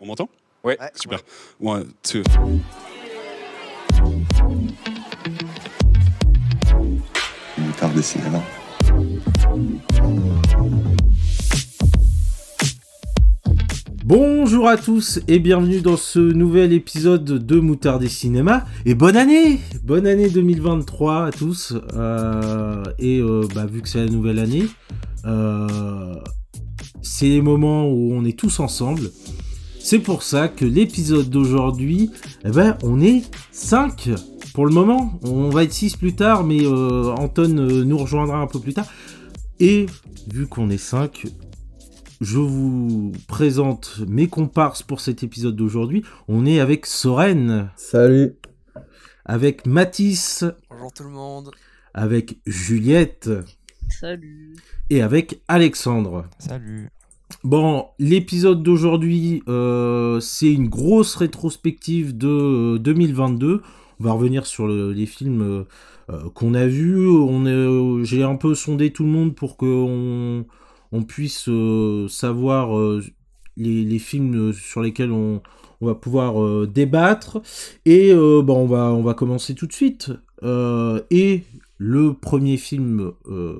On m'entend? Ouais. Super. One, two. Moutarde des cinémas. Bonjour à tous et bienvenue dans ce nouvel épisode de Moutarde des Cinémas. Et bonne année Bonne année 2023 à tous. Euh, et euh, bah, vu que c'est la nouvelle année, euh, c'est les moments où on est tous ensemble. C'est pour ça que l'épisode d'aujourd'hui, eh ben, on est 5 pour le moment. On va être 6 plus tard, mais euh, Anton euh, nous rejoindra un peu plus tard. Et vu qu'on est 5, je vous présente mes comparses pour cet épisode d'aujourd'hui. On est avec Soren, Salut. avec Mathis, Bonjour tout le monde. avec Juliette Salut. et avec Alexandre. Salut. Bon, l'épisode d'aujourd'hui, euh, c'est une grosse rétrospective de euh, 2022. On va revenir sur le- les films euh, euh, qu'on a vus. On euh, j'ai un peu sondé tout le monde pour qu'on on puisse euh, savoir euh, les, films sur lesquels on, va pouvoir euh, débattre. Et euh, bon, on va, on va commencer tout de suite. Euh, et le premier film euh,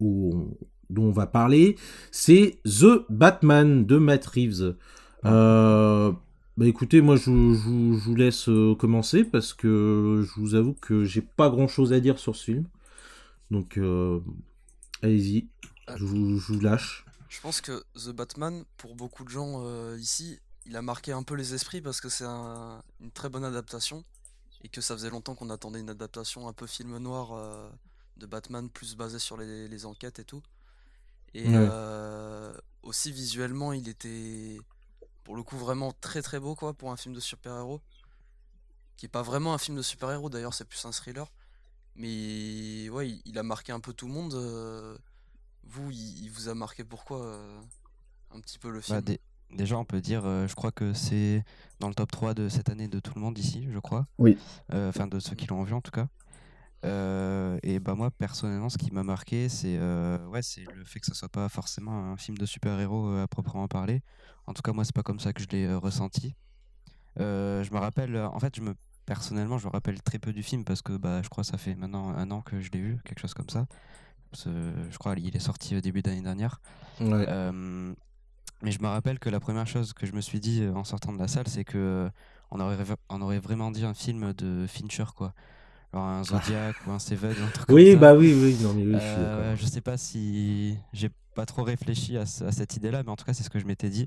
où dont on va parler, c'est The Batman de Matt Reeves. Euh, bah écoutez, moi je, vous- je vous- je vous laisse euh, commencer parce que je vous avoue que j'ai pas grand chose à dire sur ce film. Donc euh, allez-y, je vous, je vous lâche. Je pense que The Batman, pour beaucoup de gens euh, ici, il a marqué un peu les esprits parce que c'est un- une très bonne adaptation et que ça faisait longtemps qu'on attendait une adaptation un peu film noir euh, de Batman plus basée sur les, les enquêtes et tout. Et Ouais. euh, aussi visuellement, il était pour le coup vraiment très très beau quoi pour un film de super-héros. Qui est pas vraiment un film de super-héros d'ailleurs, c'est plus un thriller. Mais ouais, il, il a marqué un peu tout le monde. euh, vous, il, il vous a marqué pourquoi euh, un petit peu le film? Bah, dé- déjà, on peut dire, euh, je crois que c'est dans le top 3 de cette année de tout le monde ici, je crois. Oui. Euh, Enfin, de ceux qui l'ont vu en tout cas. Euh, et bah moi personnellement ce qui m'a marqué c'est euh, ouais c'est le fait que ce soit pas forcément un film de super-héros euh, à proprement parler en tout cas moi c'est pas comme ça que je l'ai ressenti je me rappelle en fait je me personnellement je me rappelle très peu du film parce que bah je crois que ça fait maintenant un an que je l'ai vu quelque chose comme ça je crois il est sorti au début d'année dernière Ouais. mais je me rappelle que la première chose que je me suis dit en sortant de la salle, c'est que on aurait, on aurait vraiment dit un film de Fincher, quoi. Un Zodiac ou un Seven, un truc Oui, comme ça. bah oui, oui, non mais oui, je suis Euh, je sais pas si j'ai pas trop réfléchi à, ce- à cette idée-là, mais en tout cas, c'est ce que je m'étais dit.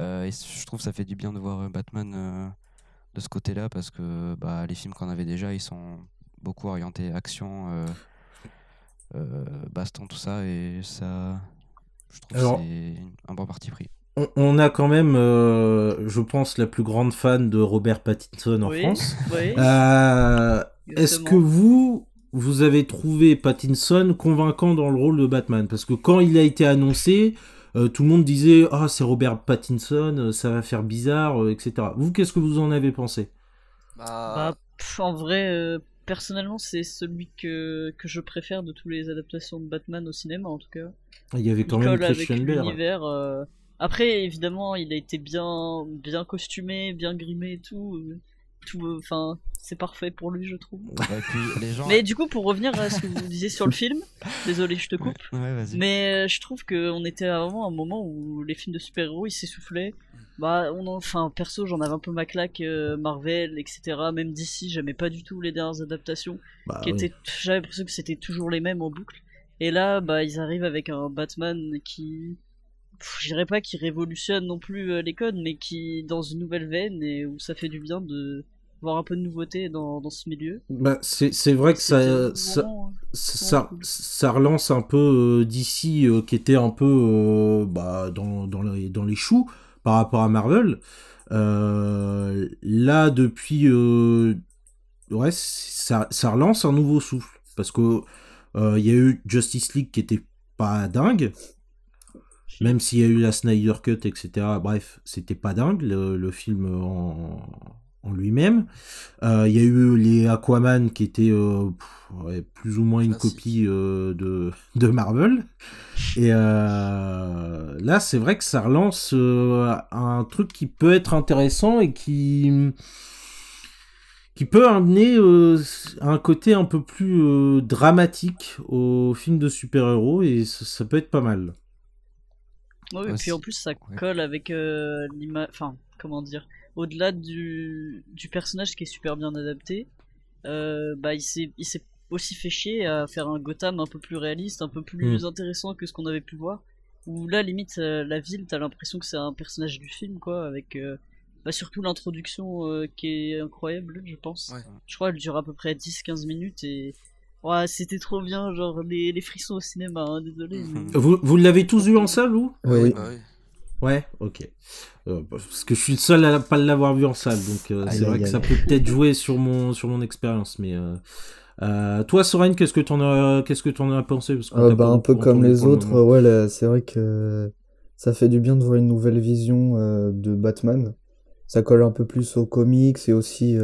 Euh, et je trouve que ça fait du bien de voir euh, Batman euh, de ce côté-là, parce que bah, les films qu'on avait déjà, ils sont beaucoup orientés action, euh, euh, baston, tout ça, et ça, je trouve Alors- que c'est un bon parti pris. On, on a quand même, euh, je pense, la plus grande fan de Robert Pattinson en oui. France. Oui. Euh, Est-ce que vous, vous avez trouvé Pattinson convaincant dans le rôle de Batman? Parce que quand il a été annoncé, euh, tout le monde disait Ah, c'est Robert Pattinson, euh, ça va faire bizarre, euh, etc. Vous, qu'est-ce que vous en avez pensé? Bah, Bah, pff, en vrai, euh, personnellement, c'est celui que, que je préfère de toutes les adaptations de Batman au cinéma, en tout cas. Il y avait Il quand même Christian Bale. l'univers. euh. Après, évidemment, il a été bien, bien costumé, bien grimé et tout. Tout Enfin, c'est parfait pour lui, je trouve. Et puis les gens. Mais du coup, pour revenir à ce que vous disiez sur le film, désolé, je te coupe. Ouais. Mais euh, je trouve qu'on était à vraiment un moment où les films de super-héros ils s'essoufflaient. Bah, on en- enfin, perso, j'en avais un peu ma claque, euh, Marvel, etc. Même d'ici, j'aimais pas du tout les dernières adaptations, Bah, qui oui. étaient, j'avais l'impression que c'était toujours les mêmes en boucle. Et là, bah, ils arrivent avec un Batman qui, je dirais pas qui révolutionne non plus euh, les codes, mais qui dans une nouvelle veine et où ça fait du bien de voir un peu de nouveauté dans, dans ce milieu. Bah, c'est vrai que ça, ça, ça, relance un peu euh, d'ici qui était un peu euh, bah, dans, dans, les, dans les choux par rapport à Marvel. Euh, là, depuis. euh, ouais, ça, ça relance un nouveau souffle. Parce que euh, il y a eu Justice League qui était pas dingue. Même s'il y a eu la Snyder Cut, etc. Bref, c'était pas dingue le, le film en, en lui-même. Euh, Il y a eu les Aquaman qui étaient euh, pff, ouais, plus ou moins une Classique. copie euh, de, de Marvel. Et euh, là, c'est vrai que ça relance euh, un truc qui peut être intéressant et qui qui peut amener euh, un côté un peu plus euh, dramatique au film de super-héros et ça, ça peut être pas mal. Ouais, et puis en plus, ça Ouais. colle avec euh, l'image. Enfin, comment dire Au-delà du... du personnage qui est super bien adapté, euh, bah, il s'est il s'est aussi fait chier à faire un Gotham un peu plus réaliste, un peu plus intéressant que ce qu'on avait pu voir. Où là, limite, euh, la ville, t'as l'impression que c'est un personnage du film, quoi, avec. euh, bah, surtout l'introduction euh, qui est incroyable, je pense. Ouais. Je crois qu'elle dure à peu près 10-15 minutes et. Ouais, c'était trop bien, genre les, les frissons au cinéma, hein, désolé. Mais- Vous, vous l'avez tous vu en salle, vous? Oui. Bah oui. Ouais, ok. Euh, parce que je suis le seul à pas l'avoir vu en salle, donc euh, c'est vrai que ça peut peut-être jouer sur mon sur mon expérience, mais euh, toi, Soren, qu'est-ce que t'en as qu'est-ce que t'en as pensé? Parce t'a bah, un peu comme les le autres, ouais, c'est vrai que ça fait du bien de voir une nouvelle vision de Batman. Ça colle un peu plus aux comics et aussi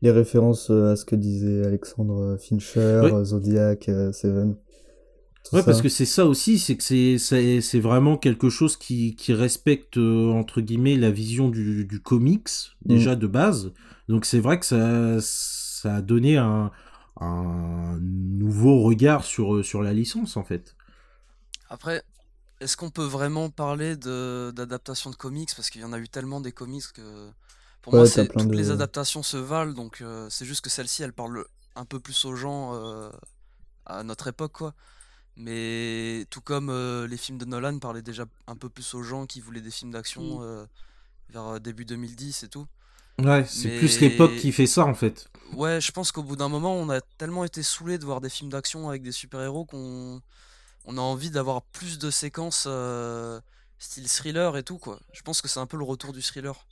les références à ce que disait Alexandre Fincher, Zodiac, Seven. Tout Ouais, ça. parce que c'est ça aussi, c'est que c'est c'est c'est vraiment quelque chose qui qui respecte euh, entre guillemets la vision du du comics déjà Mm. de base. Donc c'est vrai que ça ça a donné un un nouveau regard sur euh, sur la licence en fait. Après, est-ce qu'on peut vraiment parler de d'adaptation de comics? Parce qu'il y en a eu tellement des comics que pour Ouais, moi, c'est toutes de- les adaptations se valent. Donc euh, c'est juste que celle-ci, elle parle un peu plus aux gens euh, à notre époque, quoi. Mais tout comme euh, les films de Nolan parlaient déjà un peu plus aux gens qui voulaient des films d'action Mm. euh, vers euh, début 2010 et tout. Ouais, c'est plus l'époque qui fait ça en fait. Ouais, je pense qu'au bout d'un moment, on a tellement été saoulé de voir des films d'action avec des super-héros qu'on on a envie d'avoir plus de séquences euh, style thriller et tout, quoi. Je pense que c'est un peu le retour du thriller,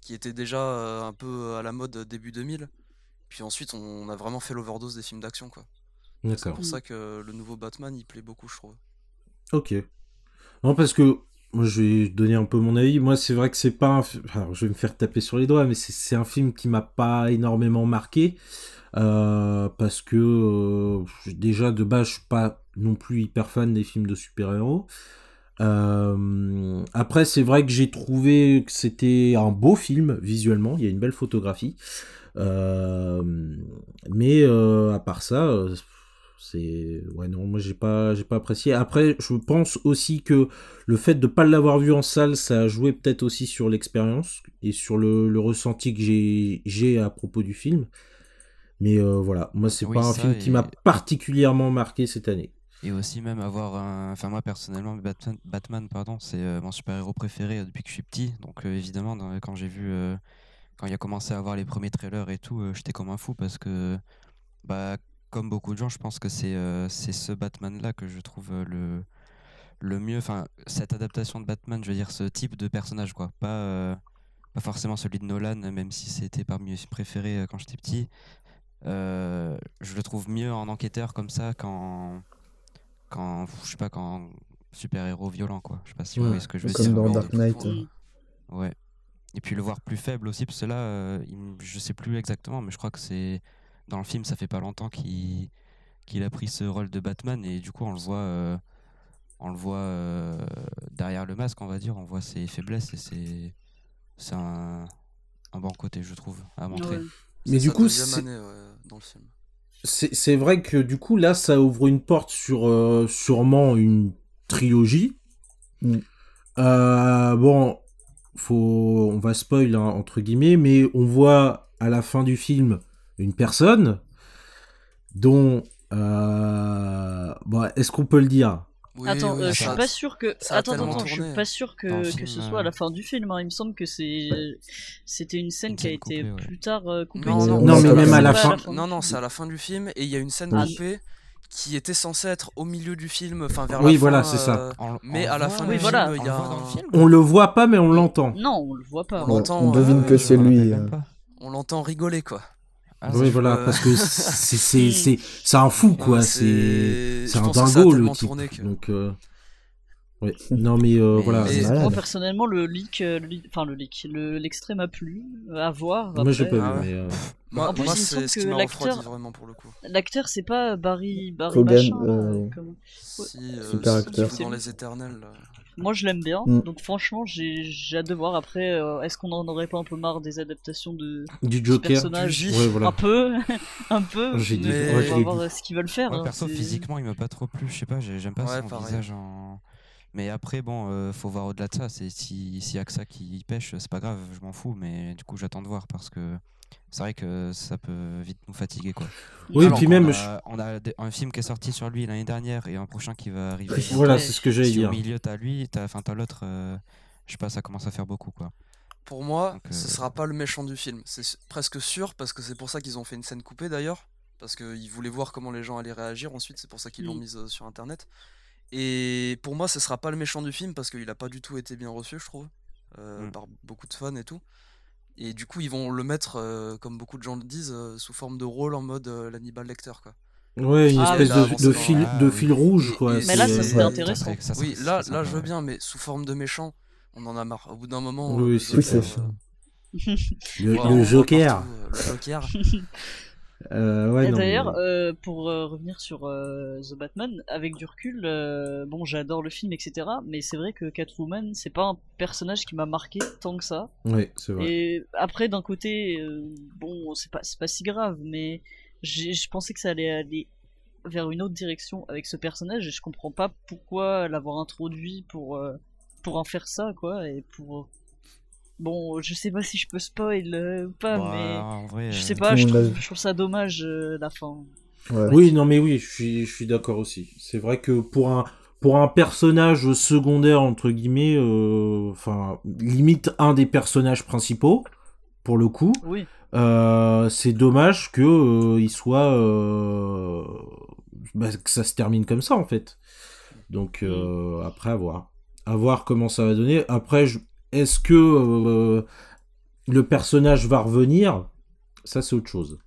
qui était déjà euh, un peu à la mode début 2000. Puis ensuite, on a vraiment fait l'overdose des films d'action, quoi. C'est pour ça que le nouveau Batman, il plaît beaucoup, je trouve. Ok. Non, parce que moi, je vais donner un peu mon avis. Moi, c'est vrai que c'est pas un. Alors, je vais me faire taper sur les doigts, mais c'est un film qui m'a pas énormément marqué. euh, parce que euh, déjà de base, je suis pas non plus hyper fan des films de super-héros. Euh, après, c'est vrai que j'ai trouvé que c'était un beau film visuellement. Il y a une belle photographie. Mais à part ça, c'est ouais non, moi j'ai pas j'ai pas apprécié. Après, je pense aussi que le fait de pas l'avoir vu en salle, ça a joué peut-être aussi sur l'expérience et sur le, le ressenti que j'ai j'ai à propos du film. Mais euh, voilà, moi c'est Oui, pas un film qui m'a particulièrement marqué cette année. Et aussi même avoir un... Enfin moi personnellement, Batman, Batman pardon, c'est euh, mon super-héros préféré euh, depuis que je suis petit. Donc euh, évidemment, dans- quand j'ai vu... Quand il a commencé à voir les premiers trailers et tout, j'étais comme un fou parce que... Bah, comme beaucoup de gens, je pense que c'est euh, c'est ce Batman-là que je trouve euh, le, le mieux. Enfin, cette adaptation de Batman, je veux dire, ce type de personnage, quoi. Pas, euh, pas forcément celui de Nolan, même si c'était parmi mes préférés euh, quand j'étais petit. Euh, je le trouve mieux en enquêteur comme ça qu'en qu'en je sais pas qu'en super héros violent quoi je sais pas si vous Ouais. voyez ce que je veux Comme dire dans mais- Dark Knight. Ouais et puis le voir plus faible aussi parce que là euh, je sais plus exactement mais je crois que c'est dans le film ça fait pas longtemps qu'il qu'il a pris ce rôle de Batman et du coup on le voit euh, on le voit euh, derrière le masque on va dire on voit ses faiblesses et c'est c'est un un bon côté je trouve à montrer Ouais. Mais du coup, c'est- ouais, vrai que du coup là ça ouvre une porte sur euh, sûrement une trilogie. Mm. Euh, bon, faut on va spoil hein, entre guillemets, mais on voit à la fin du film une personne dont euh, bon, est-ce qu'on peut le dire? Oui, attends, oui, euh, je ça- suis pas sûr que. ça a Attends, attends, je suis pas sûr que, que film, ce soit à euh, la fin du film. hein. Il me semble que c'est c'était une scène qui a été coupée, ouais. plus tard euh, coupée. Non, non, mais c'est même à la C'est fin. Non, non, c'est à la fin du film et il y a une scène Oui. coupée qui était censée être au milieu du film, enfin vers Oui, la voilà, fin, c'est ça. euh, On- Mais à la fin Oui, du voilà. film, on il y le a voit dans le un- film On le voit pas, mais on l'entend. Non, on le voit pas. On on devine euh, que c'est lui. euh. pas. on l'entend rigoler quoi. Ah, oui, voilà, euh, parce que c'est c'est c'est c'est un fou quoi, c'est un a dingo le type. que- Donc euh, Ouais. Non, mais euh, Mais- voilà. mais-. Moi personnellement, le leak, euh, le leak- enfin le leak, le- l'extrait m'a plu, à voir. Moi, j'ai pas vu, ouais. mais. euh, Moi, En plus, moi il me semble que l'acteur- refroidi vraiment pour le coup. L'acteur, c'est pas Barry, Barry Kogan, machin, Si, Super si acteur. tu joues dans les éternels. là. Moi, je l'aime bien. Mm. Donc franchement, j'ai j'ai hâte de voir. Après, euh, est-ce qu'on en aurait pas un peu marre des adaptations de Du ce Joker. personnage Du Un peu, un peu. J'ai dit- mais ouais, on je va l'ai voir dit. euh, ce qu'ils veulent faire. Moi, hein, perso, c'est- physiquement, il m'a pas trop plu. Je sais pas, j'ai- j'aime pas Ouais, son pareil. visage en. Mais après, bon, euh, faut voir au-delà de ça. C'est si s'il y a que ça qui pêche, c'est pas grave, je m'en fous. Mais du coup, j'attends de voir parce que c'est vrai que ça peut vite nous fatiguer, quoi. Oui, et puis même. a- je- on a un film qui est sorti sur lui l'année dernière et un prochain qui va arriver. Voilà, c'est ce que j'allais Si au dire. milieu t'as lui, t'as, enfin t'as l'autre. euh, je sais pas, ça commence à faire beaucoup, quoi. Pour moi, Donc, ce euh, sera pas le méchant du film. C'est presque sûr, parce que c'est pour ça qu'ils ont fait une scène coupée d'ailleurs. Parce qu'ils voulaient voir comment les gens allaient réagir ensuite, c'est pour ça qu'ils l'ont mise euh, sur internet. Et pour moi, ce sera pas le méchant du film, parce qu'il a pas du tout été bien reçu, je trouve, euh, Mm. par beaucoup de fans et tout. Et du coup, ils vont le mettre, euh, comme beaucoup de gens le disent, euh, sous forme de rôle en mode euh, l'Hannibal Lecter, quoi. Ouais, une Ah, espèce là, de, fil, Ah, de oui. fil rouge, quoi. et- Mais là, c'est- ça Ouais. serait intéressant. Ça, ça, Oui, ça, là, ça, là, ça, je veux bien, mais sous forme de méchant, on en a marre. Au bout d'un moment, Oui, euh, c'est euh, Le, ouais, le Joker. partout, euh, le Joker. Euh, ouais, D'ailleurs, mais- euh, pour euh, revenir sur The Batman, avec du recul, bon, j'adore le film, etc. Mais c'est vrai que Catwoman, c'est pas un personnage qui m'a marqué tant que ça. Ouais, c'est vrai. Et après, d'un côté, bon, c'est pas, c'est pas si grave, mais je pensais que ça allait aller vers une autre direction avec ce personnage et je comprends pas pourquoi l'avoir introduit pour, pour en faire ça, quoi, et pour. Bon, je sais pas si je peux spoil euh, ou pas, Bah, mais vrai, je euh, sais pas, je trouve, vu. je trouve ça dommage euh, la fin. Ouais. Oui, non, mais oui, je suis, je suis d'accord aussi. C'est vrai que pour un, pour un personnage secondaire, entre guillemets, euh, enfin, limite un des personnages principaux, pour le coup, Oui, euh, c'est dommage que euh, il soit, euh, bah, que ça se termine comme ça, en fait. Donc, euh, après, à voir. À voir comment ça va donner. Après, je- est-ce que euh, le personnage va revenir? Ça, c'est autre chose.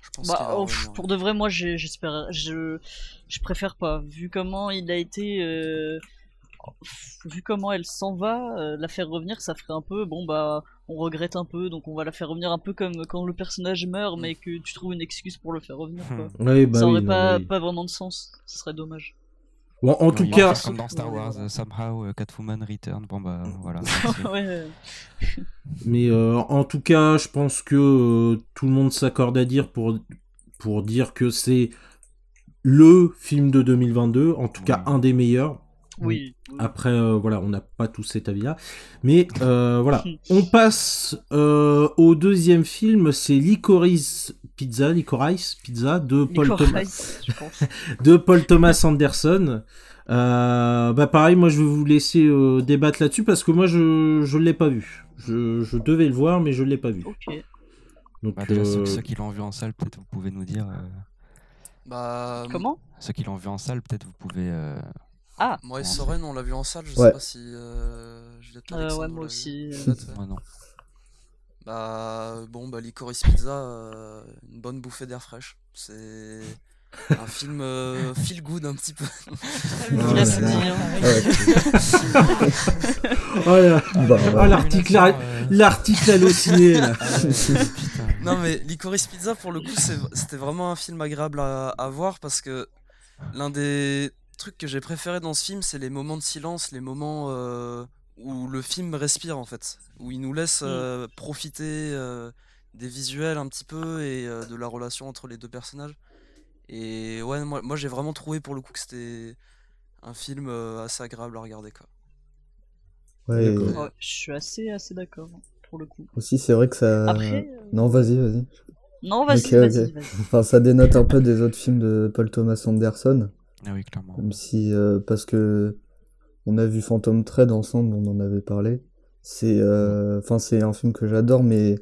Je pense bah, oh, pour de vrai, moi, j'espère, je, je préfère pas. Vu comment il a été, euh, vu comment elle s'en va, euh, la faire revenir, ça ferait un peu, bon bah, on regrette un peu, donc on va la faire revenir un peu comme quand le personnage meurt, mais que tu trouves une excuse pour le faire revenir. Quoi. Ouais, bah ça oui, aurait non, pas, mais oui. pas vraiment de sens. Ce serait dommage. Bon, en non, tout cas, comme dans Star Wars, somehow euh, Catwoman return. Bon bah voilà. Mais euh, en tout cas, je pense que euh, tout le monde s'accorde à dire pour, pour dire que c'est le film de 2022, en tout cas Oui. un des meilleurs. Oui. Après, euh, voilà, on n'a pas tous cet avis-là. Mais euh, voilà, on passe euh, au deuxième film, c'est Licorice Pizza, Licorice Pizza de Paul Thomas, je pense. de Paul Thomas Anderson. Euh, bah pareil, moi je vais vous laisser euh, débattre là-dessus parce que moi je je l'ai pas vu. Je, je devais le voir mais je l'ai pas vu. Ok. Donc Bah, déjà, ceux, euh, ceux qui l'ont vu en salle, peut-être vous pouvez nous dire. euh, Bah, Comment? ceux qui l'ont vu en salle, peut-être vous pouvez. euh, Ah, Moi et. Soren, on l'a vu en salle, je Ouais. sais pas si. Euh, euh, Alexandre ouais, moi aussi. moi non. Bah, bon, bah, Licorice Pizza, euh, une bonne bouffée d'air fraîche. C'est un film euh, feel good un petit peu. Oh là hein. Ouais. oh là, Bah, Ah, l'article, l'article halluciné là. ah non, mais Licorice Pizza, pour le coup, c'était vraiment un film agréable à, à voir parce que l'un des trucs que j'ai préféré dans ce film, c'est les moments de silence, les moments euh, où le film respire en fait, où il nous laisse euh, profiter euh, des visuels un petit peu et euh, de la relation entre les deux personnages. Et ouais, moi, moi j'ai vraiment trouvé pour le coup que c'était un film euh, assez agréable à regarder quoi. Ouais, et D'accord. Ouais, je suis assez, assez d'accord pour le coup. aussi, c'est vrai que ça. Après, euh, Non, vas-y, vas-y. non, vas-y, Ok, vas-y, ok. vas-y. Enfin, ça dénote un peu des autres films de Paul Thomas Anderson. Ah oui, clairement. Même si, euh, parce que on a vu Phantom Thread ensemble, on en avait parlé. C'est, euh, enfin, c'est un film que j'adore, mais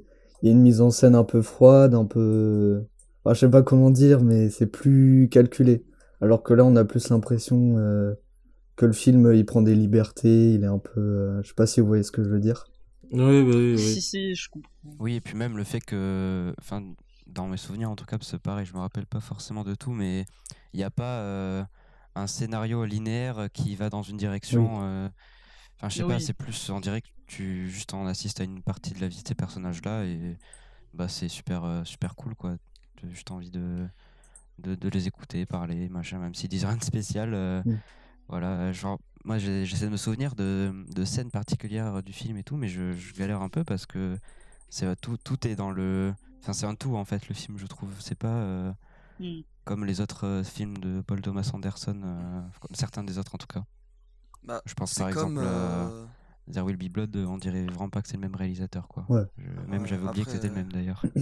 il y a une mise en scène un peu froide, un peu, enfin, je sais pas comment dire, mais c'est plus calculé. Alors que là, on a plus l'impression euh, que le film, il prend des libertés, il est un peu, euh, je sais pas si vous voyez ce que je veux dire. Oui, oui, oui. Si, si, je comprends. Oui, et puis même le fait que, enfin, dans mes souvenirs en tout cas, que pareil, je me rappelle pas forcément de tout, mais il n'y a pas euh, un scénario linéaire qui va dans une direction. euh, Enfin, je sais pas, c'est plus, on dirait que tu juste en assistes à une partie de la vie de ces personnages-là et bah c'est super, euh, super cool quoi. T'as juste envie de, de, de les écouter, parler, machin, même s'ils disent rien de spécial. euh, Mm. Voilà, euh, genre, moi j'ai- j'essaie de me souvenir de, de scènes particulières du film et tout, mais je, je galère un peu parce que c'est euh, tout, tout est dans le. Enfin, c'est un tout en fait, le film, je trouve. C'est pas. euh, Hmm. Comme les autres euh, films de Paul Thomas Anderson, euh, comme certains des autres en tout cas. Bah, Je pense par comme. exemple à euh, There Will Be Blood, on dirait vraiment pas que c'est le même réalisateur quoi. Ouais. Je- même Ouais, j'avais oublié que c'était le même d'ailleurs.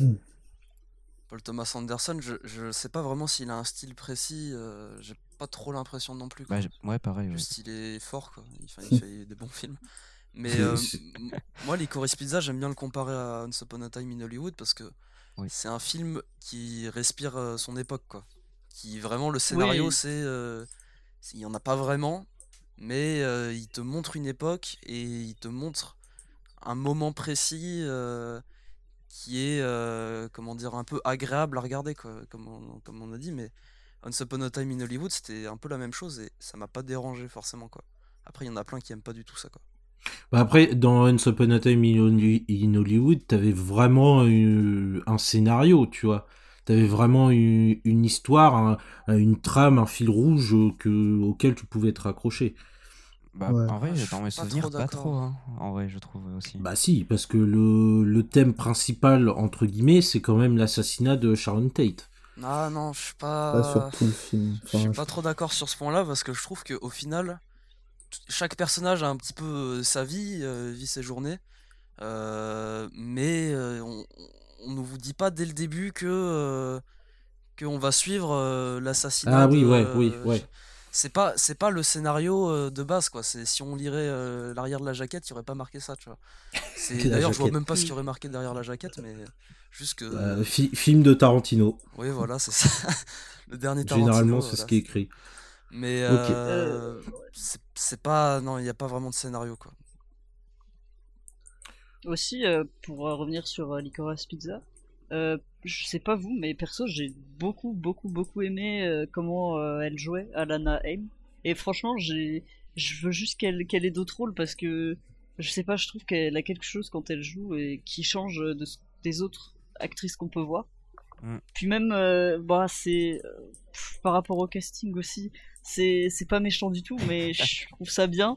Paul Thomas Anderson, je, je sais pas vraiment s'il a un style précis, euh, j'ai pas trop l'impression non plus. quoi. Bah, ouais, pareil. ouais. Juste il est fort, quoi. Il, fait, il fait des bons films. Mais euh, moi, Licorice Pizza, j'aime bien le comparer à Once Upon a Time in Hollywood parce que Oui. c'est un film qui respire euh, son époque, quoi. Qui vraiment, le scénario, Oui. c'est. euh, il y en a pas vraiment, mais euh, il te montre une époque et il te montre un moment précis qui est, comment dire, un peu agréable à regarder, quoi, comme on, comme on a dit. Mais Once Upon a Time in Hollywood, c'était un peu la même chose et ça m'a pas dérangé forcément, quoi. Après, il y en a plein qui aiment pas du tout ça, quoi. Bah après, dans Once Upon a Time in Holly- in Hollywood, t'avais vraiment eu un scénario, tu vois. T'avais vraiment eu une histoire, un- une trame, un fil rouge que, auquel tu pouvais être accroché. Bah, Ouais. En vrai, Ah, je dans mes souvenirs, trop pas d'accord. trop. hein. En vrai, je trouve aussi. Bah si, parce que le, le thème principal, entre guillemets, c'est quand même l'assassinat de Sharon Tate. Ah non, je suis pas. Pas sur tout le film. Je suis pas trop d'accord sur ce point-là parce que je trouve qu'au final, chaque personnage a un petit peu euh, sa vie, euh, vit ses journées, euh, mais on, on ne vous dit pas dès le début que qu'on va suivre l'assassinat. Ah oui, de, ouais, oui, ouais. C'est pas c'est pas le scénario de base quoi. C'est si on lirait euh, l'arrière de la jaquette, il y aurait pas marqué ça, tu vois. D'ailleurs je vois même pas ce qu'il y aurait marqué derrière la jaquette, mais juste que Euh, fi- film de Tarantino. oui voilà c'est ça. le dernier Tarantino. Généralement, c'est ce qui est écrit. mais euh, c'est pas. Non, il n'y a pas vraiment de scénario quoi. Aussi, euh, pour euh, revenir sur euh, Licorice Pizza, euh, je sais pas vous, mais perso, j'ai beaucoup, beaucoup, beaucoup aimé euh, comment euh, elle jouait, Alana Haim. Et franchement, j'ai, je veux juste qu'elle qu'elle ait d'autres rôles parce que je sais pas, je trouve qu'elle a quelque chose quand elle joue et qui change de, des autres actrices qu'on peut voir. Mm. Puis même, euh, bah, c'est euh, par rapport au casting aussi, c'est c'est pas méchant du tout, mais je trouve ça bien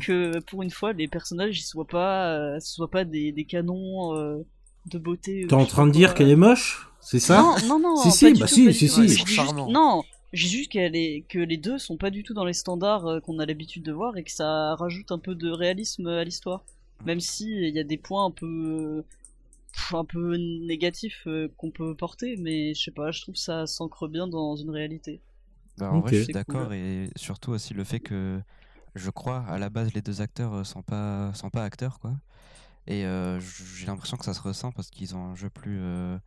que pour une fois les personnages ils soient pas euh, ce soient pas des, des canons euh, de beauté. ou T'es en train de dire qu'elle est moche? C'est ça? Non, non, non. Si, si, bah tout, si, si, si. Non, j'ai juste qu'elle est que les deux sont pas du tout dans les standards euh, qu'on a l'habitude de voir et que ça rajoute un peu de réalisme à l'histoire. Même si il y a des points un peu un peu négatifs euh, qu'on peut porter, mais je sais pas, je trouve ça s'ancre bien dans une réalité. Bah, en vrai, je suis d'accord cool. et surtout aussi le fait que je crois à la base les deux acteurs euh, sont pas sont pas acteurs quoi. Et euh, j- j'ai l'impression que ça se ressent parce qu'ils ont un jeu plus euh,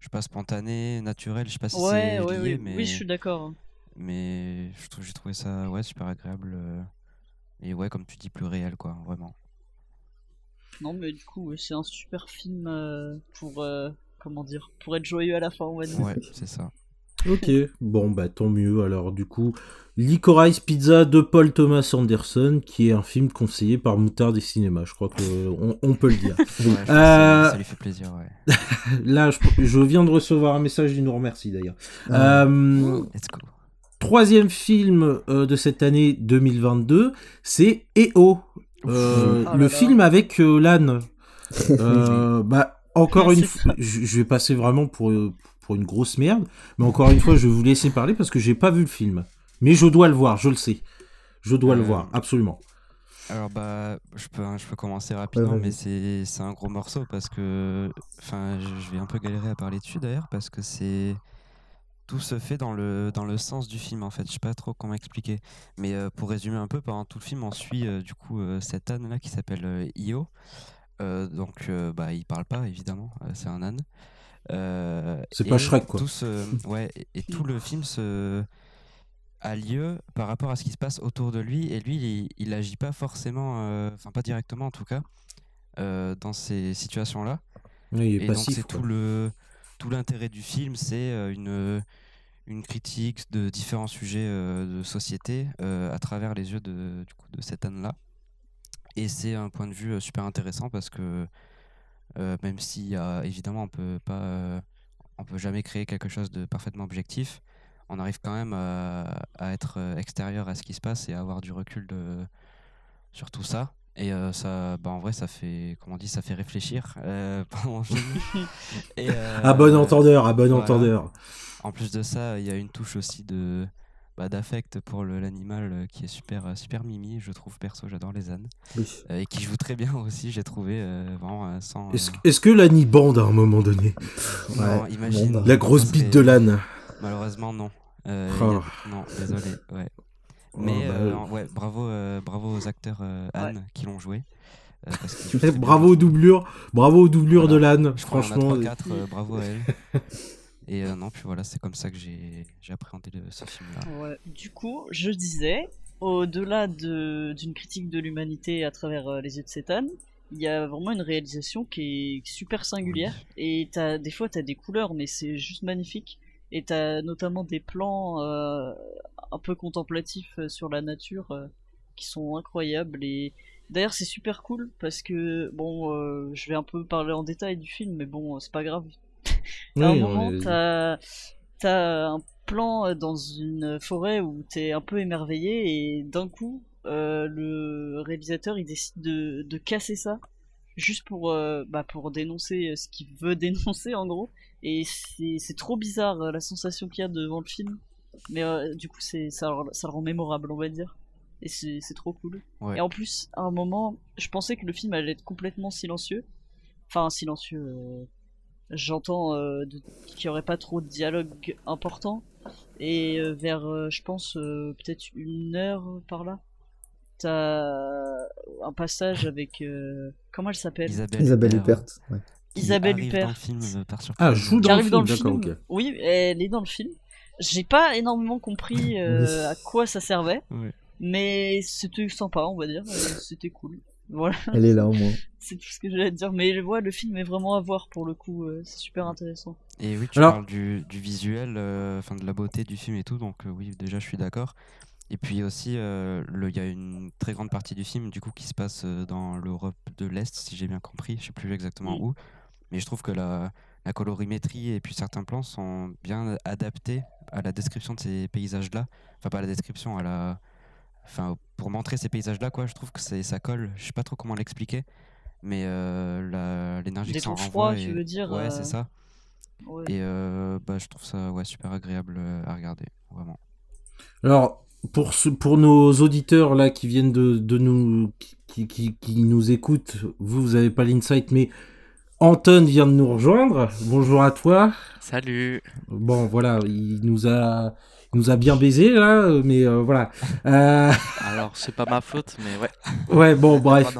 je sais pas spontané, naturel, je sais pas si ouais, c'est ouais, lié oui, mais oui, je suis d'accord. mais je trouve j'ai trouvé ça ouais super agréable et ouais comme tu dis plus réel quoi, vraiment. Non, mais du coup, c'est un super film pour euh, comment dire, pour être joyeux à la fin, on va dire. Ouais, c'est ça. Ok, bon bah tant mieux. Alors du coup, Licorice Pizza de Paul Thomas Anderson, qui est un film conseillé par Moutard des cinémas. Je crois que on, peut le dire. Ouais, Euh, ça, ça lui fait plaisir, ouais. Là, je, je viens de recevoir un message, il nous remercie d'ailleurs. Euh, Let's go. troisième film euh, de cette année 2022, c'est EO, euh, Oh le là. film avec euh, l'âne. Euh, bah encore une fois, je, je vais passer vraiment pour euh, pour une grosse merde, mais encore une fois, je vais vous laisser parler parce que j'ai pas vu le film, mais je dois le voir, je le sais, je dois le Euh, voir, absolument. Alors bah je peux je peux commencer rapidement mais c'est c'est un gros morceau parce que enfin je, vais un peu galérer à parler dessus d'ailleurs parce que c'est tout se fait dans le dans le sens du film en fait. Je sais pas trop comment expliquer. Mais euh, pour résumer un peu pendant tout le film on suit euh, du coup euh, cet âne là qui s'appelle Io. Donc bah il parle pas évidemment c'est un âne C'est pas Shrek, quoi. tout ouais et, et tout le film se a lieu par rapport à ce qui se passe autour de lui et lui il, il agit pas forcément euh, enfin pas directement en tout cas euh, dans ces situations là Oui, il est et donc c'est tout le tout l'intérêt du film c'est euh, une une critique de différents sujets euh, de société euh, à travers les yeux de, du coup, de cette Anne-là. Et c'est un point de vue euh, super intéressant parce que euh, même si euh, évidemment on peut pas, euh, on peut jamais créer quelque chose de parfaitement objectif, on arrive quand même à, à être euh, extérieur à ce qui se passe et à avoir du recul de, sur tout ça. Et euh, ça, bah, en vrai, ça fait, comment on dit, ça fait réfléchir euh, pendant. Et, euh, À bon entendeur, à bon voilà. entendeur. En plus de ça, il y a une touche aussi de bah, d'affect pour l'animal euh, qui est super euh, super mimi. Je trouve perso, j'adore les ânes Oui. Euh, et qui joue très bien aussi. J'ai trouvé euh, vraiment sans. Est-ce euh, que l'âne bande à un moment donné? Non, Ouais, imagine. bon, bah. La grosse bite de l'âne. Malheureusement, non. Euh, Oh. a- Non, désolé. Ouais. Oh, Mais bah, euh, ouais. ouais, bravo, euh, bravo aux acteurs euh, Ouais. Anne qui l'ont joué. euh, parce bien, Bravo aux doublures, bravo aux doublures de l'âne. Franchement, 3-4, euh, bravo à elle. Et euh, non, puis voilà, c'est comme ça que j'ai appréhendé le- ce film-là. Ouais. Du coup, je disais, au-delà de- d'une critique de l'humanité à travers euh, les yeux de Satan, il y a vraiment une réalisation qui est super singulière. Et t'as, des fois, t'as des couleurs, mais c'est juste magnifique. Et t'as notamment des plans euh, un peu contemplatifs sur la nature qui sont incroyables. Et d'ailleurs, c'est super cool parce que, bon, je vais un peu parler en détail du film, mais bon, c'est pas grave. À un Oui, moment, t'as un plan euh, dans une forêt où t'es un peu émerveillé et d'un coup, euh, le réalisateur il décide de, de casser ça juste pour euh, bah, pour dénoncer ce qu'il veut dénoncer en gros. Et c'est c'est trop bizarre la sensation qu'il y a devant le film, mais euh, du coup c'est ça, le- ça le rend mémorable on va dire. Et c'est c'est trop cool. Ouais. Et en plus, à un moment, je pensais que le film allait être complètement silencieux. Enfin, silencieux. J'entends euh, de- qu'il n'y aurait pas trop de dialogue important. Et euh, vers, euh, je pense, euh, peut-être une heure par là, t'as un passage avec. euh, comment elle s'appelle? Isabelle, Isabelle Huppert, Huppert. Ouais. qui Isabelle Huppert. dans le film euh, par surprise. Ah, joue dans le film, dans le film. Oui, elle est dans le film. J'ai pas énormément compris euh, à quoi ça servait, Ouais. mais c'était sympa, on va dire. C'était cool. Voilà. Elle est là au moins. C'est tout ce que j'allais te dire, mais ouais, le film est vraiment à voir pour le coup, euh, c'est super intéressant. Et oui, tu Alors- parles du, du visuel, euh, enfin de la beauté du film et tout, donc euh, oui, déjà je suis d'accord. Et puis aussi, euh, il y a une très grande partie du film du coup qui se passe dans l'Europe de l'Est, si j'ai bien compris. Je sais plus exactement où, mais je trouve que la, la colorimétrie et puis certains plans sont bien adaptés à la description de ces paysages-là. Enfin, pas à la description, à la, enfin pour montrer ces paysages-là, quoi. Je trouve que c'est ça colle. Je sais pas trop comment l'expliquer, mais euh, l'énergie que ça renvoie. froids, tu veux dire, Ouais, euh, c'est ça. Ouais. Et euh, bah, je trouve ça ouais, super agréable euh, à regarder, vraiment. Alors, pour, ce, pour nos auditeurs là qui viennent de, de nous, qui, qui, qui nous écoutent, vous, vous avez pas l'insight, mais Anton vient de nous rejoindre. Bonjour à toi. Salut. Bon, voilà, il nous a, il nous a bien baisé là, mais euh, voilà. Euh, Alors, c'est pas ma faute, mais ouais. ouais, bon, bref.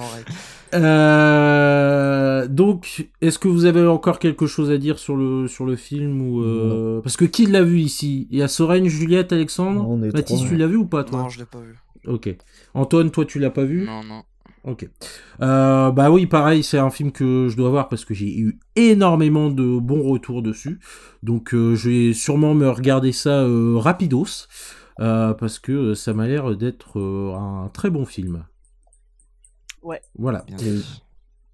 Euh, donc, est-ce que vous avez encore quelque chose à dire sur le sur le film ou euh, parce que qui l'a vu ici? Il y a Soren, Juliette, Alexandre? Non, on est Mathis, trois, tu l'as vu ou pas toi? Non, je l'ai pas vu. Ok. Antoine, toi, tu l'as pas vu? Non, non. Ok. Euh, bah oui, pareil, c'est un film que je dois voir parce que j'ai eu énormément de bons retours dessus. Donc euh, je vais sûrement me regarder ça euh, rapidos euh, parce que ça m'a l'air d'être euh, un très bon film. Ouais. Voilà.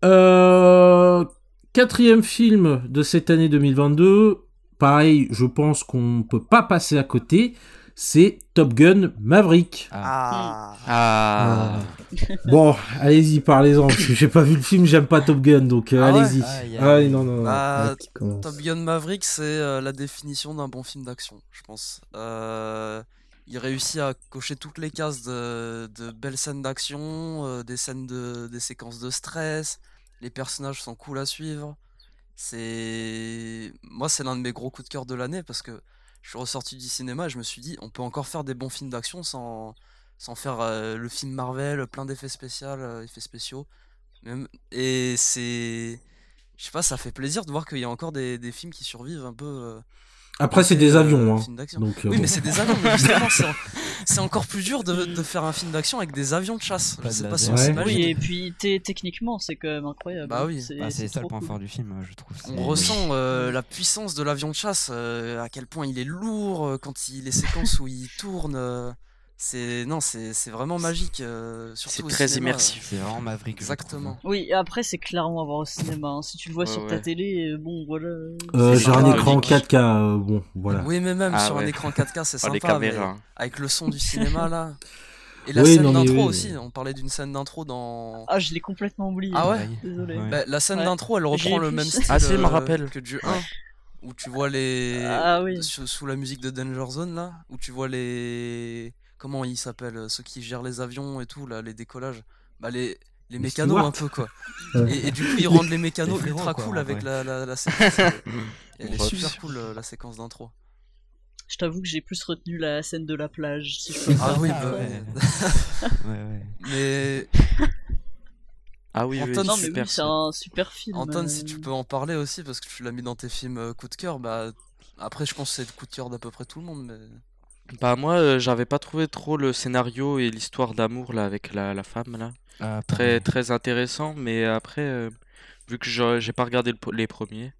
Euh, quatrième film de cette année 2022. Pareil, je pense qu'on peut pas passer à côté. C'est Top Gun Maverick. Ah, Ah. Bon, allez-y, parlez-en, parce que j'ai pas vu le film, j'aime pas Top Gun, donc euh, Ah ouais allez-y. Ah, non, non, non. Bah. Top Gun Maverick, c'est euh, la définition d'un bon film d'action, je pense. Euh, il réussit à cocher toutes les cases de, de belles scènes d'action, euh, des scènes de, des séquences de stress. Les personnages sont cool à suivre. C'est moi, c'est l'un de mes gros coups de cœur de l'année parce que je suis ressorti du cinéma je me suis dit, on peut encore faire des bons films d'action sans, sans faire euh, le film Marvel, plein d'effets spéciaux, euh, effets spéciaux. Même, et c'est, je sais pas, ça fait plaisir de voir qu'il y a encore des, des films qui survivent un peu, euh, Après, c'est des avions. Hein. film d'action. Donc, euh, Oui, bon. mais c'est des avions. mais justement, c'est en- c'est encore plus dur de, de faire un film d'action avec des avions de chasse. Pas Je sais pas si on Ouais. s'imagine. Oui, et puis techniquement, c'est quand même incroyable. Bah oui. Ah, c'est ça le point cool. fort du film, je trouve. On ressent euh, la puissance de l'avion de chasse, euh, à quel point il est lourd euh, quand il les séquences où il tourne. C'est non, c'est c'est vraiment magique. euh, C'est très cinéma, immersif. C'est vraiment Maverick. Exactement. Oui, après, c'est clairement à voir au cinéma. hein. Si tu le vois Ouais, sur ta télé, euh, bon, voilà. Euh, J'ai un écran Nick. 4K, euh, bon, voilà. Oui, mais même Ah sur un écran 4K, c'est Ah, les sympa. mais caméras. avec le son du cinéma là. Et la Oui, scène d'intro oui, aussi. On parlait d'une scène d'intro dans. Ah, je l'ai complètement oublié. Ah ouais. Désolé. Ouais. Bah, la scène Ouais. d'intro, elle reprend le même style Ah, si, je me rappelle. que du 1. Où tu vois les. Ah oui. sous, sous la musique de Danger Zone là. Où tu vois les. Comment ils s'appellent euh, Ceux qui gèrent les avions et tout, là, les décollages. Bah, les. Les Les mécanos un peu quoi. Et, et du coup ils rendent les mécanos Les ultra quoi, cool avec la, la, la séquence. euh, Elle est super cool euh, la séquence d'intro. Je t'avoue que j'ai plus retenu la scène de la plage. Si je peux Ah oui, permettre. bah, ouais. ouais, ouais. Mais Ah oui, oui, Anton, Non, mais super. oui, c'est un super film. Anton, euh. si tu peux en parler aussi, parce que tu l'as mis dans tes films coup de cœur, bah après je pense que c'est le coup de cœur d'à peu près tout le monde, mais Bah moi, euh, j'avais pas trouvé trop le scénario et l'histoire d'amour là avec la, la femme là. Ah, Très pareil. très intéressant, mais après, euh, vu que je- j'ai pas regardé le po- les premiers,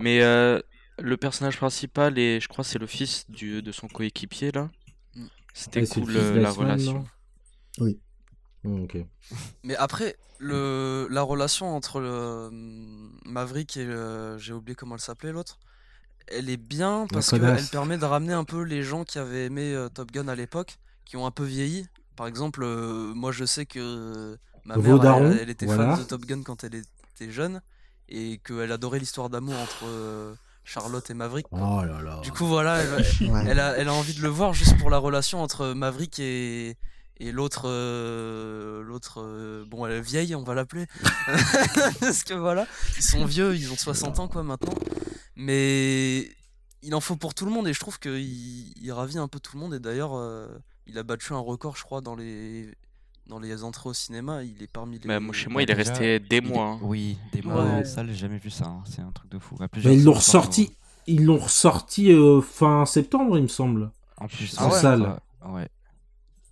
mais euh, le personnage principal et je crois c'est le fils du, de son coéquipier là. Mm. C'était Ouais, c'est le cool fils euh, la d'Iceman, relation. non Oui. Ok. mais après le la relation entre le hum, Maverick et le- j'ai oublié comment elle s'appelait l'autre. Elle est bien parce qu'elle permet de ramener un peu les gens qui avaient aimé euh, Top Gun à l'époque, qui ont un peu vieilli. Par exemple, euh, moi je sais que ma Vos mère, elle, darons, elle était voilà. fan de Top Gun quand elle était jeune et qu'elle adorait l'histoire d'amour entre euh, Charlotte et Maverick. Oh là là. Du coup, voilà, elle, Ouais. elle a, elle a envie de le voir juste pour la relation entre Maverick et, et l'autre. euh, l'autre euh, bon, elle est vieille, on va l'appeler. Parce que voilà, ils sont vieux, ils ont 60 ans quoi maintenant. Mais il en faut pour tout le monde et je trouve qu'il il ravit un peu tout le monde. Et d'ailleurs, euh, il a battu un record, je crois, dans les, dans les entrées au cinéma. Il est parmi les. Mais moi, chez moi, Bah, il est déjà, resté des est- mois. hein. Oui, des mois Ouais. en salle, j'ai jamais vu ça. hein. C'est un truc de fou. Mais ils l'ont ressorti, ils l'ont ressorti euh, fin septembre, il me semble. En plus, Ah en ouais. salle. Ouais. ouais.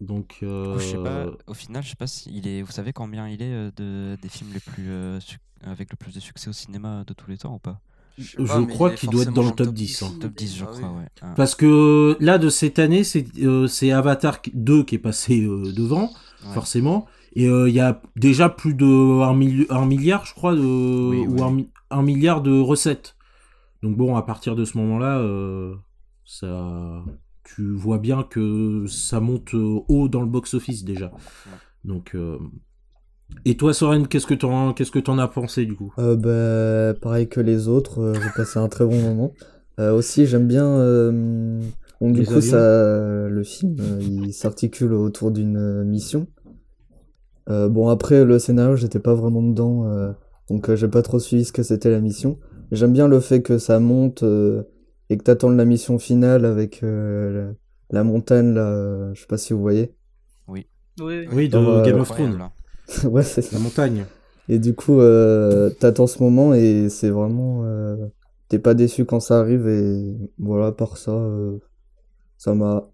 Donc, Du coup, je sais pas, euh, au final, je sais pas si il est. Vous savez combien il est euh, de, des films les plus euh, avec le plus de succès au cinéma de tous les temps ou pas? Je pas, crois qu'il doit être dans le top top 10. hein. Top 10, je Ah oui. crois, ouais. Ah, Parce que là, de cette année, c'est euh, Avatar 2 qui est passé euh, devant, ouais. forcément. Et euh, il y a déjà plus de 1 milliard, je crois, de, Oui, ou oui. un mi- un milliard de recettes. Donc bon, à partir de ce moment-là, euh, ça, tu vois bien que ça monte haut dans le box-office déjà. Donc, euh, et toi, Soren, qu'est-ce que t'en, qu'est-ce que t'en as pensé du coup? Euh, bah, pareil que les autres, euh, j'ai passé un très bon moment. Euh, aussi, j'aime bien. euh, bon, du Les coup, avions. ça, le film, euh, il s'articule autour d'une mission. Euh, bon, après, le scénario, j'étais pas vraiment dedans, euh, donc euh, j'ai pas trop suivi ce que c'était la mission. J'aime bien le fait que ça monte euh, et que t'attends la mission finale avec euh, la, la montagne, là, euh, je sais pas si vous voyez. Oui, oui. Oui, de Euh, Game of Thrones. ouais, c'est la montagne. Et du coup, euh, t'attends ce moment et c'est vraiment. euh, T'es pas déçu quand ça arrive et voilà, par ça, euh, ça m'a.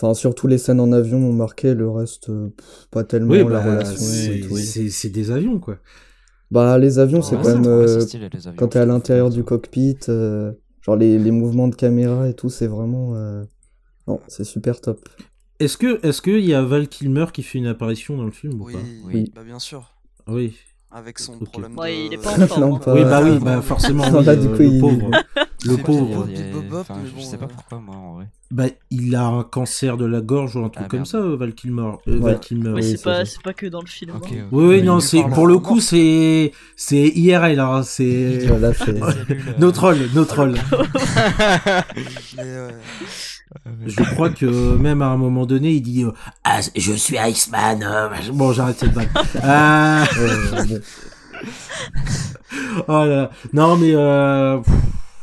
Enfin, surtout les scènes en avion m'ont marqué, le reste, pff, pas tellement Oui, la bah, relation c'est, des avions, quoi. Bah, les avions, c'est quand même. euh, stylé, avions, quand t'es à l'intérieur du cockpit, euh, genre les, les mouvements de caméra et tout, c'est vraiment. euh, Non, c'est super top. Est-ce que, est-ce qu'il y a Val Kilmer qui fait une apparition dans le film ou Oui, pas? Oui. bah bien sûr. Oui. Avec son Ok. problème Ouais, de. il est pas en forme. Hein. Euh, oui, bah oui, euh, bah forcément. oui, là, du euh, coup, le il- pauvre. Le pauvre. Il enfin, je sais pas euh. pourquoi, moi, en vrai. Bah, il a un cancer de la gorge ou un truc Ah, comme ça, euh, Val Kilmer. euh, Ouais. Val Kilmer. Mais Oui, c'est pas, pas que dans le film. Ok, hein. ok. Oui, oui, non, c'est pour le coup, c'est c'est IRL, hein, c'est nos trolls, nos trolls. Mais, euh, Je crois que même à un moment donné, il dit euh, ah, je suis Iceman. euh, Bon, j'arrête cette. Ah, bon. oh là là. Non, mais euh, pff,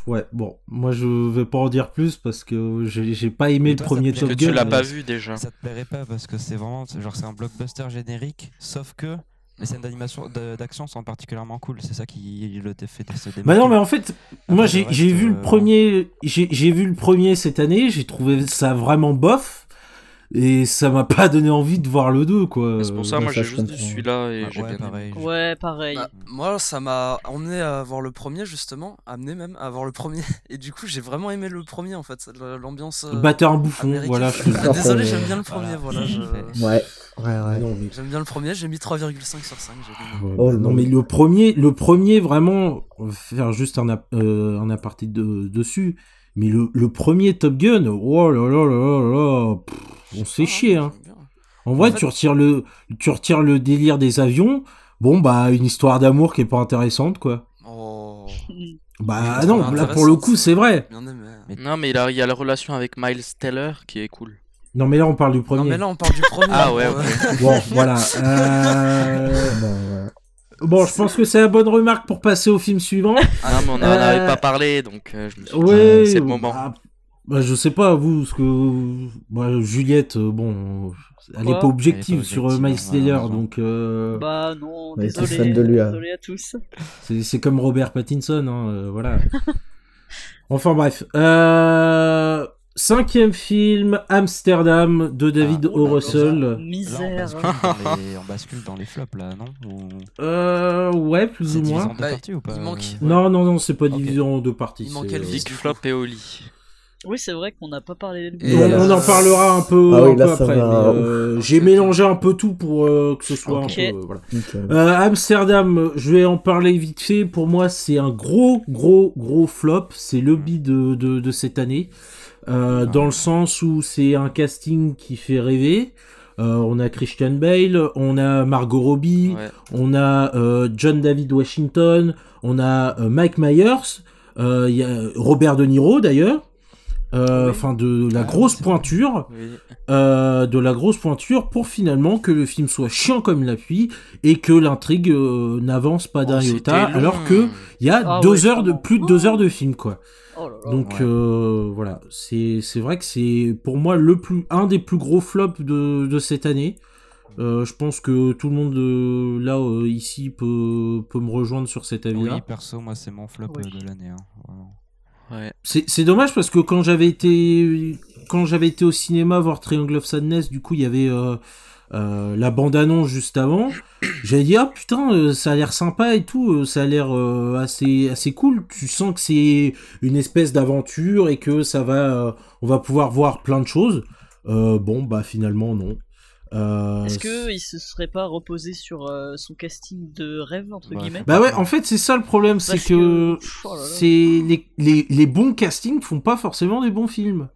ouais, bon, moi je vais pas en dire plus parce que j'ai pas aimé le premier Top Gun. tu l'as pas vu déjà. Ça te plairait pas parce que c'est vraiment, genre, c'est un blockbuster générique, sauf que Les scènes d'animation, de- d'action sont particulièrement cool. C'est ça qui le fait se démarquer. Bah non, mais en fait, moi le j'ai vu le euh, premier, j'ai vu le premier cette année, j'ai trouvé ça vraiment bof. Et ça m'a pas donné envie de voir le 2, quoi. C'est pour ça, ouais, moi j'ai je juste comprends. celui-là et Ouais, j'ai ouais, bien aimé. pareil. Ouais, pareil. Bah, moi, ça m'a emmené à voir le premier, justement, amené même à voir le premier. Et du coup, j'ai vraiment aimé le premier, en fait, l'ambiance. euh, Batteur bouffon, américaine. voilà. je. Ah, Désolé, j'aime bien le premier, Voilà. voilà. je- Ouais, ouais, ouais. non, mais- J'aime bien le premier, j'ai mis 3,5 sur 5. j'ai bien aimé. Ouais, Oh, bah, non. mais le premier, le premier vraiment, on va faire juste un, ap- euh, un aparté de, dessus. Mais le, le premier Top Gun, oh là là là là là, pff, on se fait Ah, chier. Hein. En vrai, En fait- tu retires le, tu retires le délire des avions. Bon bah une histoire d'amour qui est pas intéressante quoi. Oh, Bah non, là pour le coup c'est vrai. Mais- Non, mais il, a- il y a la relation avec Miles Teller qui est cool. Non mais là on parle du Non, premier. mais là, on parle du premier. Ah ouais, ok. Bon voilà. Euh, Bon, ouais. Bon, je pense que c'est la bonne remarque pour passer au film suivant. Ah non, mais on en Euh, avait pas parlé, donc euh, je me suis dit, Ouais, c'est le moment. Bah, bah, je sais pas, vous, ce que. Bah, Juliette, euh, bon, elle est Quoi pas objective sur euh, Miles malheureusement. donc euh, Bah non, tous désolé. de lui, hein. Désolé à tous. c'est c'est comme Robert Pattinson, hein, euh, voilà. enfin bref. Euh, cinquième film, Amsterdam, de David Ah, O. oh là là. Russell. Là, on Misère. bascule, dans les, on bascule dans les flops là, non? Ou... Euh, ouais, plus C'est ou divisé moins. en deux Bah, parties ou pas? il manque- euh, Non, non, non, c'est pas Ok. divisé en deux parties. Il c'est, le euh, Flop et Oli. Oui, c'est vrai qu'on n'a pas parlé de Et on, on en parlera un peu, Ah oui, un là, peu ça après. euh, J'ai mélangé un peu tout pour euh, que ce soit un peu. euh, voilà. Euh, Amsterdam, je vais en parler vite fait. Pour moi, c'est un gros, gros, gros flop. C'est le bid de, de, de cette année. Euh, dans le sens où c'est un casting qui fait rêver. Euh, on a Christian Bale, on a Margot Robbie, Ouais. on a euh, John David Washington, on a Mike Myers, euh, il y a Robert De Niro d'ailleurs. Euh, Oui. Enfin, de la Ah, grosse pointure Oui. euh, de la grosse pointure pour finalement que le film soit chiant comme la pluie et que l'intrigue euh, n'avance pas d'un Oh, iota c'était long. alors que il y a Ah deux ouais, heures de plus de deux heures de film quoi Oh là là. donc Ouais. euh, voilà c'est c'est vrai que c'est pour moi le plus un des plus gros flops de, de cette année Euh, je pense que tout le monde euh, là euh, ici peut peut me rejoindre sur cet avis là Oui, perso, moi c'est mon flop Oui. de l'année. hein. Ouais. C'est dommage parce que quand j'avais été quand j'avais été au cinéma voir Triangle of Sadness, du coup il y avait euh, euh, la bande annonce juste avant. J'avais dit ah putain euh, ça a l'air sympa et tout, ça a l'air assez assez cool. Tu sens que c'est une espèce d'aventure et que ça va on va pouvoir voir plein de choses. Bon bah finalement non. Euh, Est-ce que il se serait pas reposé sur euh, son casting de rêve entre Bah, guillemets Bah ouais, en fait, c'est ça le problème, c'est que, que- oh là là. c'est les, les, les bons castings font pas forcément des bons films.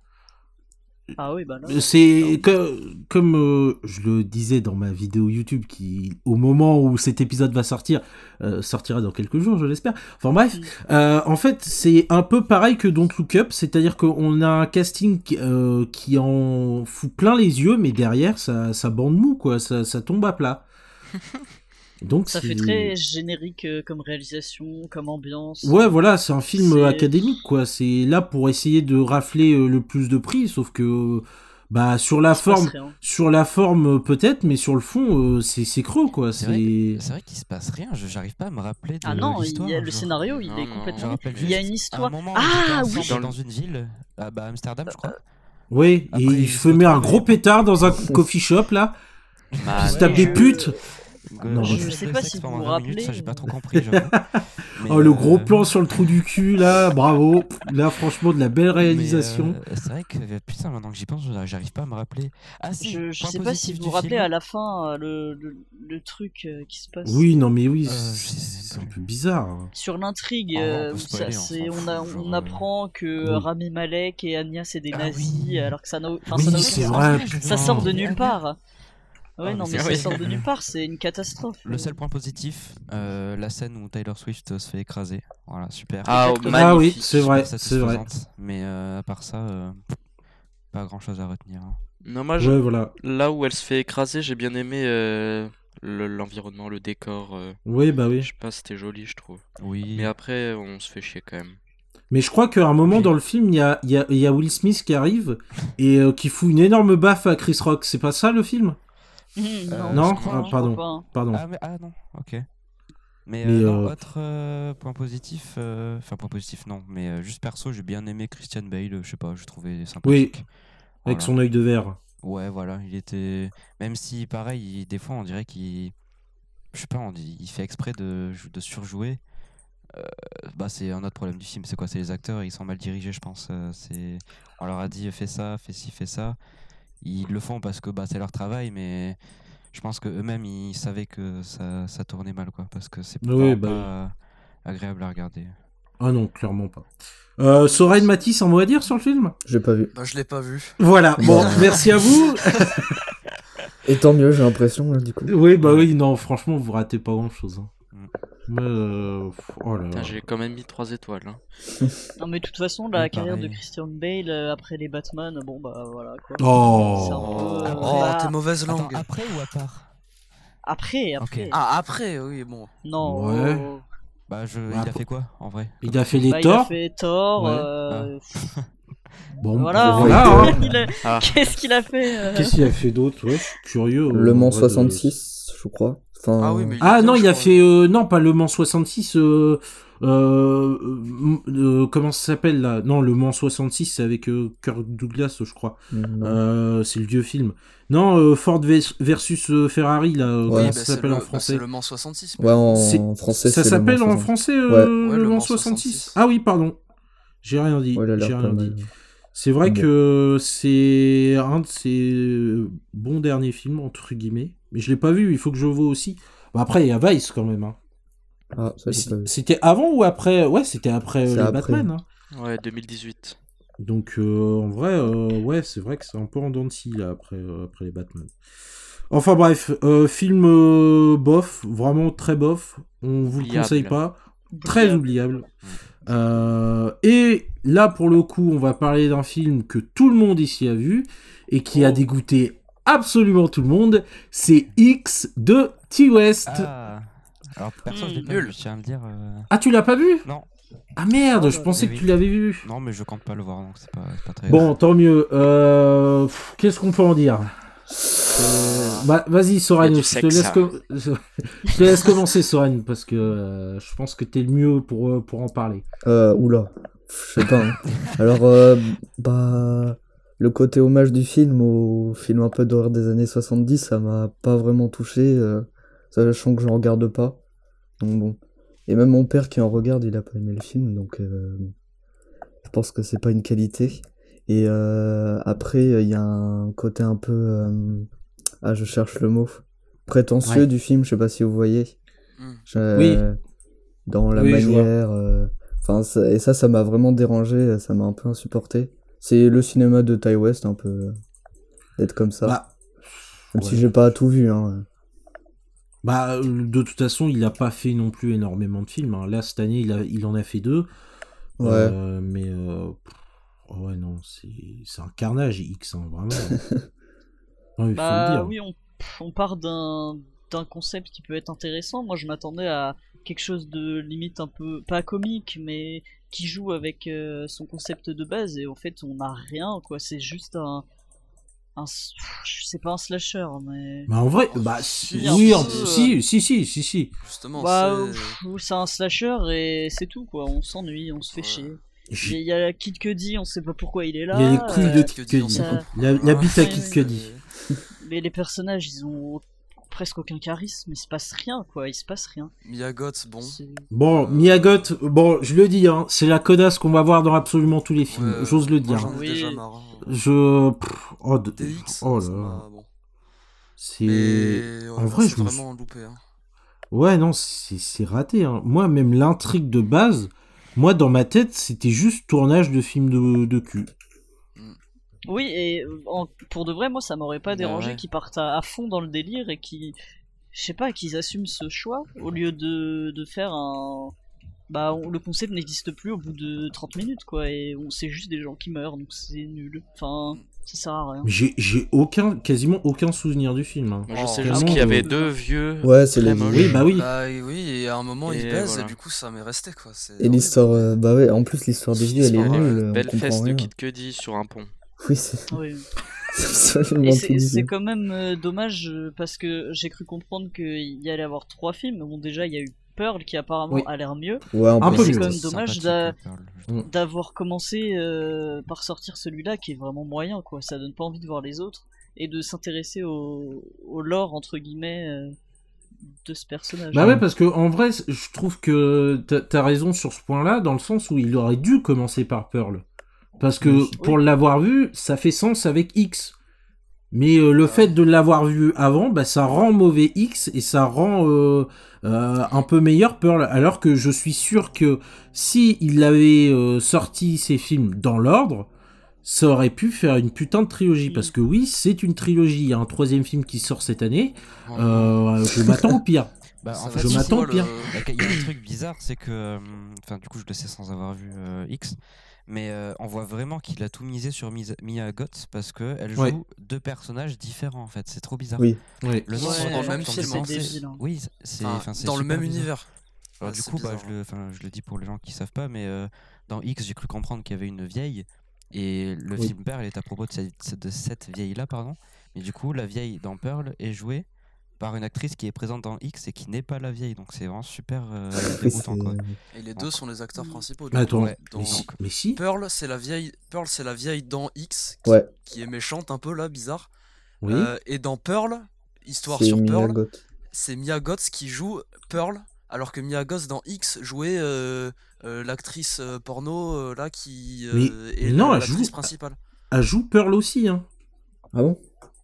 Ah oui, bah là. C'est que- comme euh, je le disais dans ma vidéo YouTube qui, au moment où cet épisode va sortir, euh, sortira dans quelques jours, je l'espère. Enfin bref, Mm. euh, en fait, c'est un peu pareil que Don't Look Up, c'est-à-dire qu'on a un casting qui, euh, qui en fout plein les yeux, mais derrière, ça, ça bande mou, quoi, ça, ça tombe à plat. Donc Ça fait très générique euh, comme réalisation, comme ambiance. Ouais, voilà, c'est un film C'est- académique, quoi. C'est là pour essayer de rafler euh, le plus de prix, sauf que, bah, sur la forme, sur la forme euh, peut-être, mais sur le fond, euh, c'est c'est creux, quoi. C'est vrai, qu'il se passe rien, je- j'arrive pas à me rappeler de Ah non, il y a le scénario, il Non, est complètement. Il y a une à histoire. un moment, Ah oui. dans une ville, ah bah Amsterdam, je crois. oui. Et il se met un gros pétard dans un coffee shop là, Bah, il se ouais, tape des je- putes. Euh, Non, je sais pas si vous vous 20 minutes, rappelez, ça j'ai pas euh. trop compris, j'avoue. Mais, Oh, le gros euh, plan sur le trou du cul là, bravo. Là, franchement, de la belle réalisation. euh, c'est vrai que putain, maintenant que j'y pense, j'arrive pas à me rappeler. Ah si, Je, je sais pas si vous vous rappelez film. à la fin euh, le, le, le truc euh, qui se passe. Oui, non, mais oui, Euh, c'est un peu bizarre. hein. Sur l'intrigue, Ah, on euh, ça- a- euh, apprend que oui. Rami Malek et Anya c'est des Ah nazis, oui. alors que ça n'a enfin, Oui, ça sort de Ah, nulle part. Ouais, Ah, non, mais mais c'est ça sort de nulle part, c'est une catastrophe. Le seul point positif, euh, la scène où Tyler Swift se fait écraser. Voilà, super. Ah. Ah oui, c'est vrai, c'est vrai. Mais euh, à part ça, euh, pas grand chose à retenir. hein. Non, moi, je- Ouais, voilà. là où elle se fait écraser, j'ai bien aimé euh, le- l'environnement, le décor. euh, Oui, bah oui. je sais pas, c'était joli, je trouve. Oui. Mais après, on se fait chier quand même. Mais je crois qu'à un moment Oui. dans le film, il y a, il y, a, il y a Will Smith qui arrive et euh, qui fout une énorme baffe à Chris Rock. C'est pas ça le film? Hum, Euh, Non, ah, pardon. pas, hein. Pardon. Ah, mais, ah non, ok. Mais, Mais, euh, non, euh, autre euh, point positif, euh, enfin point positif non, mais euh, juste perso, j'ai bien aimé Christian Bale, je sais pas, je trouvais sympathique. Avec Voilà. son œil de verre. Ouais, voilà, il était. Même si, pareil, il- des fois, on dirait qu'il. Je sais pas, on dit, il fait exprès de, de surjouer. Euh, bah, c'est un autre problème du film, c'est quoi C'est les acteurs, ils sont mal dirigés, je pense. euh, c'est... On leur a dit, fais ça, fais ci, fais ça. Ils le font parce que bah, c'est leur travail, mais je pense qu'eux-mêmes, ils savaient que ça, ça tournait mal, quoi. Parce que c'est Oui, bah pas agréable à regarder. Ah non, clairement pas. Euh, Soren Matisse, un mot à dire sur le film? J'ai pas vu. Bah, je l'ai pas vu. Voilà, bon, merci à vous. Et tant mieux, j'ai l'impression, du coup. Oui, bah oui, non, franchement, vous ratez pas grand chose. Mm. Mais, euh, oh là là. Putain, J'ai quand même mis 3 étoiles. hein. Non, mais de toute façon, la carrière de. Christian Bale euh, après les Batman, bon bah voilà quoi. Oh. Peu, Oh, bah, t'es mauvaise Attends, langue. après ou à part Après, après. Ah, après, oui, bon. Non. Ouais. euh, Bah, je... Bah, il a pour- fait quoi, en vrai? Il a fait les bah, il a torts. fait Thor. Ouais. euh, Bon, Voilà. voilà, hein. hein. Il a- Ah. Qu'est-ce qu'il a fait euh Qu'est-ce qu'il a fait d'autre? Ouais, je suis curieux. Le Mans vrai, de- 66, je crois. Enfin, Ah oui, mais Ah non, il a crois. fait euh, non pas le Mans 66. Euh, euh, euh, euh, comment ça s'appelle là? Non, le Mans 66, c'est avec euh, Kirk Douglas, je crois. Euh, c'est le vieux film. Non, euh, Ford vers- versus Ferrari là. Ouais. comment bah, ça c'est s'appelle le- en bah, français? C'est le Mans 66. Ouais, en français, Ça s'appelle en 66. français euh, Ouais, le, le Mans Mans 66. 66. Ah oui, pardon. J'ai rien dit. L'air J'ai rien dit. C'est vrai Bon. que c'est un de ses bons derniers films, entre guillemets. Mais je l'ai pas vu, il faut que je le voie aussi. Bon, après, il y a Vice quand même. hein. Ah. C'était avant ou après Ouais, c'était après euh, les après. Batman. hein. Ouais, 2018. Donc, euh, en vrai, euh, ouais, c'est vrai que c'est un peu en dents de scie, là, après, euh, après les Batman. Enfin bref, euh, film euh, bof, vraiment très bof. On vous le conseille pas. Très oubliable. Euh, et là, pour le coup, on va parler d'un film que tout le monde ici a vu et qui Oh. a dégoûté absolument tout le monde. C'est X de T-West. Ah. Ah Alors, perso, je l'ai pas nul. vu, je tiens à le dire. euh, Ah, tu l'as pas vu? Non, Ah merde, Oh, je pensais que tu l'avais vu. non, mais je compte pas le voir, donc c'est pas, pas très Bon, tant mieux. Euh, Qu'est-ce qu'on peut en dire? Euh, bah, Vas-y, Soren, je te, laisse com- je te laisse commencer, Soren, parce que euh, je pense que t'es le mieux pour, pour en parler. Euh, oula, je sais pas. hein. Alors, euh, bah, le côté hommage du film au film un peu d'horreur des années 70, ça m'a pas vraiment touché, euh, sachant que je regarde pas. Donc bon. Et même mon père qui en regarde, il a pas aimé le film, donc euh, je pense que c'est pas une qualité. Et euh, après, il y a un côté un peu, euh, ah, je cherche le mot, prétentieux Ouais. du film. Je sais pas si vous voyez. Hmm. Je- Oui. Dans la Oui, manière. Enfin, et ça, ça m'a vraiment dérangé, ça m'a un peu insupporté. C'est le cinéma de Ty West, un peu, euh, d'être comme ça. Bah, Même ouais. si j'ai pas tout vu, hein. Bah, euh, de toute façon, il a pas fait non plus énormément de films. hein. Là, cette année, il, a, il en a fait deux. Ouais. Euh, mais, euh, ouais, non, c'est c'est un carnage, X, hein, vraiment. Non, il faut le Bah dire. oui, on, on part d'un d'un concept qui peut être intéressant. Moi, je m'attendais à quelque chose de limite un peu pas comique, mais qui joue avec euh, son concept de base. Et en fait, on n'a rien, quoi. C'est juste un, un, je sais pas un slasher, mais Bah, en vrai, Oh, bah, si, oui, peu, en- euh. si, si, si, si, si. Justement, bah, c'est. un slasher et c'est tout, quoi. On s'ennuie, on se fait Ouais. chier. Il y a Kid Cudi, on sait pas pourquoi il est là. Il y a les couilles de Kid que dit, on Cudi. sait pas La, la bite à Kid Cudi. mais les personnages, ils ont presque aucun charisme. Il se passe rien, quoi. Il se passe rien. Miyagot, bon. Bon, Miyagot, bon, je le dis, hein, c'est la connasse qu'on va voir dans absolument tous les films. Ouais, J'ose le moi, dire. Ai Oui. déjà marre. hein. Je. pff, oh, de- DX, oh là. bon. C'est. Mais en vrai, je me vraiment loupé. Hein. Ouais, non, c'est c'est raté. Hein. Moi, même l'intrigue de base, moi, dans ma tête, c'était juste tournage de film de, de cul. Oui, et euh, en- pour de vrai, moi, ça m'aurait pas Bah dérangé ouais. qu'ils partent à, à fond dans le délire et qu'ils, je sais pas, qu'ils assument ce choix au lieu de, de faire un. Bah, on- le concept n'existe plus au bout de 30 minutes, quoi, et on sait juste des gens qui meurent, donc c'est nul. Enfin, ça sert à rien. J'ai j'ai aucun, quasiment aucun souvenir du film. hein. Moi, je Oh, sais vraiment, juste qu'il y avait deux vieux. Ouais, c'est les-. Oui, bah oui. Bah et oui, et à un moment il Et baise, voilà. et du coup ça m'est resté quoi. c'est Et l'histoire, euh, bah ouais, en plus l'histoire des vieux, elle est nulle, on belle fesse de. Kid Cudi sur un pont. Oui, c'est Oui. C'est quand même euh, dommage euh, parce que j'ai cru comprendre qu'il y allait avoir trois films. Bon, déjà, il y a eu Pearl qui apparemment Oui. a l'air mieux. Ouais, Un peu peu c'est quand même dommage euh, trouve. d'avoir commencé euh, par sortir celui-là qui est vraiment moyen, quoi. Ça donne pas envie de voir les autres et de s'intéresser au, au lore, entre guillemets, euh, de ce personnage. Bah ouais, parce que en vrai, je trouve que t'as- t'as raison sur ce point-là, dans le sens où il aurait dû commencer par Pearl. Parce que Oui. pour l'avoir vu, ça fait sens avec X. Mais euh, le fait de l'avoir vu avant, bah, ça rend mauvais X et ça rend euh, euh, un peu meilleur Pearl. Alors que je suis sûr que si il avait euh, sorti ses films dans l'ordre, ça aurait pu faire une putain de trilogie. Parce que oui, c'est une trilogie. Il y a un troisième film qui sort cette année. Euh, je m'attends au pire. Bah, en fait, je m'attends au pire. le- Il y a un truc bizarre, c'est que. euh, Enfin, du coup, je le sais sans avoir vu euh, X. Mais euh, on voit vraiment qu'il a tout misé sur Mia Goth parce qu'elle joue Ouais. deux personnages différents en fait. C'est trop bizarre. Oui. Ouais. Le nom, dans le même film, hein. Oui, c'est Enfin, dans le même bizarre. univers. Alors, Ouais, du coup, bah, je, le, enfin, je le dis pour les gens qui savent pas, mais euh, dans X, j'ai cru comprendre qu'il y avait une vieille. Et le Oui. film Pearl est à propos de cette, de cette vieille-là, pardon. Mais du coup, la vieille dans Pearl est jouée par une actrice qui est présente dans X et qui n'est pas la vieille. Donc c'est vraiment super euh, déroutant, quoi. Et les deux sont les acteurs principaux. du coup. attends, Ouais, mais, si, mais si. Pearl, c'est la vieille. Pearl, c'est la vieille dans X qui, Ouais. qui est méchante un peu là, bizarre. Oui. Euh, et dans Pearl, histoire sur Mia Pearl, c'est Mia Goth qui joue Pearl, alors que Mia Goth dans X jouait euh, euh, l'actrice euh, porno euh, là qui euh, Mais- est non, le- elle l'actrice joue- principale. Elle joue Pearl aussi, hein. Ah bon?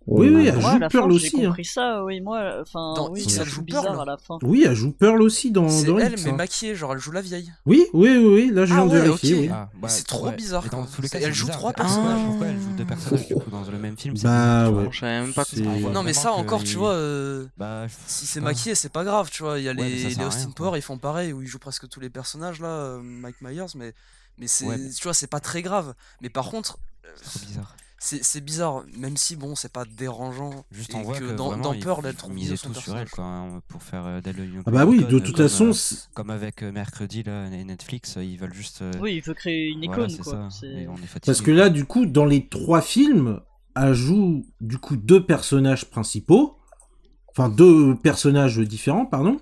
Oui, oui, elle joue Pearl aussi, j'ai hein. compris ça, oui, moi, enfin, Dans oui, X, c'est elle joue bizarre Pearl. à la fin. Oui, elle joue Pearl aussi dans, C'est dans elle, X, mais hein. maquillée, genre elle joue la vieille. Oui, oui, oui, oui, là je Ah viens de ouais, vérifier. Ah, bah, c'est trop bizarre, Mais dans quoi. tous les cas, C'est- elle joue trois personnages. Pourquoi elle joue deux personnages du coup dans le même film Bah, ouais. Je savais même pas Non, mais ça encore, tu vois, euh, Bah, si c'est maquillé, c'est pas grave, tu vois. Il y a les, Austin. Power, ils font pareil, où ils jouent presque tous les personnages là, euh, Mike Myers, mais, mais c'est, Ouais, mais- tu vois, c'est pas très grave. Mais par contre, euh, C'est trop bizarre. C'est, c'est bizarre, même si bon, c'est pas dérangeant. Juste on voit que que dans, dans Pearl, elle faut trouve tout sur elle quoi, hein, pour faire euh, d'elle une Ah bah oui, de toute comme, façon, euh, comme avec euh, mercredi là, et Netflix, ils veulent juste. euh, Oui, il veut créer une voilà, icône, c'est quoi. ça. c'est- Et on est fatigué, Parce que là, du coup, dans les trois films, elle joue du coup deux personnages principaux, enfin deux personnages différents, pardon.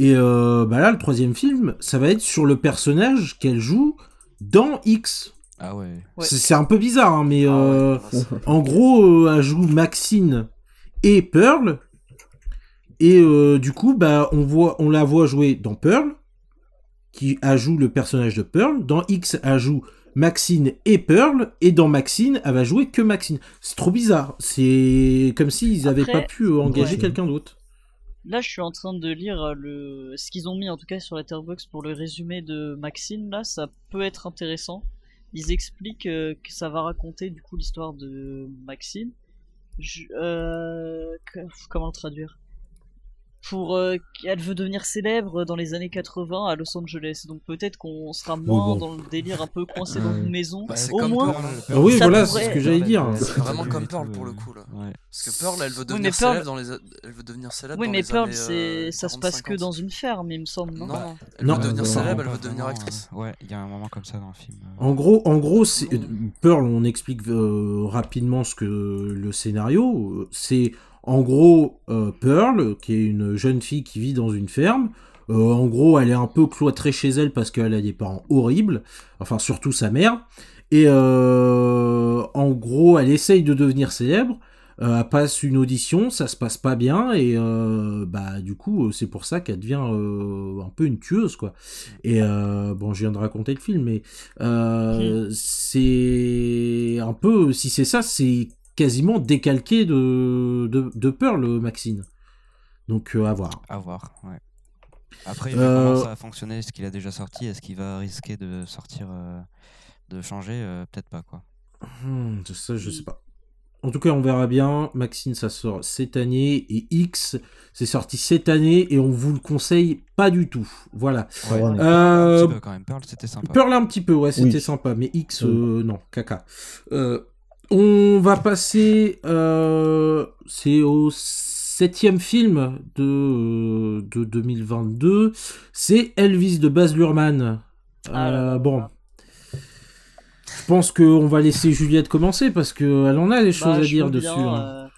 Et euh, bah là, le troisième film, ça va être sur le personnage qu'elle joue dans X. Ah ouais. Ouais. C'est un peu bizarre, hein, mais Ah euh, c'est- en gros, euh, elle joue Maxine et Pearl. Et euh, du coup, bah, on, voit, on la voit jouer dans Pearl, qui ajoute le personnage de Pearl. Dans X, elle joue Maxine et Pearl. Et dans Maxine, elle va jouer que Maxine. C'est trop bizarre. C'est comme s'ils n'avaient pas pu euh, engager ouais. quelqu'un d'autre. Là, je suis en train de lire euh, le ce qu'ils ont mis en tout cas sur Letterboxd pour le résumé de Maxine. Là, ça peut être intéressant. Ils expliquent euh, que ça va raconter du coup l'histoire de Maxine. Je- euh, comment le traduire? Pour euh, qu'elle veut devenir célèbre dans les années 80 à Los Angeles. Donc peut-être qu'on sera moins bon. dans le délire un peu coincé dans une maison. Bah, Au comme moins, Pearl. Ah oui, Ça voilà, pourrait- c'est ce que j'allais dire. C'est vraiment comme Pearl pour le coup là. ouais. Parce que Pearl, elle veut devenir Pearl- célèbre dans les, a- elle veut devenir célèbre oui, dans mais les Pearl, années, c'est euh, ça se 40, passe que 50. dans une ferme, il me semble. Non, Non, non, elle Non. veut devenir Non, célèbre, elle veut devenir actrice. Ouais, il y a un moment comme ça dans le film. En gros, en gros. Pearl. On explique euh, rapidement ce que le scénario. euh, C'est en gros euh, Pearl, qui est une jeune fille qui vit dans une ferme. Euh, en gros, elle est un peu cloîtrée chez elle parce qu'elle a des parents horribles. Enfin, surtout sa mère. Et euh, en gros, elle essaye de devenir célèbre. Euh, elle passe une audition, ça se passe pas bien et bah du coup c'est pour ça qu'elle devient un peu une tueuse quoi. Et bon, je viens de raconter le film, mais c'est un peu, si c'est ça, c'est quasiment décalqué de, de, de Pearl, Maxine. Donc euh, à voir. À voir, ouais. Après, Euh, comment ça a fonctionné, ce qu'il a déjà sorti, est-ce qu'il va risquer de sortir, euh, de changer Euh, Peut-être pas, quoi. Hmm, ça, je sais pas. En tout cas, on verra bien. Maxine, ça sort cette année. Et X, c'est sorti cette année. Et on vous le conseille pas du tout. Voilà. Ouais. un petit peu quand même. Pearl, c'était sympa. Pearl un petit peu, ouais, c'était Oui. sympa. Mais X, euh, non, caca. Euh, on va passer. euh, c'est au septième film de, de 2022. C'est Elvis de Baz Luhrmann. Ah Euh, bon. pense qu'on va laisser Juliette commencer parce qu'elle en a des choses Bah, à je dire dessus. hein.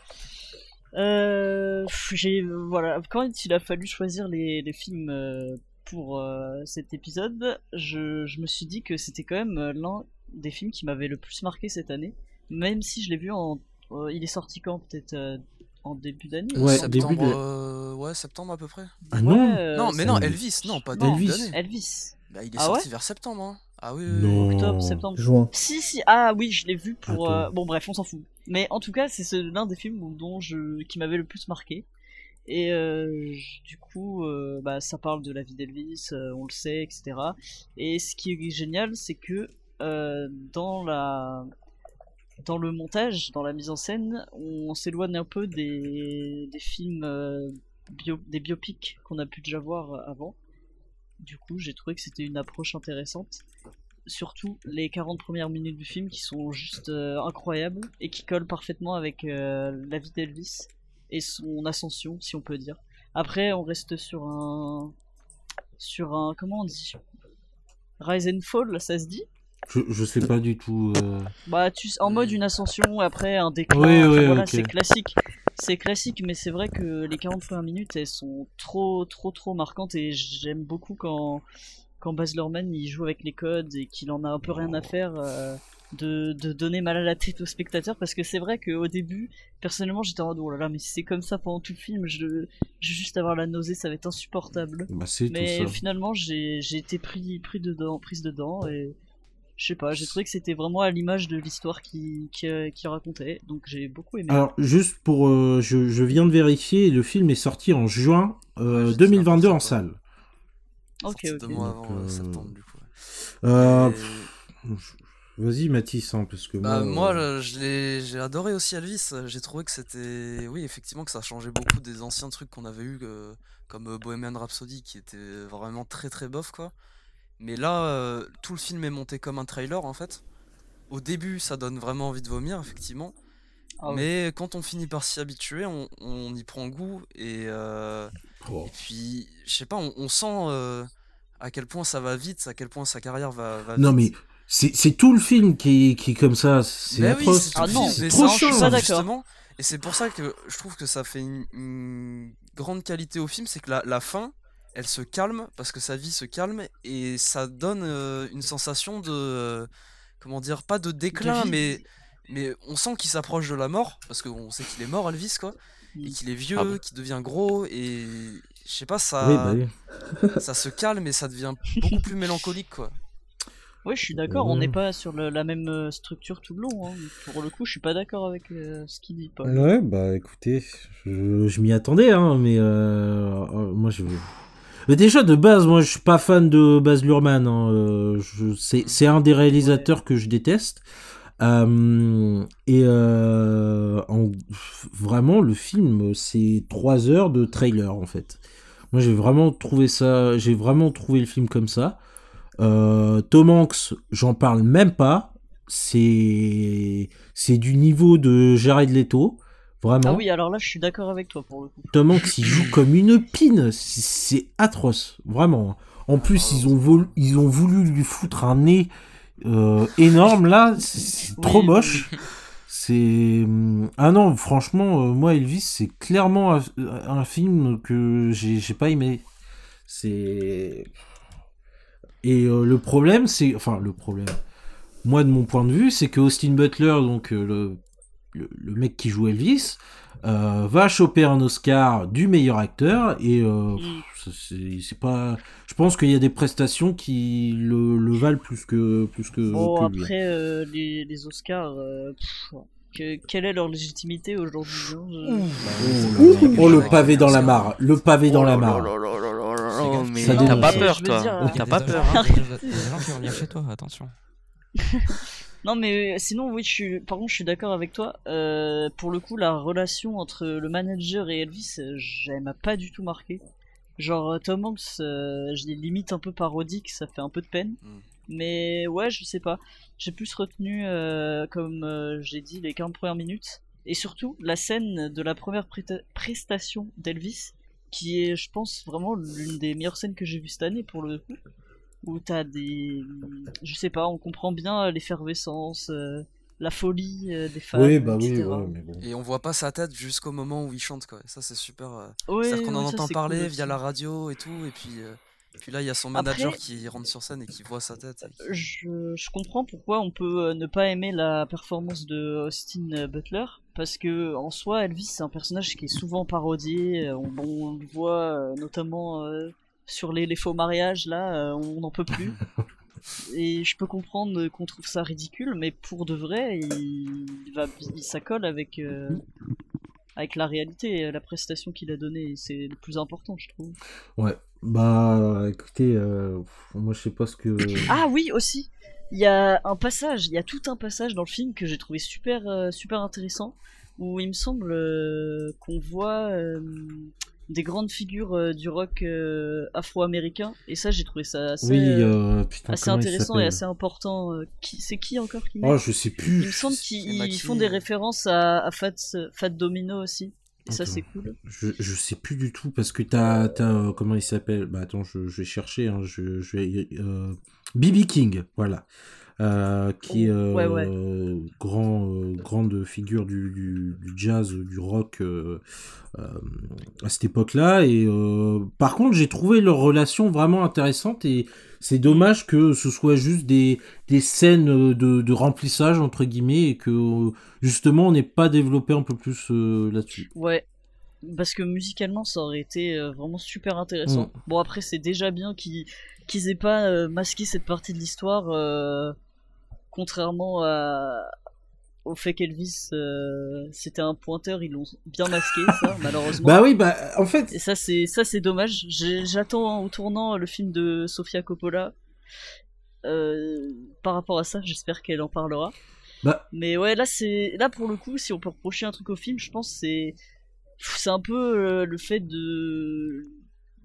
euh, euh, j'ai voilà quand il a fallu choisir les, les films euh, pour euh, cet épisode, je, je me suis dit que c'était quand même euh, l'un des films qui m'avait le plus marqué cette année, même si je l'ai vu en euh, il est sorti quand peut-être euh, en début d'année. Ouais, septembre, début de- euh, ouais, septembre à peu près. Ah non euh, non, mais non, Elvis, non, pas Non, début Elvis. d'année. Elvis. Bah, il est Ah sorti ouais vers septembre, hein. Ah oui, oui, oui. Non. Octobre, septembre. Juin. Si, si, ah oui, je l'ai vu pour. Attends. euh, Bon, bref, on s'en fout. Mais en tout cas, c'est ce- l'un des films dont je, qui m'avait le plus marqué. Et euh, du coup, euh, bah, ça parle de la vie d'Elvis, euh, on le sait, etc. Et ce qui est génial, c'est que euh, dans la dans le montage, dans la mise en scène, on s'éloigne un peu des, films euh, bio, des biopics qu'on a pu déjà voir avant. Du coup, j'ai trouvé que c'était une approche intéressante surtout les 40 premières minutes du film qui sont juste euh, incroyables et qui collent parfaitement avec euh, la vie d'Elvis et son ascension, si on peut dire. Après, on reste sur un. sur un. comment on dit? Rise and Fall, ça se dit? Je, je sais pas du tout. euh, Bah, tu, en mode une ascension, après un déclin. Oui, voilà, c'est classique. C'est classique, mais c'est vrai que les 40 premières minutes, elles sont trop, trop, trop marquantes et j'aime beaucoup quand, quand Baz Luhrmann il joue avec les codes et qu'il en a un peu rien à faire euh, de, de donner mal à la tête aux spectateurs parce que c'est vrai qu'au début, personnellement, j'étais en mode oh là là, mais si c'est comme ça pendant tout le film, je, je vais juste avoir la nausée, ça va être insupportable. Bah, Mais finalement, j'ai j'ai été pris, pris dedans, prise dedans et je sais pas, j'ai trouvé que c'était vraiment à l'image de l'histoire qui, qui, euh, qui racontait, donc j'ai beaucoup aimé. Alors, juste pour. euh, je, je viens de vérifier, le film est sorti en juin euh, Ouais, j'ai dit 2022 en n'importe quoi. salle. ok, ok. deux mois avant euh, euh, septembre, du coup. Euh, Et- Vas-y, Mathis, hein, parce que Bah, moi. moi, euh, je l'ai, j'ai adoré aussi Elvis. J'ai trouvé que c'était, oui, effectivement, que ça changeait beaucoup des anciens trucs qu'on avait eu, comme euh, Bohemian Rhapsody, qui était vraiment très très bof, quoi. Mais là, euh, tout le film est monté comme un trailer, en fait. Au début, ça donne vraiment envie de vomir, effectivement. Ah. Mais quand on finit par s'y habituer, on, on y prend goût. Et, euh, oh. et puis, je sais pas, on, on sent euh, à quel point ça va vite, à quel point sa carrière va, va Non, mais vite. c'est c'est tout le film qui est, qui est comme ça. C'est oui, atroce. tout Ah c'est trop chiant. justement. Et c'est pour ça que je trouve que ça fait une, une grande qualité au film, c'est que la, la fin, elle se calme, parce que sa vie se calme, et ça donne euh, une sensation de... euh, comment dire Pas de déclin, mais, mais on sent qu'il s'approche de la mort, parce qu'on sait qu'il est mort, Elvis, quoi. Et qu'il est vieux, Ah bon qu'il devient gros, et... Je sais pas, ça, Oui, bah oui. ça se calme et ça devient beaucoup plus mélancolique, quoi. Ouais, je suis d'accord, on n'est pas sur le- la même euh, structure tout le long. hein. Pour le coup, je suis pas d'accord avec euh, ce qu'il dit, Paul. Ouais, bah écoutez, je, je m'y attendais, hein, mais euh, moi je. Mais déjà de base, moi je suis pas fan de Baz Luhrmann. hein, euh, c'est un des réalisateurs que je déteste. Euh, et euh, en- vraiment, le film, c'est trois heures de trailer en fait. Moi j'ai vraiment trouvé ça, j'ai vraiment trouvé le film comme ça. Tom Hanks, j'en parle même pas. C'est c'est du niveau de Jared Leto, vraiment. Ah oui, alors là, je suis d'accord avec toi pour le coup. Tom Hanks, il joue comme une pine. C'est- atroce, vraiment. En plus, ils ont, voulu, ils ont voulu lui foutre un nez euh, énorme, là. C'est Oui, trop oui, moche. C'est. Ah non, franchement, euh, moi, Elvis, c'est clairement un, un film que j'ai pas aimé. C'est. Et euh, le problème, c'est. Enfin, le problème. Moi, de mon point de vue, c'est que Austin Butler, donc le, le, le mec qui joue Elvis, euh, va choper un Oscar du meilleur acteur et euh, c'est pas. Je pense qu'il y a des prestations qui le, le valent plus que plus que. Bon, que lui. après, euh, les, les Oscars, euh, pff, que- quelle est leur légitimité aujourd'hui hein, je- Oh le pavé dans la mare, le pavé dans la Oh mare. là là là là là là Fais là, gaffe, mais ça t'as pas peur, toi. T'as pas peur. hein. Il y a des des gens qui vont venir chez toi, attention. Non, mais sinon, oui, je suis, par contre, je suis d'accord avec toi. Euh, pour le coup, la relation entre le manager et Elvis, euh, elle m'a pas du tout marqué. Genre, euh, Tom Hanks, euh, je l'ai limite un peu parodique, ça fait un peu de peine. Mm. Mais ouais, je sais pas. J'ai plus retenu, euh, comme euh, j'ai dit, les 40 premières minutes. Et surtout, la scène de la première presta- prestation d'Elvis, qui est, je pense, vraiment l'une des meilleures scènes que j'ai vues cette année, pour le coup. Où t'as des, je sais pas, on comprend bien l'effervescence, euh, la folie euh, des fans, Oui, bah oui, ouais, mais bon. Et on voit pas sa tête jusqu'au moment où il chante, quoi. Ça, c'est super. euh, Ouais, C'est-à-dire qu'on en entend parler cool via la radio et tout, et puis, euh, puis là, il y a son manager Après- qui rentre sur scène et qui voit sa tête. qui- je, je comprends pourquoi on peut ne pas aimer la performance de Austin Butler parce que en soi Elvis c'est un personnage qui est souvent parodié on, le voit notamment euh, sur les, les faux mariages là euh, on n'en peut plus et je peux comprendre qu'on trouve ça ridicule mais pour de vrai il, va il s'accole avec euh, avec la réalité la prestation qu'il a donnée c'est le plus important je trouve Ouais. Bah, écoutez, euh, moi je sais pas ce que. Ah oui, aussi. Il y a un passage, il y a tout un passage dans le film que j'ai trouvé super euh, super intéressant où il me semble qu'on voit des grandes figures euh, du rock euh, afro-américain et ça j'ai trouvé ça assez, oui, euh, putain, assez comment il intéressant et assez important. euh, qui c'est qui encore qui Oh, je sais Il plus. me semble qu'ils font des références à, à Fat, Fat Domino aussi. Et ça c'est cool. Je, je sais plus du tout parce que t'as, t'as euh, comment il s'appelle? Bah attends, je, je vais chercher. Hein, je, je vais euh, BB King, voilà, euh, qui est ouais, ouais. euh, grand, euh, grande figure du, du, du jazz, du rock à cette époque-là. Et par contre, j'ai trouvé leur relation vraiment intéressante et c'est dommage que ce soit juste des, des scènes de, de remplissage entre guillemets et que justement on n'ait pas développé un peu plus là-dessus. Ouais. Parce que musicalement, ça aurait été vraiment super intéressant. Mm. Bon, après, c'est déjà bien qu'ils qu'ils aient pas masqué cette partie de l'histoire, euh, contrairement à... au fait qu'Elvis, euh, c'était un pointeur, ils l'ont bien masqué, ça, malheureusement. Bah oui, bah en fait, Et ça, c'est ça, c'est dommage. J'attends au tournant le film de Sofia Coppola. Euh, par rapport à ça, j'espère qu'elle en parlera. bah Mais ouais, là c'est là pour le coup, si on peut reprocher un truc au film, je pense que c'est c'est un peu euh, le fait de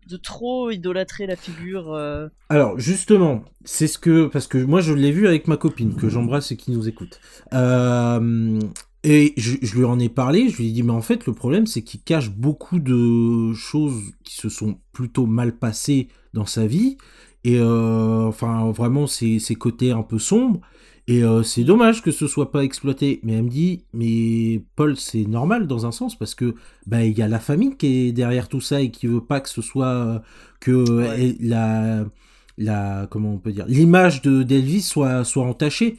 de trop idolâtrer la figure. euh, Alors justement, c'est ce que parce que moi je l'ai vu avec ma copine que j'embrasse et qui nous écoute. Euh, et je, lui en ai parlé, je lui ai dit mais en fait le problème c'est qu'il cache beaucoup de choses qui se sont plutôt mal passées dans sa vie et euh, enfin vraiment ses côtés un peu sombres et euh, c'est dommage que ce soit pas exploité. Mais elle me dit mais Paul c'est normal dans un sens parce que bah il y a la famille qui est derrière tout ça et qui veut pas que ce soit euh, que Ouais. elle- la la comment on peut dire l'image de d'Elvis soit soit entachée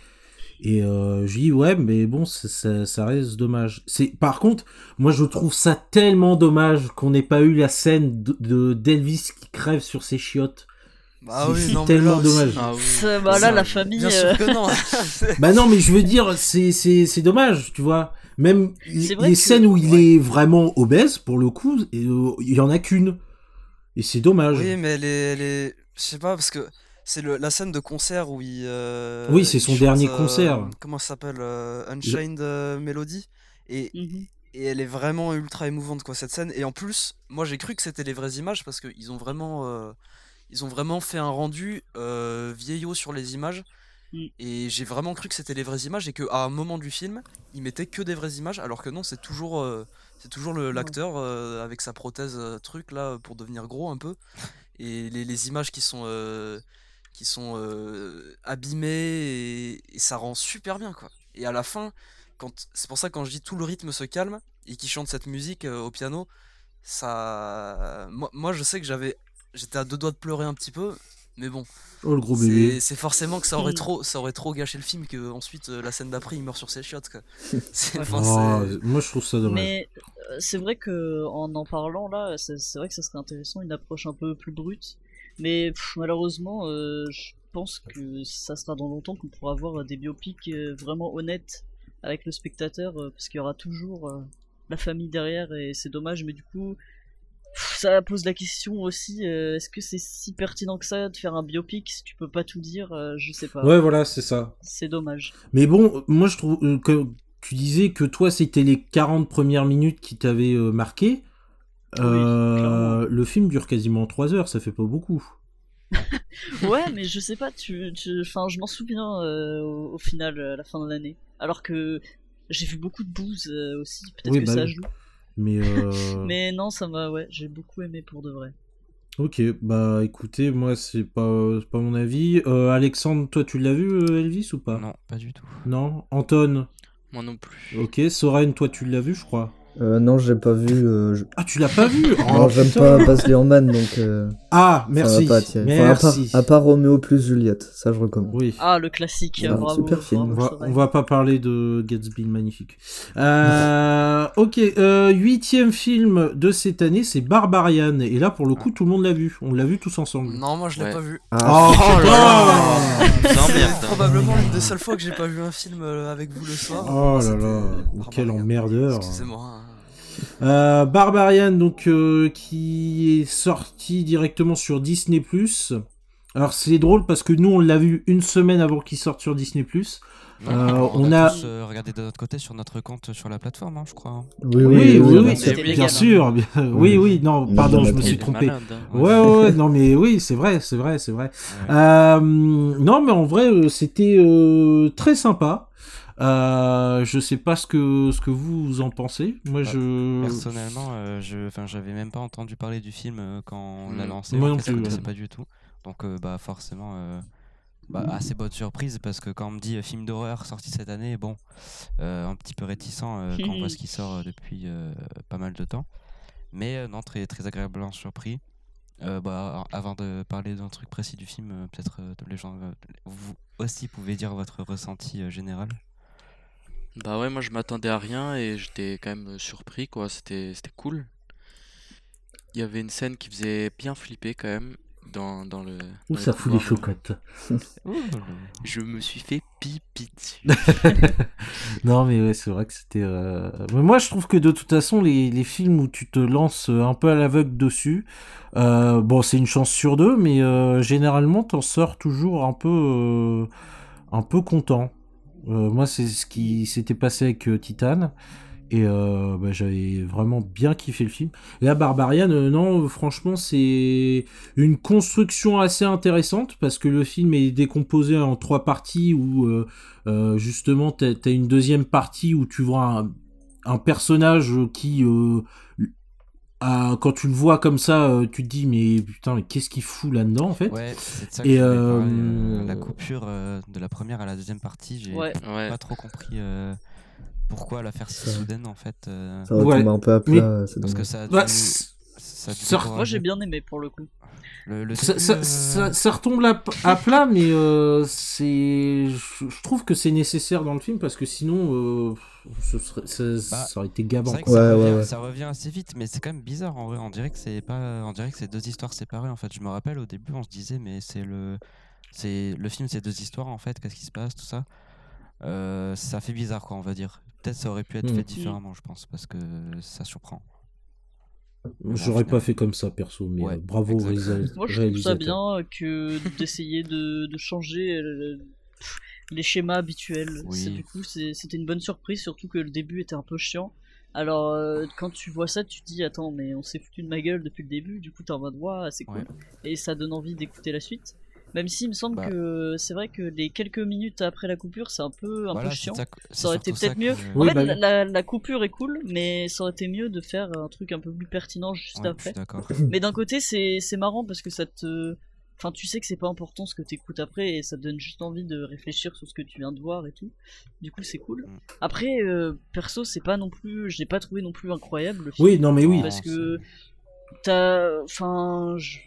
et euh, je dis ouais mais bon ça, ça, ça reste dommage c'est par contre moi je trouve ça tellement dommage qu'on n'ait pas eu la scène de de- d'Elvis qui crève sur ses chiottes C'est- oui, c'est non, mais tellement là dommage. Ah oui. bah là, la famille. Bien euh, sûr que non. bah non mais je veux dire c'est c'est c'est dommage tu vois même les, que- scènes où il ouais. est vraiment obèse pour le coup euh, il y en a qu'une et c'est dommage Oui, mais les, les... je sais pas, parce que c'est la scène de concert où il. euh, Oui, c'est son chante, dernier euh, concert. comment ça s'appelle euh, Unchained euh, Melody. Et, mhm. et elle est vraiment ultra émouvante, quoi, cette scène. Et en plus, moi j'ai cru que c'était les vraies images parce qu'ils ont vraiment. Ils ont vraiment fait un rendu euh, vieillot sur les images. Mm. Et j'ai vraiment cru que c'était les vraies images et qu'à un moment du film, ils mettaient que des vraies images, alors que non, c'est toujours, euh, c'est toujours l'acteur euh, avec sa prothèse euh, truc là pour devenir gros un peu. Et les, les images qui sont, qui sont abîmées et, et ça rend super bien quoi. Et à la fin, quand, c'est pour ça que quand je dis tout le rythme se calme et qu'il chante cette musique au piano, ça, moi, moi je sais que j'avais, j'étais à deux doigts de pleurer un petit peu, mais bon. oh le gros bébé C'est c'est forcément que ça aurait trop, ça aurait trop gâché le film que ensuite euh, la scène d'après il meurt sur ses chiottes quoi. Enfin, Oh, c'est- moi je trouve ça dommage Mais euh, c'est vrai que en en parlant là, c'est vrai que ça serait intéressant une approche un peu plus brute. Mais pff, malheureusement, euh, je pense que ça sera dans longtemps qu'on pourra avoir des biopics vraiment honnêtes avec le spectateur, parce qu'il y aura toujours la famille derrière et c'est dommage. Mais du coup, ça pose la question aussi euh, est-ce que c'est si pertinent que ça de faire un biopic si tu peux pas tout dire euh, Je sais pas. ouais voilà c'est ça C'est dommage. Mais bon, moi je trouve euh, que tu disais que toi c'était les 40 premières minutes qui t'avaient marqué. Clairement. le film dure quasiment 3 heures, ça fait pas beaucoup. Ouais, mais je sais pas, tu, tu, enfin, je m'en souviens au, au final, à la fin de l'année. Alors que j'ai vu beaucoup de euh, aussi, peut-être Oui, que bah ça oui. joue. Mais, euh, Mais non, ça m'a, ouais, j'ai beaucoup aimé pour de vrai. Ok, bah écoutez, moi c'est pas, c'est pas mon avis. Euh, Alexandre, toi tu l'as vu euh, Elvis ou pas? Non, pas du tout. Non? Anton? Moi non plus. Ok, Soren, toi tu l'as vu je crois Euh, non, j'ai pas vu. euh, je- Ah tu l'as pas vu? Non, Oh, j'aime putain. pas Baz Luhrmann, donc euh, Ah, merci. pas attirer. Enfin, à, part, merci. à part Roméo plus Juliette, ça je recommande. Oui. Ah, le classique, Ah, bravo. super film. bravo, On va, on va pas parler de Gatsby le magnifique. Euh, ok, euh, huitième film de cette année, c'est Barbarian. Et là, pour le coup, tout le monde l'a vu. On l'a vu tous ensemble. Non, moi je l'ai Ouais. pas vu. Ah, Oh, Oh là Non, C'est probablement l'une des seules fois que j'ai pas vu un film avec vous le soir. Oh là là, quel emmerdeur. Excusez-moi. Euh, Barbarian, donc, euh, qui est sorti directement sur Disney+. Alors, c'est drôle parce que nous, on l'a vu une semaine avant qu'il sorte sur Disney+. Non, Euh, on, on a, a- tous euh, regardé de notre côté sur notre compte sur la plateforme, hein, je crois. hein. oui, Oui, oui, oui, bien oui, sûr. c'était bien légal, sûr. bien- Oui, oui, non, pardon, je me suis trompé. malade, hein. Ouais, ouais, ouais, non, mais oui, c'est vrai, c'est vrai, c'est vrai. Ouais. Euh, non, mais en vrai, c'était euh, très sympa. Euh, je sais pas ce que ce que vous en pensez. Moi, Bah, je Personnellement, euh, je, enfin, j'avais même pas entendu parler du film euh, quand on l'a Mm. lancé. Moi non plus, je pas du tout. Donc, euh, bah, forcément, euh, bah, assez bonne surprise parce que quand on me dit film d'horreur sorti cette année, bon, euh, un petit peu réticent euh, quand on voit ce qui sort depuis euh, pas mal de temps. Mais euh, non, très, très agréablement surpris. Euh, bah, avant de parler d'un truc précis du film, euh, peut-être euh, les gens, euh, vous aussi pouvez dire votre ressenti euh, général. Bah ouais, moi je m'attendais à rien et j'étais quand même euh, surpris quoi, c'était c'était cool. Il y avait une scène qui faisait bien flipper quand même dans, dans le. Où dans ça fout les couloirs. chocottes. Je me suis fait pipi dessus. Non, mais ouais, c'est vrai que c'était. euh, Mais moi, je trouve que de toute façon, les, les films où tu te lances euh, un peu à l'aveugle dessus, euh, bon, c'est une chance sur deux, mais euh, généralement, t'en sors toujours un peu, un peu content. Euh, moi, c'est ce qui s'était passé avec euh, Titan. Et euh, bah, j'avais vraiment bien kiffé le film. Là, Barbarian, non, franchement, c'est une construction assez intéressante parce que le film est décomposé en trois parties où justement t'as as une deuxième partie où tu vois un personnage qui, euh, quand tu le vois comme ça, euh, tu te dis mais putain, mais qu'est-ce qu'il fout là-dedans en fait Ouais, c'est ça que Et, euh, euh, la coupure euh, de la première à la deuxième partie, j'ai Ouais. Ouais. pas trop compris euh, pourquoi la faire si Ça- soudaine en fait. euh, Ça retombe Ouais. un peu à plat. parce que ça a dû, Bah, ça a dû. Moi j'ai bien aimé pour le coup. Le, le ça, ça- euh, ça- ça retombe à plat, mais euh, c'est, je, je trouve que c'est nécessaire dans le film parce que sinon, euh, ce serait, ça, Bah, ça aurait été gavant. Ouais, ça, ouais, revient, ouais. ça revient assez vite, mais c'est quand même bizarre en vrai. On dirait que c'est pas, on dirait que c'est deux histoires séparées en fait. Je me rappelle au début, on se disait mais c'est le, c'est le film, c'est deux histoires en fait. Qu'est-ce qui se passe, tout ça? Euh, ça fait bizarre quoi, on va dire. Peut-être ça aurait pu être Mm. fait différemment, je pense, parce que ça surprend. Bon, J'aurais pas fait comme ça perso, mais Ouais, euh, bravo réalisa- Moi je trouve ça bien que d'essayer de, de changer euh, les schémas habituels. Oui. Du coup c'était une bonne surprise, surtout que le début était un peu chiant. Alors euh, quand tu vois ça, tu te dis attends mais on s'est foutu de ma gueule depuis le début, du coup t'es en mode ouais c'est cool. Ouais. Et ça donne envie d'écouter la suite. Même si il me semble Bah. que c'est vrai que les quelques minutes après la coupure c'est un peu un Voilà, peu c'est chiant. ça aurait été peut-être mieux. En Oui, fait, bah la, oui. la- la coupure est cool, mais ça aurait été mieux de faire un truc un peu plus pertinent juste Ouais, après. Mais d'un côté, c'est c'est marrant parce que ça te. Enfin, tu sais que c'est pas important ce que t'écoutes après et ça te donne juste envie de réfléchir sur ce que tu viens de voir et tout. Du coup, c'est cool. Mm. Après, euh, perso, c'est pas non plus. Je l'ai pas trouvé non plus incroyable le film. Oui, non mais oui. Parce que. T'as. Enfin. Je...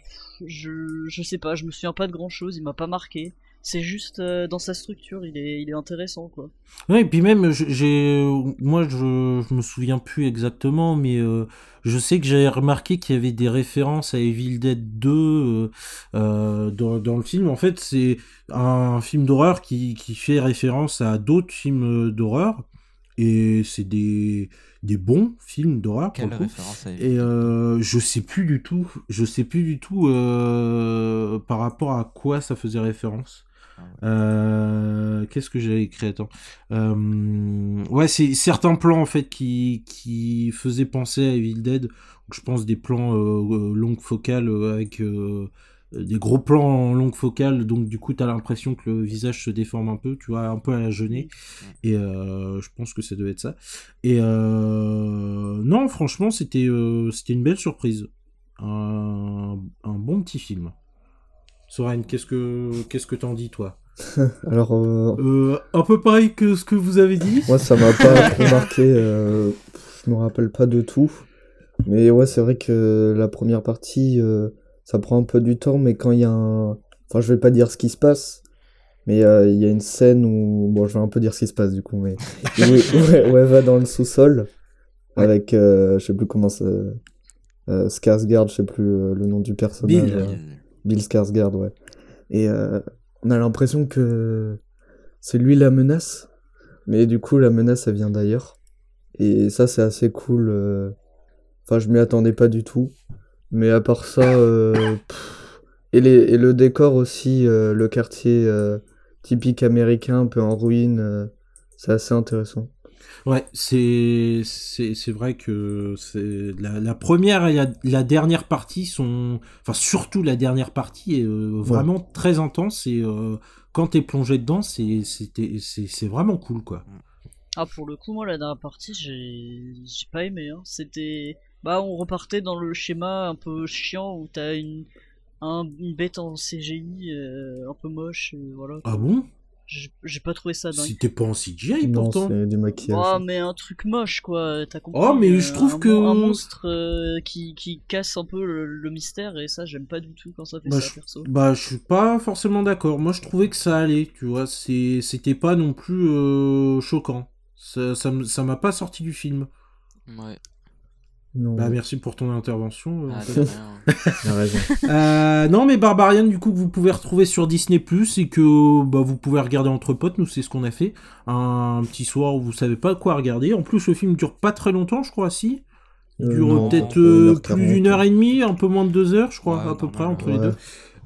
je. Je sais pas, je me souviens pas de grand chose, il m'a pas marqué. C'est juste euh, dans sa structure, il est, il est intéressant quoi. Ouais, et puis même, j'ai, moi, je, je me souviens plus exactement, mais euh, je sais que j'avais remarqué qu'il y avait des références à Evil Dead 2 euh, dans, dans le film. En fait, c'est un film d'horreur qui, qui fait référence à d'autres films d'horreur, et c'est des, des bons films d'horreur. Quelle référence Et euh, je sais plus du tout, je sais plus du tout euh, par rapport à quoi ça faisait référence. Ah. Euh, Qu'est-ce que j'avais écrit? Attends. Euh, ouais, c'est certains plans en fait qui, qui faisaient penser à Evil Dead. Donc, je pense des plans euh, euh, longue focale euh, avec des gros plans en longue focale. Donc du coup, t'as l'impression que le visage se déforme un peu, tu vois, un peu à la genée. Et euh, je pense que ça devait être ça. Et euh, non, franchement, c'était euh, c'était une belle surprise. un, un bon petit film. Soren, qu'est-ce que qu'est-ce que t'en dis toi? Alors, euh, euh, Un peu pareil que ce que vous avez dit. moi, ça m'a pas trop marqué. euh, je me rappelle pas de tout. Mais ouais, c'est vrai que la première partie, euh, ça prend un peu du temps, mais quand il y a un. Enfin, je vais pas dire ce qui se passe, mais euh, il y a une scène où. Bon, je vais un peu dire ce qui se passe du coup, mais. où, où elle- où elle va dans le sous-sol, avec. euh, je sais plus comment ça. Euh, Skarsgård, je sais plus euh, le nom du personnage. Bill. euh, Bill Skarsgård, ouais. Et euh, on a l'impression que c'est lui la menace, mais du coup la menace elle vient d'ailleurs. Et ça c'est assez cool. euh. Enfin je m'y attendais pas du tout. Mais à part ça, euh, pff. et, les, et le décor aussi, euh, le quartier euh, typique américain, un peu en ruine, euh, c'est assez intéressant. Ouais, c'est c'est c'est vrai que c'est la, la première et la, la dernière partie sont enfin surtout la dernière partie est euh, vraiment très intense et euh, quand t'es plongé dedans c'est c'était c'est c'est vraiment cool quoi. Ah, pour le coup, moi, la dernière partie, j'ai j'ai pas aimé. Hein. C'était. Bah, on repartait dans le schéma un peu chiant où t'as une, un, une bête en CGI euh, un peu moche. euh, voilà. Ah bon? J'ai pas trouvé ça dingue. C'était pas en CGI Non, pourtant. du maquillage. Oh, mais un truc moche, quoi. T'as compris Oh, mais euh, je trouve un, que- Un monstre euh, qui, qui casse un peu le, le mystère, et ça, j'aime pas du tout quand ça fait Bah, ça, je- perso. Bah, je suis pas forcément d'accord. Moi, je trouvais que ça allait, tu vois. C'est, c'était pas non plus euh, choquant. Ça, ça, m- ça m'a pas sorti du film. Ouais. Non, Bah, merci pour ton intervention. euh, Ah, raison. Euh, non, mais Barbarian, du coup, que vous pouvez retrouver sur Disney Plus et que bah, vous pouvez regarder entre potes. Nous, c'est ce qu'on a fait. Un petit soir où vous savez pas quoi regarder. En plus, le film dure pas très longtemps, je crois, si. Il Euh, dure peut-être euh, 1h40. plus d'une heure et demie, un peu moins de deux heures, je crois, Ouais, à peu près, entre les deux.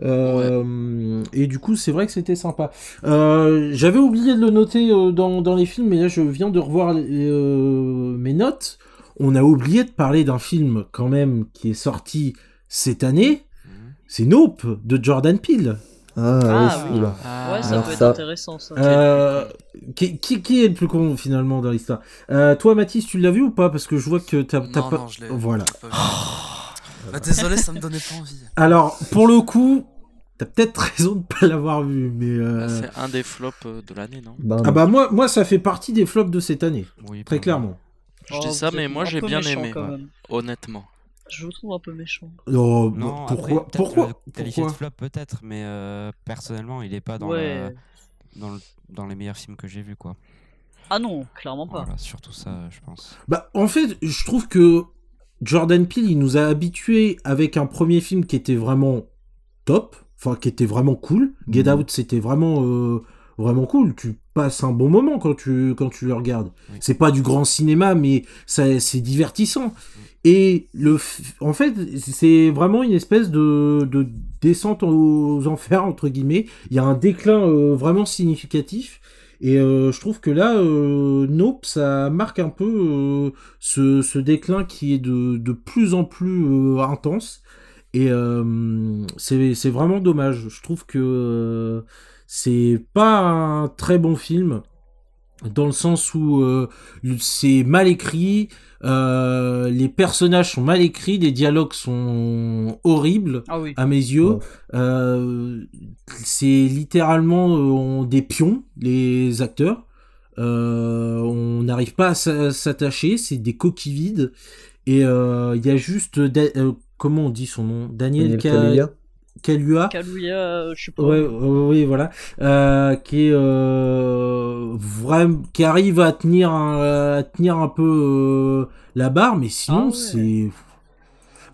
Euh, Et du coup, c'est vrai que c'était sympa. Euh, J'avais oublié de le noter euh, dans, dans les films, mais là, je viens de revoir euh, mes notes. On a oublié de parler d'un film, quand même, qui est sorti cette année. C'est Nope, de Jordan Peele. Ah, Ah, oui. Ah, Ouais, ça alors peut être ça- intéressant, ça. Euh, qui, qui, qui est le plus con, finalement, dans l'histoire Euh, Toi, Mathis, tu l'as vu ou pas? Parce que je vois que t'as t'as Non, pas... non, je l'ai Voilà. je l'ai pas vu. Bah, désolé, ça me donnait pas envie. Alors, pour le coup, t'as peut-être raison de pas l'avoir vu, mais... euh, C'est un des flops de l'année, non? Ben, Ah bah moi, moi, ça fait partie des flops de cette année, Oui, très clairement. Je Oh, dis ça, vous mais moi j'ai bien méchant, aimé, quand même. honnêtement. Je vous trouve un peu méchant. Oh, Non, pourquoi après, Pourquoi le qualifié de Pourquoi flop peut-être, mais euh, personnellement, il est pas dans, ouais. la- dans, le- dans les meilleurs films que j'ai vus, quoi. Ah non, clairement pas. Voilà, surtout ça, je pense. Bah, en fait, je trouve que Jordan Peele, il nous a habitués avec un premier film qui était vraiment top, enfin qui était vraiment cool. Get Mhm. Out, c'était vraiment euh, vraiment cool. Tu passes un bon moment quand tu quand tu le regardes. Oui. C'est pas du grand cinéma, mais ça c'est divertissant. Et le, en fait, c'est vraiment une espèce de, de descente aux enfers entre guillemets. Il y a un déclin euh, vraiment significatif. Et euh, je trouve que là, euh, Nope, ça marque un peu euh, ce, ce déclin qui est de, de plus en plus intense. Et c'est c'est vraiment dommage. Je trouve que c'est pas un très bon film dans le sens où euh, c'est mal écrit, euh, les personnages sont mal écrits, les dialogues sont horribles Ah oui. à mes yeux. Ouais. Euh, c'est littéralement euh, on- des pions, les acteurs. Euh, on n'arrive pas à s'a- s'attacher, c'est des coquilles vides. Et euh, il y a juste, Da- euh, comment on dit son nom? Daniel Daniel Kaluuya. Kalua Kaluuya, euh, je sais pas. Ouais, ouais, voilà, euh, qui est euh, vraiment, qui arrive à tenir un, à tenir un peu euh, la barre, mais sinon Ah ouais. c'est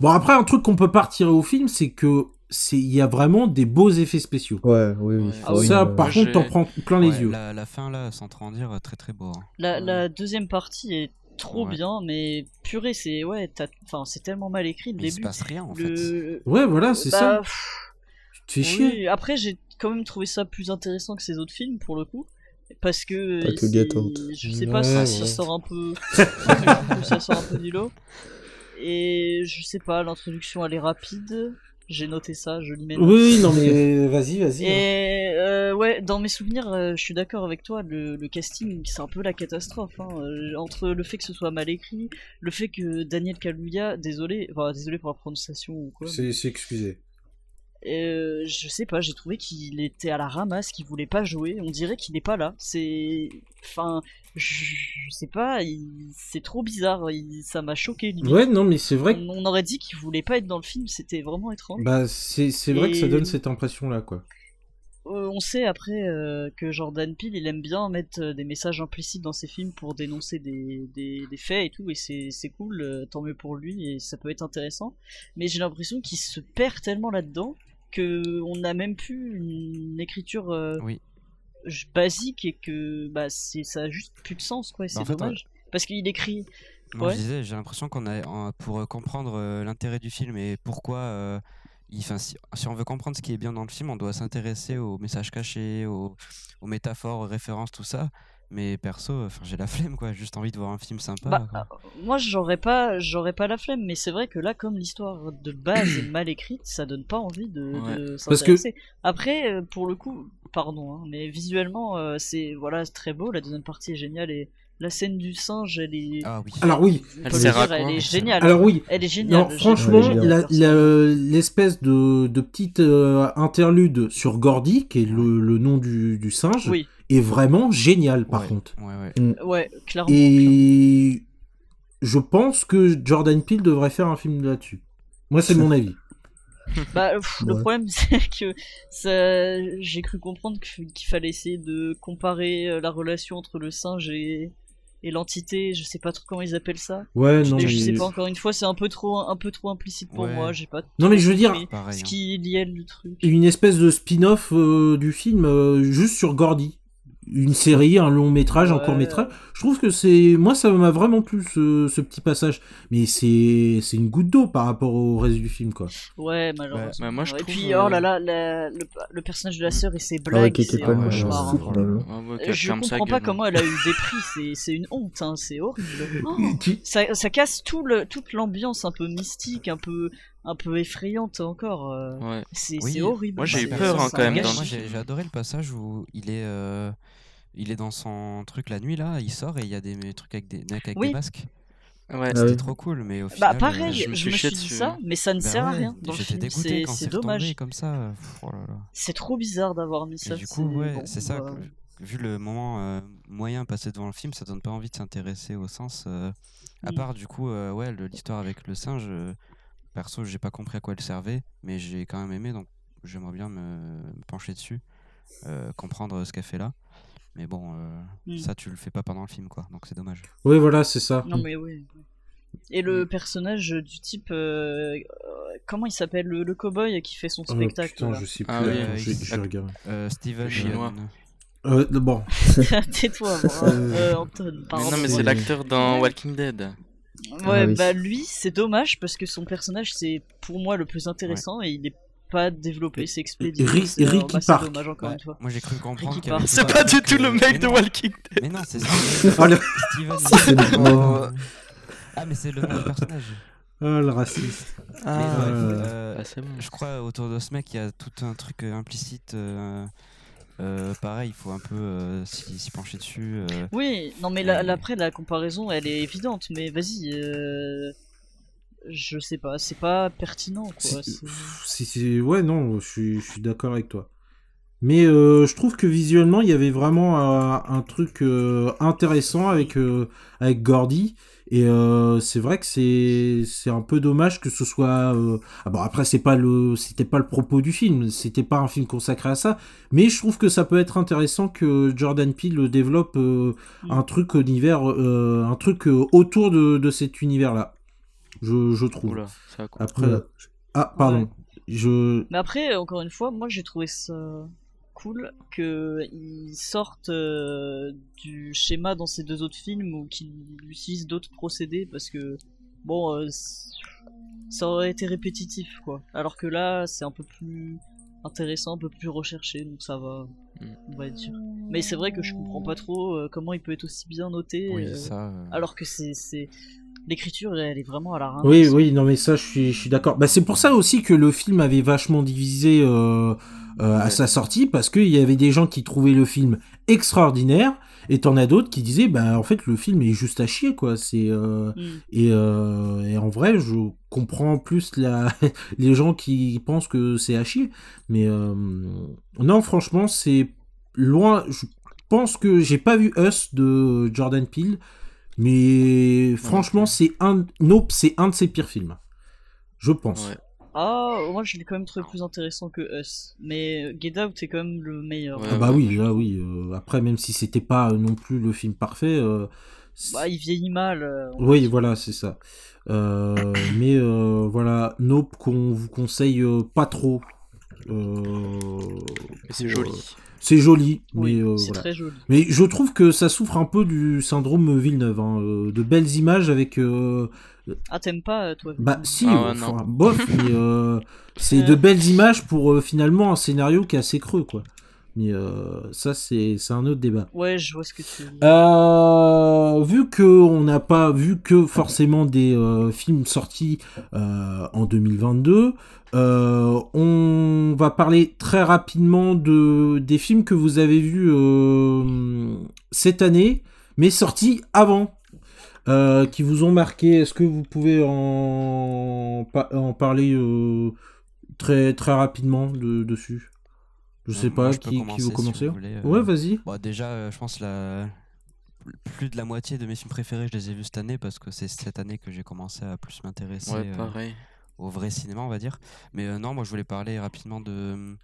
bon. Après, un truc qu'on peut pas retirer au film, c'est que c'est il y a vraiment des beaux effets spéciaux. Ouais, oui, oui. Ah oui. Ça, par contre, t'en prends plein les yeux. La, la fin, là, sans trop en dire, très très beau. hein. La, la deuxième partie est trop Ouais. bien, mais purée, c'est ouais, t'as- enfin, c'est tellement mal écrit le Mais il se début. passe rien, en fait. Ouais, voilà, c'est Bah, ça. pff, Tu te fais chier. Après, j'ai quand même trouvé ça plus intéressant que ces autres films pour le coup. Parce que, Pas que ici, Get Out. je sais pas Ouais, si ça sort un peu, ça sort un peu du lot. Et je sais pas, l'introduction elle est rapide. J'ai noté ça, je l'y mets. Oui, non mais vas-y, vas-y. hein. Et euh, ouais, dans mes souvenirs, euh, je suis d'accord avec toi. Le, le casting, c'est un peu la catastrophe. Hein. Euh, Entre le fait que ce soit mal écrit, le fait que Daniel Kaluuya, désolé, enfin désolé pour la prononciation ou quoi. C'est c'est excusé. Euh, je sais pas, j'ai trouvé qu'il était à la ramasse, qu'il voulait pas jouer. On dirait qu'il est pas là. C'est, enfin, je, je sais pas, il- c'est trop bizarre. il- ça m'a choqué. Ouais, non mais c'est vrai On, on aurait dit qu'il voulait pas être dans le film. C'était vraiment étrange. bah c'est vrai que ça donne cette impression là quoi. Euh, on sait après euh, que Jordan Peele, il aime bien mettre euh, des messages implicites dans ses films pour dénoncer des, des, des faits et tout, et c'est cool, tant mieux pour lui, et ça peut être intéressant. Mais j'ai l'impression qu'il se perd tellement là-dedans que on n'a même plus une écriture euh, Oui. basique et que bah c'est ça a juste plus de sens quoi. et C'est fait, dommage parce qu'il écrit. Moi, Ouais. je disais, j'ai l'impression qu'on a, en- pour euh, comprendre euh, l'intérêt du film et pourquoi, euh, il, 'fin, si, si on veut comprendre ce qui est bien dans le film, on doit s'intéresser aux messages cachés, aux, aux métaphores, aux références, tout ça. Mais perso, enfin, j'ai la flemme, quoi. Juste envie de voir un film sympa. Bah, quoi. Moi, j'aurais pas, j'aurais pas la flemme, mais c'est vrai que là, comme l'histoire de base est mal écrite, ça donne pas envie de, Ouais. de Parce que- s'intéresser. Après, euh, pour le coup, pardon, hein, mais visuellement, euh, c'est voilà, c'est très beau. La deuxième partie est géniale et la scène du singe, elle est, Ah oui. Alors oui, Elle peut le sert à dire, elle quoi est géniale. alors oui. Elle est géniale. Franchement, l'espèce de, de petite euh, interlude sur Gordy, qui est le, le nom du, du singe, Oui, est vraiment génial par Ouais, contre. Ouais, ouais. ouais, clairement. clairement. Et je pense que Jordan Peele devrait faire un film là-dessus. Moi, c'est mon avis. Bah, pff, le problème, c'est que ça, j'ai cru comprendre qu'il fallait essayer de comparer euh, la relation entre le singe et, et l'entité. Je sais pas trop comment ils appellent ça. Ouais, non, Et mais... je sais pas encore une fois, c'est un peu trop, un peu trop implicite pour Ouais. moi. J'ai pas. Non, mais je veux dire, Pareil. ce hein. qui liait le truc. une espèce de spin-off euh, du film euh, juste sur Gordy. Une série, un long métrage, un Ouais. court métrage. Je trouve que c'est. Moi, ça m'a vraiment plu ce, ce petit passage. Mais c'est c'est une goutte d'eau par rapport au reste du film, quoi. Ouais, malheureusement. bah, moi, je et trouve, puis, euh, oh là là, la- le, le personnage de la sœur et ses Ah ouais, blagues, qui était c'est pas un cauchemar. ouais, hein. Ah ouais, Euh, Je comprends pas comment elle a eu des prix, c'est- c'est une honte, hein, c'est horrible. Oh, ça, ça casse tout le, toute l'ambiance un peu mystique, un peu, un peu effrayante encore. euh, Ouais. C'est Oui, horrible. moi, j'ai eu peur, hein, un quand même, j'ai j'ai adoré le passage où il est, euh, il est dans son truc la nuit là, il sort et il y a des trucs avec des mecs avec Oui. des masques. Ouais. Ah C'était trop cool, mais au Bah final. pareil, euh, je, je me me suis suis chié dit dessus. ça, mais ça ne bah sert à rien J'étais film. dégoûté C'est quand c'est dommage. comme ça. oh là là. C'est trop bizarre d'avoir mis ça. Et du coup, ouais, bon, c'est ça. bah, vu le moment euh, moyen passé devant le film, ça donne pas envie de s'intéresser au sens. euh, à Mm. part du coup, euh, ouais, l'histoire avec le singe. euh, perso, j'ai pas compris à quoi elle servait, mais j'ai quand même aimé, donc j'aimerais bien me, me pencher dessus, euh, comprendre ce qu'elle fait là. Mais bon, euh, Mm. ça tu le fais pas pendant le film, quoi. Donc c'est dommage. Ouais, voilà, c'est ça. Non mais oui. Et Mm. le personnage du type, euh, comment il s'appelle, le, le cowboy qui fait son Oh, spectacle. putain, là. je sais plus. Ah oui, euh, je, je vais regarder. Euh, Steven. chinois. Euh, bon, Tais-toi, moi, Anton. Mais non, mais c'est l'acteur dans Walking Dead. Ouais, Ah oui. bah lui, c'est dommage parce que son personnage, c'est pour moi le plus intéressant et il est pas développé, c'est expédié. Euh, Ricky c'est Park. dommage encore Ouais, une fois. Moi j'ai cru comprendre qu'il C'est pas du tout le euh, mec de. Walking Dead. Mais non, c'est Oh, le... Steven. Ah, mais c'est le du personnage. oh, le raciste. Ah, euh, euh, bon. je crois autour de ce mec, il y a tout un truc euh, implicite. euh, euh, pareil, il faut un peu euh, s'y pencher dessus. euh. Oui, non mais là, Mais- là, après la comparaison, elle est évidente, mais vas-y, euh, je sais pas, c'est pas pertinent quoi. Ouais, non, je suis, je suis d'accord avec toi. Mais euh, je trouve que visuellement, il y avait vraiment un, un truc euh, intéressant avec, euh, avec Gordy. Et c'est vrai que c'est un peu dommage que ce soit. Ah bon, après, c'est pas le c'était pas le propos du film, c'était pas un film consacré à ça. Mais je trouve que ça peut être intéressant que Jordan Peele développe Mm. un truc univers, un truc autour de, de cet univers-là. Je, je trouve. Oula, ça a coupé. Après. Ouais. Ah, pardon. Je. Mais après, encore une fois, moi j'ai trouvé ça cool que ils sortent euh, du schéma dans ces deux autres films ou qu'ils utilisent d'autres procédés parce que bon, euh, ça aurait été répétitif quoi. Alors que là, c'est un peu plus intéressant, un peu plus recherché, donc ça va, Mm. on va dire. Mais c'est vrai que je comprends pas trop euh, comment il peut être aussi bien noté. Oui, euh, ça. euh, alors que c'est l'écriture, elle est vraiment à la reine. Oui, oui, non, mais ça, je suis, je suis d'accord. Bah, c'est pour ça aussi que le film avait vachement divisé euh, euh, à sa sortie, parce qu'il y avait des gens qui trouvaient le film extraordinaire, et t'en as d'autres qui disaient, bah, en fait, le film est juste à chier, quoi. C'est euh, Mm. et, euh, et en vrai, je comprends plus la les gens qui pensent que c'est à chier, mais euh, non, franchement, c'est loin. Je pense que j'ai pas vu Us de Jordan Peele. Mais franchement, c'est un Nope, c'est un de ses pires films. Je pense. Ouais. Ah, moi je l'ai quand même trouvé plus intéressant que Us. Mais euh, Get Out est quand même le meilleur. Ouais, Ah bah ouais, oui, là oui. euh, après, même si c'était pas euh, non plus le film parfait. euh, c'est- Bah, il vieillit mal. euh, oui, voilà, c'est ça. Euh, mais euh, voilà, Nope qu'on vous conseille pas trop. Euh, Mais c'est joli. C'est joli, Oui, mais euh, c'est voilà. très joli. Mais je trouve que ça souffre un peu du syndrome Villeneuve, hein, euh, de belles images avec euh, Ah, t'aimes pas, toi Bah si, Ah ouais, enfin, non. bof, mais euh, c'est de belles images pour euh, finalement un scénario qui est assez creux, quoi. Mais euh, ça, c'est un autre débat. Ouais, je vois ce que tu veux dire. Euh, vu que on n'a pas vu que forcément des euh, films sortis euh, en 2022, euh, on va parler très rapidement de des films que vous avez vus cette année, mais sortis avant, qui vous ont marqué. Est-ce que vous pouvez en, pa- en parler très très rapidement de, dessus? Je Euh, sais moi, pas je qui, qui commencer veut si commencer. vous voulez, euh. Ouais, vas-y. Bon, déjà, euh, je pense la plus de la moitié de mes films préférés, je les ai vus cette année parce que c'est cette année que j'ai commencé à plus m'intéresser Ouais, euh, au vrai cinéma, on va dire. Mais euh, non, moi je voulais parler rapidement de euh,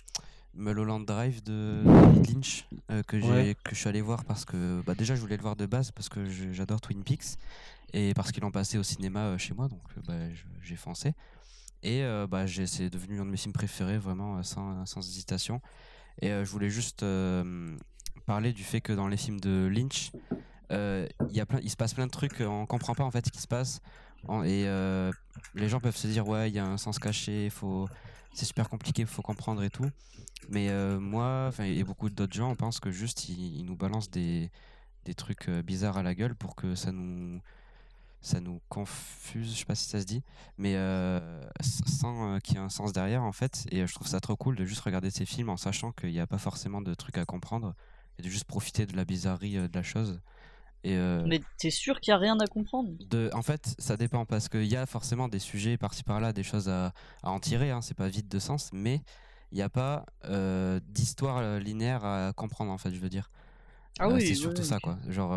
Mulholland Drive de David Lynch euh, que j'ai Ouais. que je suis allé voir parce que bah, déjà je voulais le voir de base parce que j'adore Twin Peaks et parce qu'ils l'ont passé au cinéma euh, chez moi donc euh, bah, j'ai foncé et euh, bah, c'est devenu un de mes films préférés vraiment euh, sans, sans hésitation et euh, je voulais juste euh, parler du fait que dans les films de Lynch euh, il y a plein il se passe plein de trucs euh, on comprend pas en fait ce qui se passe. Et les gens peuvent se dire ouais il y a un sens caché c'est super compliqué faut comprendre et tout. Mais euh, moi et beaucoup d'autres gens pensent que juste ils, nous balancent des, des trucs bizarres à la gueule pour que ça nous ça nous confuse je sais pas si ça se dit mais euh, sans euh, qu'il y ait un sens derrière en fait et euh, je trouve ça trop cool de juste regarder ces films en sachant qu'il n'y a pas forcément de trucs à comprendre et de juste profiter de la bizarrerie de la chose et euh, Mais t'es sûr qu'il y a rien à comprendre? de, en fait, ça dépend parce qu'il y a forcément des sujets par-ci par-là, des choses à, à en tirer, hein, c'est pas vide de sens, mais il n'y a pas d'histoire linéaire à comprendre, en fait, je veux dire. Ah oui, c'est surtout ça, quoi. Genre,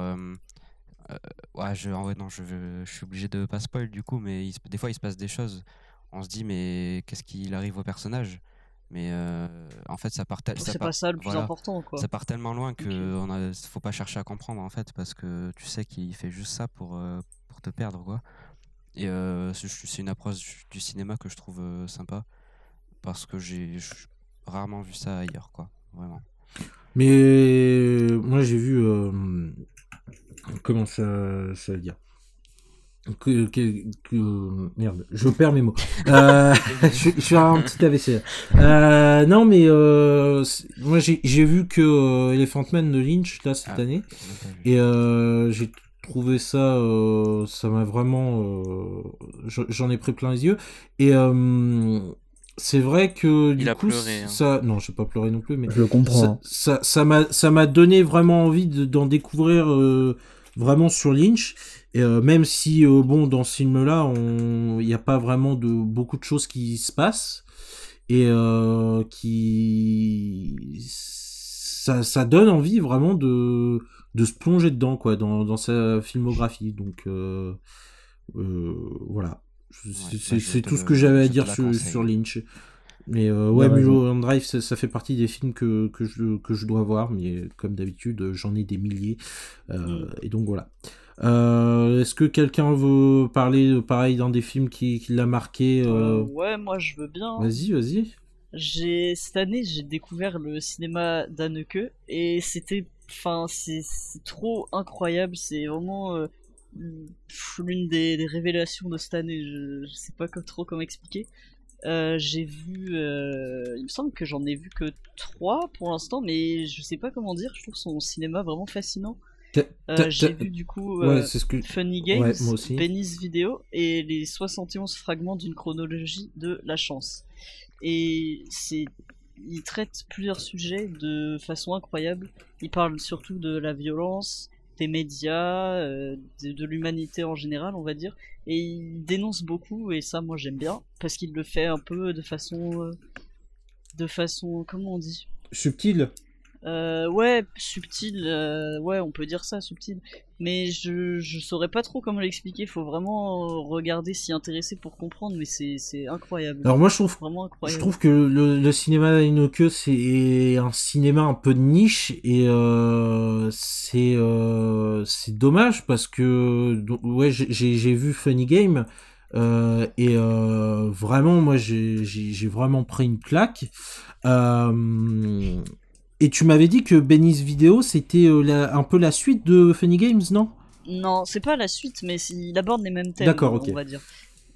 ouais, je, en vrai, non, je, je, je suis obligé de pas spoil du coup, mais il des fois il se passe des choses, on se dit, mais qu'est-ce qu'il arrive au personnage? Mais euh, en fait, ça part, C'est pas ça le plus voilà. important, quoi. ça part tellement loin que Ok. on a, faut pas chercher à comprendre en fait parce que tu sais qu'il fait juste ça pour, euh, pour te perdre quoi. Et euh, c'est une approche du cinéma que je trouve euh, sympa parce que j'ai j'ai rarement vu ça ailleurs quoi, vraiment. Mais moi j'ai vu euh, comment ça, ça veut dire que, que, que- merde, je perds mes mots. Euh, je, je suis un petit AVC. Euh, non mais euh, moi j'ai vu que Elephant Man de Lynch là cette Ah. année et j'ai trouvé ça ça m'a vraiment je- j'en ai pris plein les yeux et c'est vrai que du Il a coup pleuré, hein. ça non j'ai pas pleuré non plus mais Je le comprends. hein. ça, ça, ça m'a, ça m'a donné vraiment envie de- d'en découvrir euh, vraiment sur Lynch. Et, euh, même si, euh, bon, dans ce film-là, on- il n'y a pas vraiment de beaucoup de choses qui se passent et euh, qui, ça, ça donne envie vraiment de, de se plonger dedans, quoi, dans, dans sa filmographie. Donc, euh, euh, voilà. C'est, Ouais, c'est- bah, tout le- ce que j'avais à dire sur, sur Lynch. Mais euh, ouais, ouais, Mulholland Drive, ça, ça fait partie des films que, que, je, que je dois voir, mais comme d'habitude, j'en ai des milliers. Euh, Mm. Et donc voilà. Euh, Est-ce que quelqu'un veut parler, pareil, d'un des films qui, qui l'a marqué Euh, euh, ouais, moi je veux bien. Vas-y, vas-y. J'ai cette année j'ai découvert le cinéma d'Anneke et c'était, enfin c'est trop incroyable. C'est vraiment euh, l'une des, des révélations de cette année. Je, je sais pas trop comment expliquer. Euh, j'ai vu, euh, il me semble que j'en ai vu que trois pour l'instant, mais je sais pas comment dire. Je trouve son cinéma vraiment fascinant. Euh, j'ai vu du coup Ouais, c'est ce que. Funny Games, Ouais, moi aussi. Benny's Video et les 71 fragments d'une chronologie de la chance. Et c'est, il traite plusieurs sujets de façon incroyable. Il parle surtout de la violence, médias, euh, de, l'humanité en général, on va dire. Et il dénonce beaucoup et ça, moi, j'aime bien parce qu'il le fait un peu de façon, euh, de façon, comment on dit? Subtil. Euh, ouais, subtil, euh, ouais, on peut dire ça, subtil. Mais je, je saurais pas trop comment l'expliquer, faut vraiment regarder, s'y intéresser pour comprendre, mais c'est, incroyable. Alors moi je trouve vraiment Je incroyable. trouve que le, le cinéma d'Ainoke c'est un cinéma un peu de niche et euh, c'est euh, c'est dommage parce que donc, ouais j'ai vu Funny Game euh, et euh, vraiment moi j'ai vraiment pris une claque. Euh, et tu m'avais dit que Benny's Video c'était euh, un peu la suite de Funny Games non? Non, c'est pas la suite, mais il aborde les mêmes thèmes, on va dire.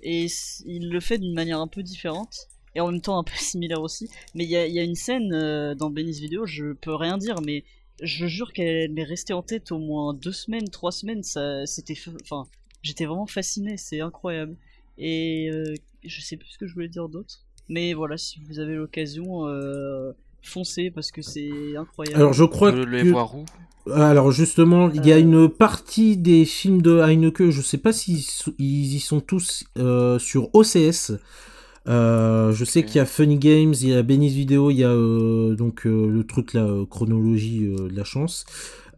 Et il le fait d'une manière un peu différente, et en même temps un peu similaire aussi. Mais il y a, il y a une scène euh, dans Benny's Video, je peux rien dire, mais je jure qu'elle m'est restée en tête au moins deux semaines, trois semaines. Ça, c'était, enfin, j'étais vraiment fasciné, c'est incroyable. Et euh, je sais plus ce que je voulais dire d'autre. Mais voilà, si vous avez l'occasion, euh, foncez parce que c'est incroyable. Alors je crois Le- les que voir où Alors justement, il y a Euh. une partie des films de Heineke, je sais pas s'ils ils y sont tous euh, sur OCS. Euh, je sais qu'il y a Funny Games, il y a Benny's Video, il y a euh, donc euh, le truc la chronologie euh, de la chance.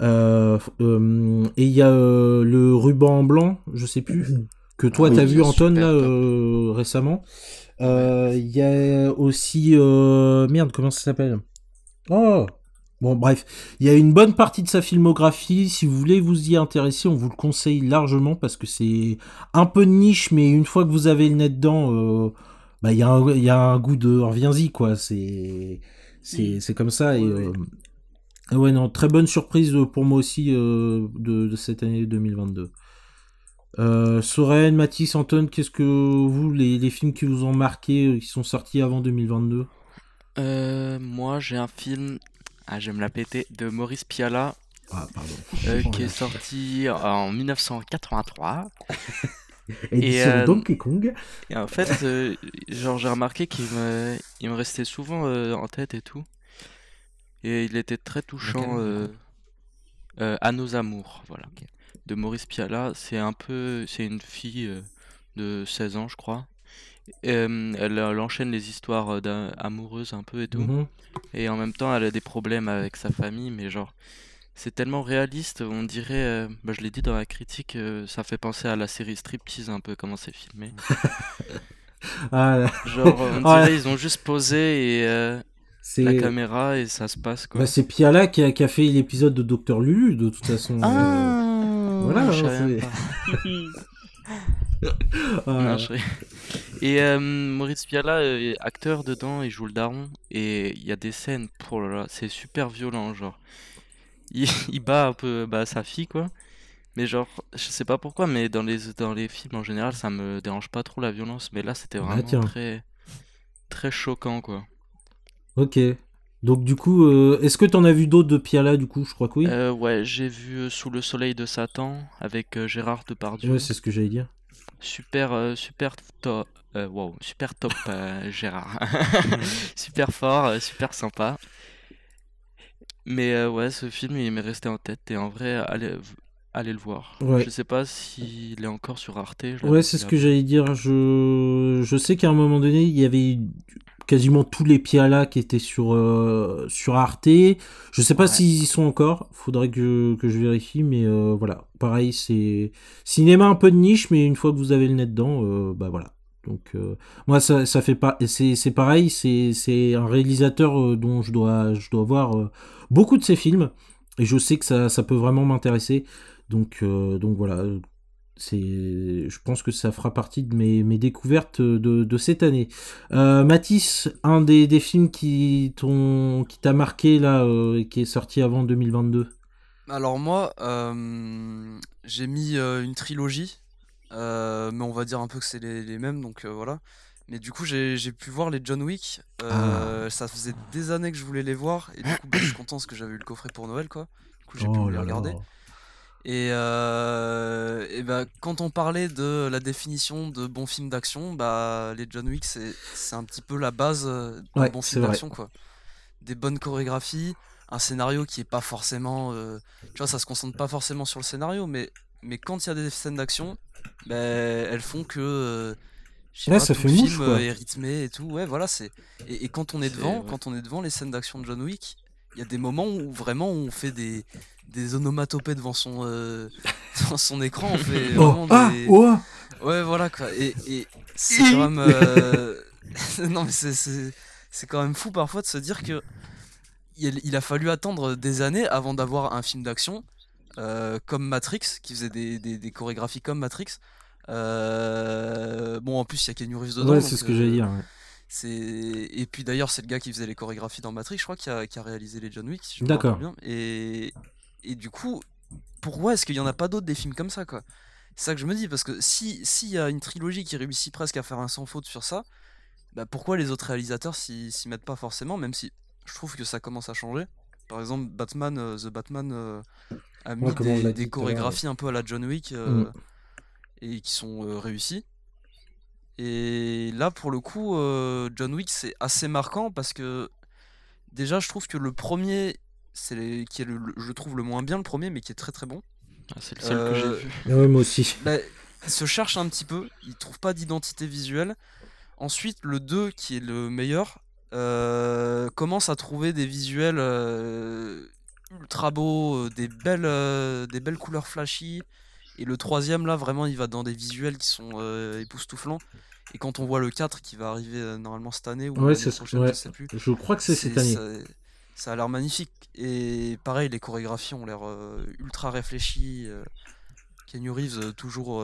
Euh, euh, et il y a euh, le ruban blanc, je sais plus, que toi Ah oui, t'as vu Anton là euh, récemment. Euh, Il y a aussi euh, merde comment ça s'appelle? Oh Bon, bref, il y a une bonne partie de sa filmographie. Si vous voulez vous y intéresser, on vous le conseille largement parce que c'est un peu de niche, mais une fois que vous avez le nez dedans, euh, bah, il y, a un- il y a un goût de reviens-y, quoi. C'est, c'est, comme ça. Et, Ouais, euh, ouais, non, très bonne surprise pour moi aussi euh, de, de cette année 2022. Euh, Soren, Mathis, Anton, qu'est-ce que vous, les, les films qui vous ont marqué, euh, qui sont sortis avant 2022 Euh, moi, j'ai un film, ah, je vais me la péter, de Maurice Piala, Ah, pardon. euh, Oh qui est sorti en 1983. Édition euh, Donkey Kong. Et en fait, euh, genre, j'ai remarqué qu'il me, il me restait souvent euh, en tête et tout. Et il était très touchant. Euh, euh, à nos amours, voilà. Ok. De Maurice Piala. C'est un peu, c'est une fille euh, de 16 ans, je crois. Euh, elle, elle enchaîne les histoires euh, amoureuses un peu et tout. Mhm. Et en même temps, elle a des problèmes avec sa famille, mais genre, c'est tellement réaliste, on dirait, euh, bah, je l'ai dit dans la critique, euh, ça fait penser à la série Striptease un peu, comment c'est filmé. Ah, là, Genre, on Ah, dirait, ils ont juste posé et c'est la caméra et ça se passe, quoi. bah, c'est Piala qui a, qui a fait l'épisode de Docteur Lulu, de toute façon. Ah, voilà, je savais c'est- même pas. Non, je- Et euh, Maurice Piala euh, est acteur dedans, il joue le daron, et il y a des scènes, pour là c'est super violent, genre. Il, il bat un peu bah, sa fille, quoi. Mais genre, je sais pas pourquoi, mais dans les, dans les films en général, ça me dérange pas trop la violence, mais là, c'était Ah, vraiment très, très choquant, quoi. Ok. Donc du coup, euh, est-ce que t'en as vu d'autres de Piala du coup Je crois que oui. Euh, ouais, j'ai vu euh, Sous le soleil de Satan avec euh, Gérard Depardieu. ouais, c'est ce que j'allais dire. Super, super top, wow, super top Gérard, super fort, super sympa. Mais ouais, ce film il m'est resté en tête et en vrai, allez, allez le voir. Ouais. Je sais pas s'il est encore sur Arte. je Ouais, c'est ce que j'allais dire. Je, je sais qu'à un moment donné, il y avait quasiment tous les Piala qui étaient sur, euh, sur Arte. Je sais pas Ouais. s'ils y sont encore. Faudrait que, que je vérifie, mais euh, voilà. Pareil, c'est cinéma un peu de niche, mais une fois que vous avez le nez dedans, euh, bah voilà. Donc moi ça, ça fait pas c'est c'est pareil c'est c'est un réalisateur dont je dois je dois voir beaucoup de ses films et je sais que ça ça peut vraiment m'intéresser donc donc voilà je pense que ça fera partie de mes, mes découvertes de, de cette année euh, Mathis un des, des films qui t'a marqué là euh, et qui est sorti avant 2022 Alors moi, euh, j'ai mis euh, une trilogie, mais on va dire un peu que c'est les, les mêmes, donc voilà. Mais du coup, j'ai j'ai pu voir les John Wick. euh, Ça faisait des années que je voulais les voir, et du coup, bah, je suis content parce que j'avais eu le coffret pour Noël, quoi. Du coup, j'ai pu oh me les regarder. là Et, euh, et bah, quand on parlait de la définition de bon film d'action, bah, les John Wick, c'est un petit peu la base euh, d'un Ouais, bon film d'action, quoi. Des bonnes chorégraphies, un scénario qui est pas forcément. euh, tu vois, ça se concentre pas forcément sur le scénario, mais, mais quand il y a des scènes d'action, bah, elles font que. euh, Ouais, pas, ça tout fait le mouche, film quoi. est rythmé et tout. Ouais, voilà, c'est. Et, et quand on est devant, ouais. quand on est devant les scènes d'action de John Wick, y a des moments où vraiment on fait des, des onomatopées devant son, euh, devant son écran. On fait Oh, ah, des. oh, Ouais, voilà quoi. Et, et c'est quand même. euh, non, mais c'est- c'est c'est quand même fou parfois de se dire que il, il a fallu attendre des années avant d'avoir un film d'action euh, comme Matrix, qui faisait des, des, des chorégraphies comme Matrix. Bon, en plus, il y a Keanu Reeves dedans. Ouais, c'est ce que j'allais dire. ouais. Et puis d'ailleurs c'est le gars qui faisait les chorégraphies dans Matrix, je crois, qui a, qui a réalisé les John Wick. Si je D'accord. bien. Et et du coup, pourquoi est-ce qu'il y en a pas d'autres des films comme ça quoi? C'est ça que je me dis parce que si s'il y a une trilogie qui réussit presque à faire un sans faute sur ça, bah pourquoi les autres réalisateurs s'y mettent pas forcément, même si je trouve que ça commence à changer? Par exemple, Batman, euh, The Batman euh, a mis Ouais, des, chorégraphies un peu à la John Wick euh, Mm. et qui sont réussies. Et là, pour le coup, euh, John Wick, c'est assez marquant parce que déjà, je trouve que le premier, c'est les- qui est le, le- je trouve le moins bien le premier, mais qui est très très bon. Ah, c'est le seul que j'ai Euh, vu. Ah ouais, moi aussi. bah, il se cherche un petit peu, il trouve pas d'identité visuelle. Ensuite, le 2, qui est le meilleur, euh, commence à trouver des visuels euh, ultra beaux, des belles, euh, des belles couleurs flashy. Et le troisième, là, vraiment, il va dans des visuels qui sont euh, époustouflants. Et quand on voit le 4 qui va arriver euh, normalement cette année ou Ouais, c'est ce- prochaine, ouais. je sais plus. Je crois que c'est cette année. Ça, ça a l'air magnifique. Et pareil, les chorégraphies ont l'air euh, ultra réfléchies. Keanu Reeves, toujours,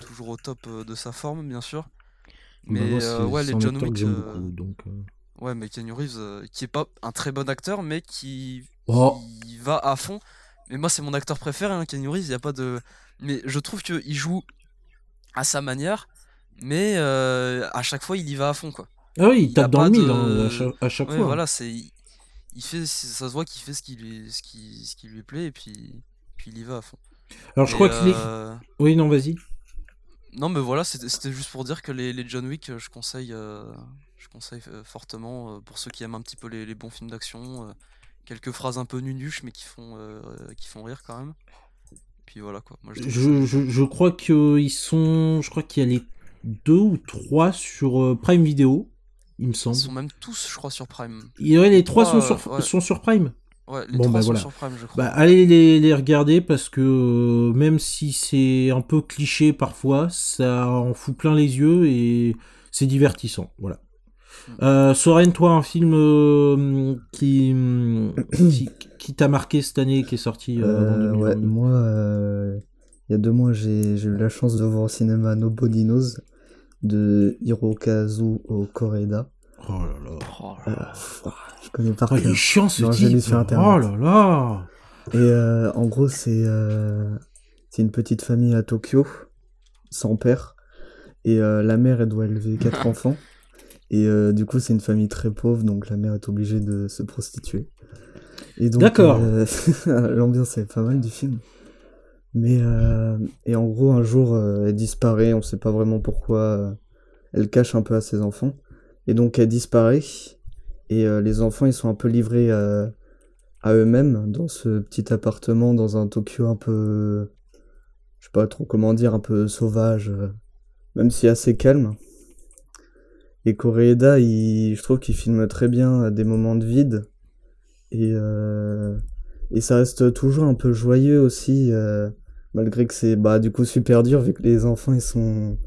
toujours au top de sa forme, bien sûr. Mais Bah, moi, c'est- ouais, les John que Wick. j'aime beaucoup, donc. Ouais, mais Keanu Reeves, qui est pas un très bon acteur, mais qui, Oh. qui va à fond. Mais moi, c'est mon acteur préféré, hein, Keanu Reeves. Il y a pas de. Mais je trouve qu'il joue à sa manière, mais euh, à chaque fois, il y va à fond, quoi. Ah oui, il a tape dans le mille de- hein, à chaque, à chaque Ouais, fois. voilà, c'est il, il fait ça se voit qu'il fait ce qui lui ce qui, ce qui lui plaît et puis puis il y va à fond. Alors je crois qu'il est. euh, Oui, non, vas-y. Non, mais voilà, c'était juste pour dire que les, les John Wick, euh, je conseille euh, je conseille euh, fortement euh, pour ceux qui aiment un petit peu les, les bons films d'action, euh, quelques phrases un peu nunuches mais qui font euh, qui font rire quand même. Puis voilà quoi. Moi, je Je, je, je crois qu'ils sont. Je crois qu'il y a les deux ou trois sur euh, Prime Video, il me semble. Ils sont même tous, je crois, sur Prime. Et ouais, les trois sont sur, euh, ouais. sont sur Prime. Ouais, les Bon, trois bah, sont voilà. sur Prime, je crois. Bah, allez les, les regarder parce que euh, même si c'est un peu cliché parfois, ça en fout plein les yeux et c'est divertissant. Voilà. Mm. Euh, Soren, toi, un film euh, qui, qui, qui t'a marqué cette année, qui est sorti euh, Euh, ouais, 2022. moi, euh, il y a deux mois, j'ai eu la chance de voir au cinéma Nobody Knows de Hirokazu Koreeda. Oh là là. Oh Euh, là pff, je connais par Oh, il est chiant ce Non, j'ai type. lu sur Oh Internet. là là. Et euh, en gros, c'est euh, c'est une petite famille à Tokyo, sans père. Et euh, la mère, elle doit élever quatre enfants. Et euh, du coup, c'est une famille très pauvre, donc la mère est obligée de se prostituer. Et donc, D'accord. euh, l'ambiance est pas mal du film. Mais, euh, et en gros, un jour, euh, elle disparaît, on sait pas vraiment pourquoi. elle cache un peu à ses enfants. Et donc, elle disparaît. Et les enfants, ils sont un peu livrés à, eux-mêmes dans ce petit appartement, dans un Tokyo un peu. Je sais pas trop comment dire, un peu sauvage, même si assez calme. Et Koreeda, il, je trouve qu'il filme très bien des moments de vide. Et, euh, et ça reste toujours un peu joyeux aussi, euh, malgré que c'est bah, du coup super dur, vu que les enfants, ils sont.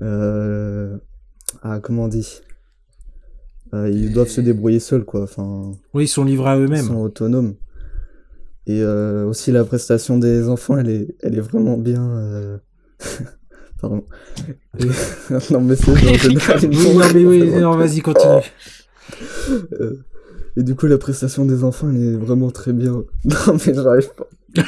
Euh, ah, comment on dit? Ils doivent se débrouiller seuls, quoi. Enfin, Oui, ils sont livrés à ils eux-mêmes. sont autonomes. Et euh, aussi la prestation des enfants, elle est, elle est vraiment bien. euh, Pardon. Et- non mais c'est non, mais oui, non, vas-y, continue. Euh, Et du coup, la prestation des enfants, elle est vraiment très bien. Non, mais j'arrive pas.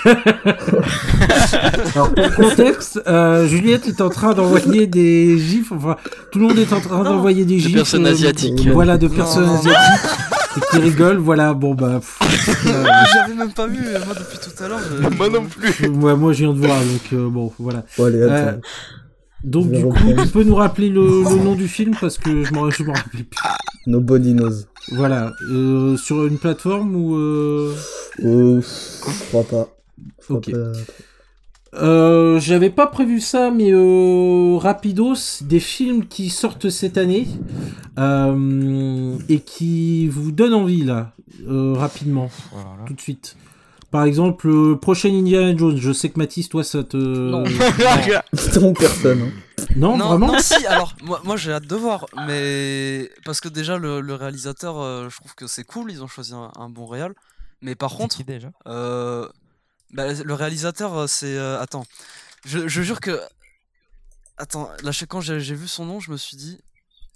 Alors, pour contexte, euh, Juliette est en train d'envoyer des gifs. Enfin, tout le monde est en train Non. d'envoyer des De gifs. personnes euh, asiatiques. Voilà, de personnes non, asiatiques. et qui rigole, voilà, bon bah. pff, euh, J'avais même pas vu, moi depuis tout à l'heure. je- Moi non plus. moi, moi, je viens de voir, donc euh, bon, voilà. Bon, allez, attends. Donc, du coup, tu peux nous rappeler le, le nom du film parce que je m'en rappelle plus. Nobody knows. Voilà, euh, sur une plateforme ou. Euh... Oh, je crois pas. Je crois Ok. pas. Euh, J'avais pas prévu ça, mais euh, rapidos, des films qui sortent cette année euh, et qui vous donnent envie là, euh, rapidement, Voilà. tout de suite. Par exemple, le prochain Indiana Jones. Je sais que Mathis, toi, ça te. Non. Putain, personne. hein. Non, non, vraiment non, si, alors, moi, moi j'ai hâte de voir, mais parce que déjà, le, le réalisateur, euh, je trouve que c'est cool, ils ont choisi un, un bon réal, mais par contre, qui déjà euh, bah, le réalisateur, euh, c'est. euh, attends, je, je jure que. Attends, là, je- quand j'ai vu son nom, je me suis dit,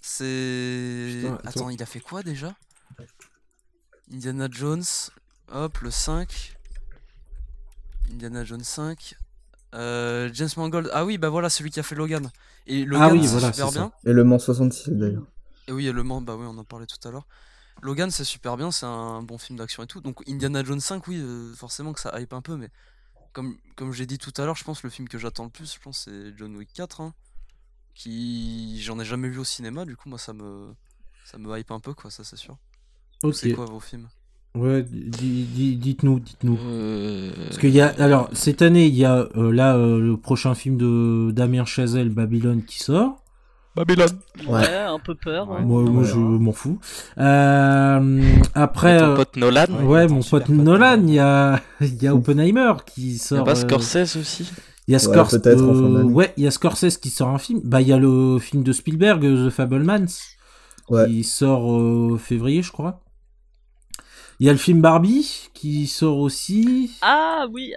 c'est. Attends. Attends, il a fait quoi déjà? Indiana Jones, hop, le 5. Indiana Jones 5. Euh, James Mangold, ah oui, bah voilà, celui qui a fait Logan. Et Logan, oui, c'est voilà, super ça. bien. Et Le Mans 66 d'ailleurs. Et oui, et Le Mans, bah oui, on en parlait tout à l'heure. Logan, c'est super bien, c'est un bon film d'action et tout. Donc Indiana Jones 5, oui, euh, forcément que ça hype un peu, mais comme, comme j'ai dit tout à l'heure, je pense que le film que j'attends le plus, je pense, c'est John Wick 4, hein, qui j'en ai jamais vu au cinéma, du coup, moi, ça me, ça me hype un peu, quoi, ça c'est sûr. C'est quoi vos films? Ouais, di- di- dites-nous, dites-nous. Euh, Parce qu'il y a, alors, cette année, il y a euh, là euh, le prochain film de Damien Chazelle, Babylone, qui sort. Babylone. Ouais, un peu peur. Ouais. hein. Moi, je m'en fous. Euh, après, Ton euh, pote Nolan. Ouais, mon pote pote Nolan, il y a, il y a Oppenheimer qui Il y a sort. pas Scorsese aussi. Il y a Ouais, Scorsese. ouais, il y a Scorsese qui sort un film. Bah, il y a le film de Spielberg, The Fablemans, Ouais. qui sort euh, février, je crois. Il y a le film Barbie qui sort aussi. Ah oui.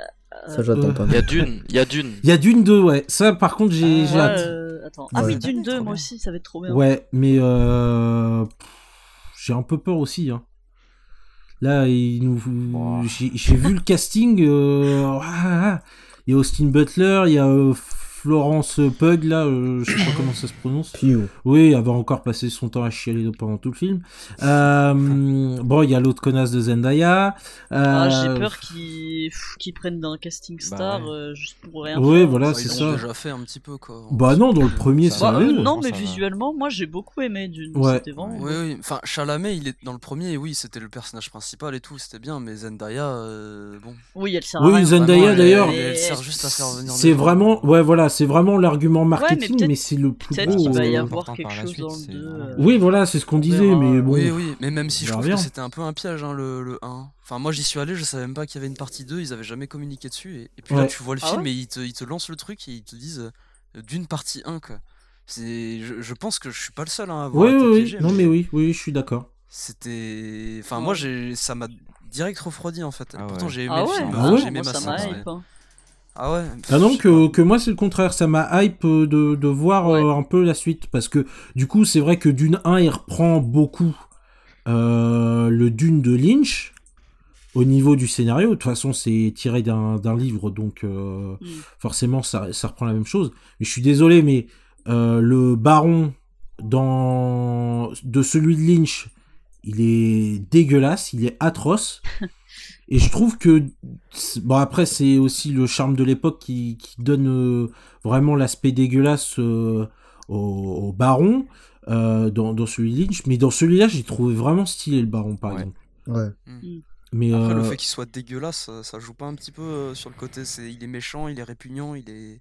Ça, j'attends Euh, pas. Il y a Dune. Il y a Dune. Il y a Dune 2, ouais. Ça, par contre, j'ai Ouais, j'ai hâte. euh, attends. Ah Ouais. oui, Dune 2, Trop moi aussi, ça va être trop bien. Ouais, mais euh, j'ai un peu peur aussi. Hein. Là, il nous, j'ai j'ai vu le casting. euh, ah, ah. Il y a Austin Butler, il y a euh, Florence Pug, là, euh, je sais pas comment ça se prononce. Pio. Oui, elle va encore passer son temps à chialer pendant tout le film. Euh, bon, il y a l'autre connasse de Zendaya. Ah, j'ai Euh, peur qu'ils prennent d'un casting star ouais. euh, juste pour rien faire. voilà, Bah, c'est Ils l'ont ça. déjà fait un petit peu, quoi. Bah non, dans le premier, Ça Bah, euh, non, Ça mais visuellement, moi j'ai beaucoup aimé Dune. Ouais. C'était vraiment. Oui, oui, enfin, Chalamet, il est dans le premier, oui, c'était le personnage principal et tout, c'était bien, mais Zendaya, euh, bon. Oui, elle sert à Oui, rien. Zendaya, d'ailleurs, elle, elle sert juste à faire venir. C'est vraiment, ouais, voilà, c'est vraiment l'argument marketing, mais c'est le plus Peut-être gros. qu'il va y avoir quelque chose suite, dans le c'est 2. vraiment- euh. Oui, voilà, c'est ce qu'on On disait, mais bon. Oui, oui, mais même si je trouve que c'était un peu un piège, hein, le, le 1. Enfin, moi j'y suis allé, je savais même pas qu'il y avait une partie 2, ils avaient jamais communiqué dessus. Et, et puis là, tu vois le Ah film ouais et ils te, ils te lancent le truc et ils te disent euh, d'une partie 1, quoi. C'est, je, je pense que je suis pas le seul hein, à avoir Oui, été oui, oui. piégé, Non, mais oui, oui, je suis d'accord. C'était. Enfin, Ouais. moi, j'ai, ça m'a direct refroidi en fait. Ah Pourtant, ouais. j'ai aimé Ah le ouais, film, Ah hein, ouais j'ai aimé moi, ma ça Ah ouais Ah non, que, que moi, c'est le contraire. Ça m'a hype euh, de, de voir Ouais. euh, un peu la suite. Parce que, du coup, c'est vrai que Dune 1, il reprend beaucoup euh, le Dune de Lynch au niveau du scénario. De toute façon, c'est tiré d'un d'un livre, donc euh, Mm. forcément, ça, ça reprend la même chose. Mais je suis désolé, mais euh, le baron dans, de celui de Lynch, il est dégueulasse, il est atroce. Et je trouve que bon après c'est aussi le charme de l'époque qui, qui donne euh, vraiment l'aspect dégueulasse euh, au, au baron euh, dans, dans celui de Lynch, mais dans celui-là j'ai trouvé vraiment stylé le baron par Ouais. exemple. Ouais. Mais Après, le fait qu'il soit dégueulasse, ça, ça joue pas un petit peu euh, sur le côté. C'est, il est méchant, il est répugnant, il est.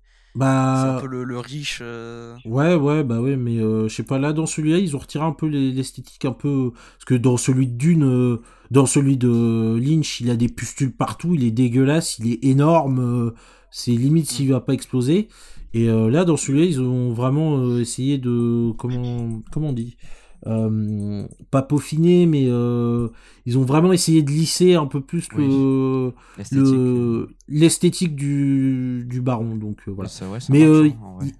C'est bah un peu le, le riche. euh, ouais ouais bah ouais mais euh, je sais pas là dans celui-là ils ont retiré un peu les- l'esthétique un peu parce que dans celui de Dune euh, dans celui de Lynch il a des pustules partout il est dégueulasse il est énorme euh, c'est limite s'il va pas exploser et euh, là dans celui-là ils ont vraiment euh, essayé de comment comment on dit? Euh, pas peaufiner mais euh, ils ont vraiment essayé de lisser un peu plus le L'esthétique. le l'esthétique du, du baron donc euh, voilà Ça, ouais, ça mais en vrai. il-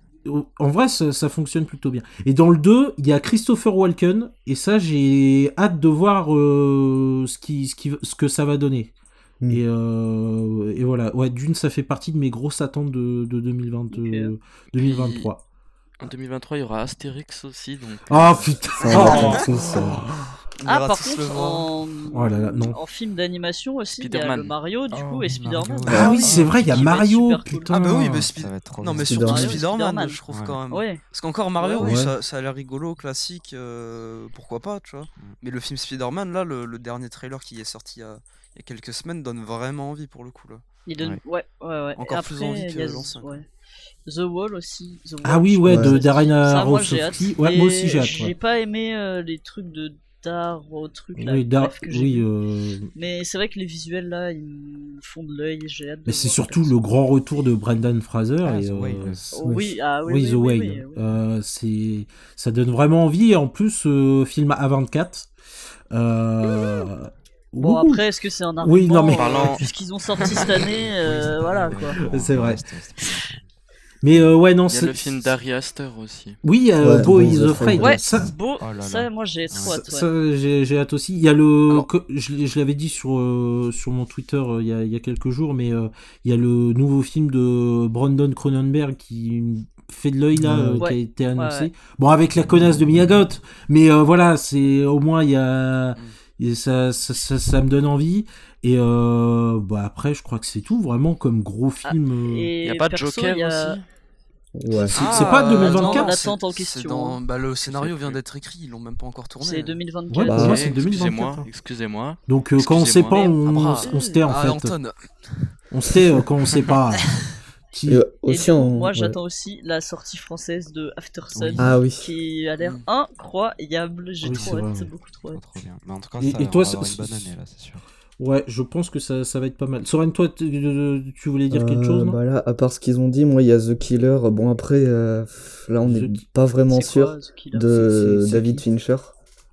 en vrai, ça, ça fonctionne plutôt bien. Et dans le 2, il y a Christopher Walken, et ça, j'ai hâte de voir euh, ce, qui, ce, qui, ce que ça va donner. Mm. Et, euh, et voilà, ouais, d'une, ça fait partie de mes grosses attentes de, de 2020, euh, 2023. En 2023, il y aura Astérix aussi. Donc, Ah euh, putain Oh. tous. euh. Ah, ira par tous le contre, en, Oh là là, non. en film d'animation aussi, il y a le Mario, du Oh, coup, et Spider-Man. Ah oui, c'est vrai, il y a Mario, putain. Ah bah oui, mais, Spi- non, mais Spider-Man. surtout Spider-Man, je trouve Ouais. quand même. Ouais. Parce qu'encore Mario, Ouais, oui, ouais. ça, ça a l'air rigolo, classique, euh, pourquoi pas, tu vois. Mais le film Spider-Man, là, le, le dernier trailer qui est sorti il y, a, il y a quelques semaines, donne vraiment envie pour le coup, là. Il donne... ouais. ouais, ouais, Encore plus envie que l'ancien. The Wall aussi. The Ah oui, ouais, de Darren. Aronofsky. Ouais, moi aussi, j'ai hâte, J'ai ouais. pas aimé euh, les trucs de d'art, au truc là. Oui, Dar- oui euh, Mais c'est vrai que les visuels là, ils me font de l'œil. J'ai hâte de mais c'est surtout le grand retour de Brendan Fraser. Ah, et, The Whale. Oh, oui, ah oui, oui, oui, The oui, Whale. Euh, c'est, ça donne vraiment envie. Et en plus, euh, film A24. Euh... Bon ouh, après, est-ce que c'est un argument Oui, non, mais- euh, Parlant- puisqu'ils ont sorti cette année, euh, voilà quoi. C'est vrai. Mais euh, ouais, non, Il y a c'est. le film d'Ari Aster aussi. Oui, euh, Ouais, Beau Beau is is Afraid. Ouais, Ça, beau. Oh là là. Ça, moi j'ai trop ça, hâte. ouais. ça, j'ai, j'ai hâte aussi. Il y a le, Alors- je, je l'avais dit sur euh, sur mon Twitter euh, il y, a, il y a quelques jours, mais euh, il y a le nouveau film de Brandon Cronenberg qui fait de l'œil là, euh, Ouais. qui a été annoncé. ouais. Bon, avec la connasse de Miyagot, mais euh, voilà, c'est au moins il y a, et ça, ça, ça, ça me donne envie. Et euh, bah après, je crois que c'est tout vraiment comme gros film. euh. Ah, Et Il y a pas de perso, Joker a- aussi? Ouais. C'est- pas 2024? Attends, l'attente en question, dans- hein. Bah, le scénario vient d'être écrit, ils l'ont même pas encore tourné. C'est hein. 2024. Ouais, Bah, pour moi ouais. c'est 2024. Excusez-moi, hein. excusez-moi. Donc euh, quand on sait pas, on, Ah, on se tait en Ah, fait. Anton, On se tait euh, quand on sait pas. Qui- Et, euh, Et aussi en- moi ouais. j'attends aussi la sortie française de After Sun Ah oui. qui a l'air Mm. incroyable. J'ai Oui, trop hâte, vrai, c'est ouais. beaucoup trop hâte. trop bien. Mais en tout cas, Et- ça, et on toi, va avoir une bonne année là, c'est sûr. Ouais, je pense que ça, ça va être pas mal. Soren, toi, tu, voulais dire quelque Euh, chose, non bah là, à part ce qu'ils ont dit, moi, il y a The Killer. Bon, après, euh, là, on n'est pas vraiment C'est quoi, sûr The Killer? de C'est- c'est David qui Fincher.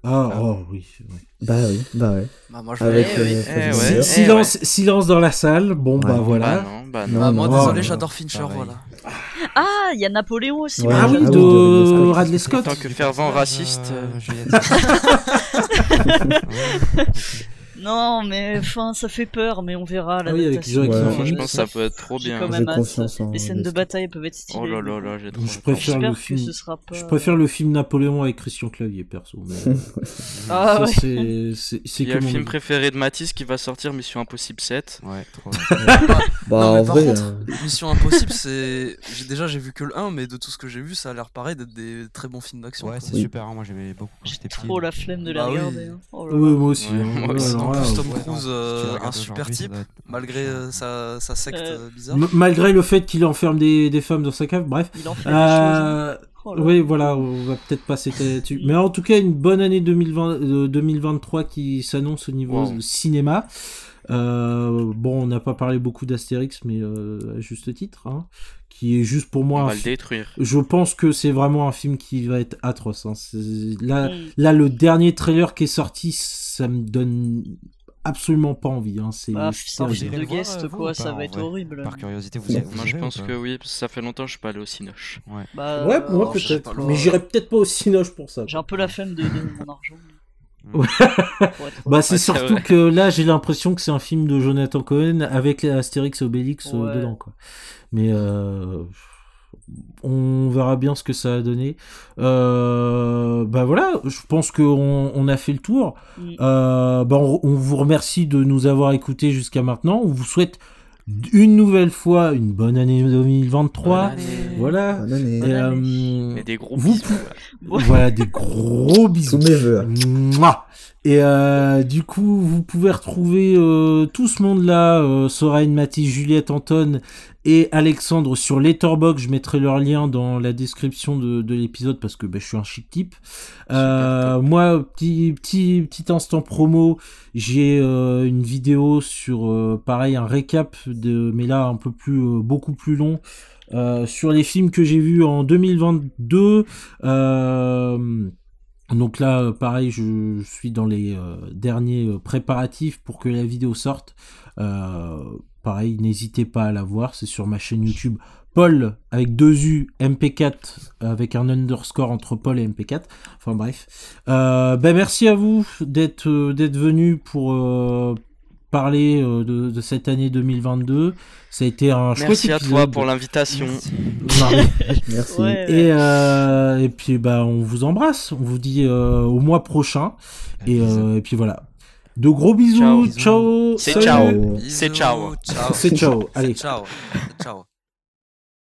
Ah, oh oui. ouais. Bah oui, bah ouais. bah, moi je Avec Eh oui. euh, Eh ouais. Si- silence, silence dans la salle. Bon, bah Ouais. voilà. Bah non, bah Non, non. Ah, moi, non, désolé, j'adore Fincher, Pareil. voilà. Ah, il y a Napoléon aussi. Ouais. ah oui, ah de oui, de Radley Scott. En tant que fervent raciste. Euh, euh, Juliette. Non, mais enfin, ça fait peur, mais on verra. Ah oui, avec. Moi, je pense que ça peut être trop bien. quand même confiance Les scènes de bataille peuvent être stylées. Oh là là là, j'ai trop Je préfère J'espère le que film. ce sera pas. Je préfère le film Napoléon avec Christian Clavier, perso. Mais Ah ça, ouais. c'est- Il y a le film préféré de Matisse qui va sortir, Mission Impossible 7. Ouais, trop. Bah, non, mais en par vrai, contre, euh, Mission Impossible, c'est. Déjà, j'ai vu que le 1, mais de tout ce que j'ai vu, ça a l'air pareil d'être des très bons films d'action. Ouais, c'est super. hein, Moi, j'aimais beaucoup quand j'étais petit. trop la euh, flemme de Bah la oui. regarder. hein. Oh moi aussi. En plus, Tom Cruise, euh, un super type, malgré euh, sa, sa secte Euh, euh, bizarre. m- malgré le fait qu'il enferme des, des femmes dans sa cave, bref. Il hein. Euh, Oh oui, là. voilà, on va peut-être pas s'étaler là-dessus. Mais en tout cas, une bonne année 2020, euh, 2023 qui s'annonce au niveau Wow. cinéma. Euh, bon, on n'a pas parlé beaucoup d'Astérix, mais euh, à juste titre, hein, qui est juste pour moi On va le détruire. Je pense que c'est vraiment un film qui va être atroce. hein. Là, là, le dernier trailer qui est sorti, ça me donne absolument pas envie. Hein. C'est Ah, de voir, guest, quoi, ça va être vrai horrible. Par curiosité, vous, y- vous Moi, je pense que oui, parce que ça fait longtemps que je suis pas allé au Cinoche. Ouais. Bah, Ouais, moi euh, sais peut-être. Mais j'irai peut-être pas au Cinoche pour ça. J'ai un peu la flemme de donner mon argent. Ouais. Être Bah, c'est surtout que là, j'ai l'impression que c'est un film de Jonathan Cohen avec les Astérix et Obélix euh, Ouais. dedans, quoi. Mais euh, on verra bien ce que ça a donné. Euh, bah voilà, je pense qu'on on a fait le tour. Mm. Euh, bah, on, on vous remercie de nous avoir écoutés jusqu'à maintenant. On vous souhaite une nouvelle fois une bonne année 2023. Bonne année. Voilà. bonne année. Et, Bonne année. euh, Et des gros vous bisous. Ouais. voilà, des gros bisous. Sous mes voeux. Mouah. Et euh, du coup, vous pouvez retrouver euh, tout ce monde-là, euh, Soraine, Mathis, Juliette, Anton et Alexandre sur Letterboxd. Je mettrai leur lien dans la description de, de l'épisode parce que ben, je suis un chic type. Euh, moi, petit, petit, petit instant promo, j'ai euh, une vidéo sur, euh, pareil, un récap, de, mais là un peu plus, beaucoup plus long, sur les films que j'ai vus en 2022. Euh, donc là, pareil, je, je suis dans les euh, derniers préparatifs pour que la vidéo sorte. Euh, pareil, n'hésitez pas à la voir, c'est sur ma chaîne YouTube. Paul avec deux U MP4 avec un underscore entre Paul et MP4. Enfin bref. Euh, ben merci à vous d'être euh, d'être venu pour euh, parler euh, de, de cette année 2022. Ça a été un chouette Merci à épisode. toi pour l'invitation. Merci. Ouais. Et, euh, et puis bah on vous embrasse, on vous dit euh, au mois prochain. Et, euh, et puis voilà. De gros bisous, Ciao. ciao, C'est ciao. Ciao. C'est ciao. Ciao. C'est ciao. Allez. Ciao. Ciao.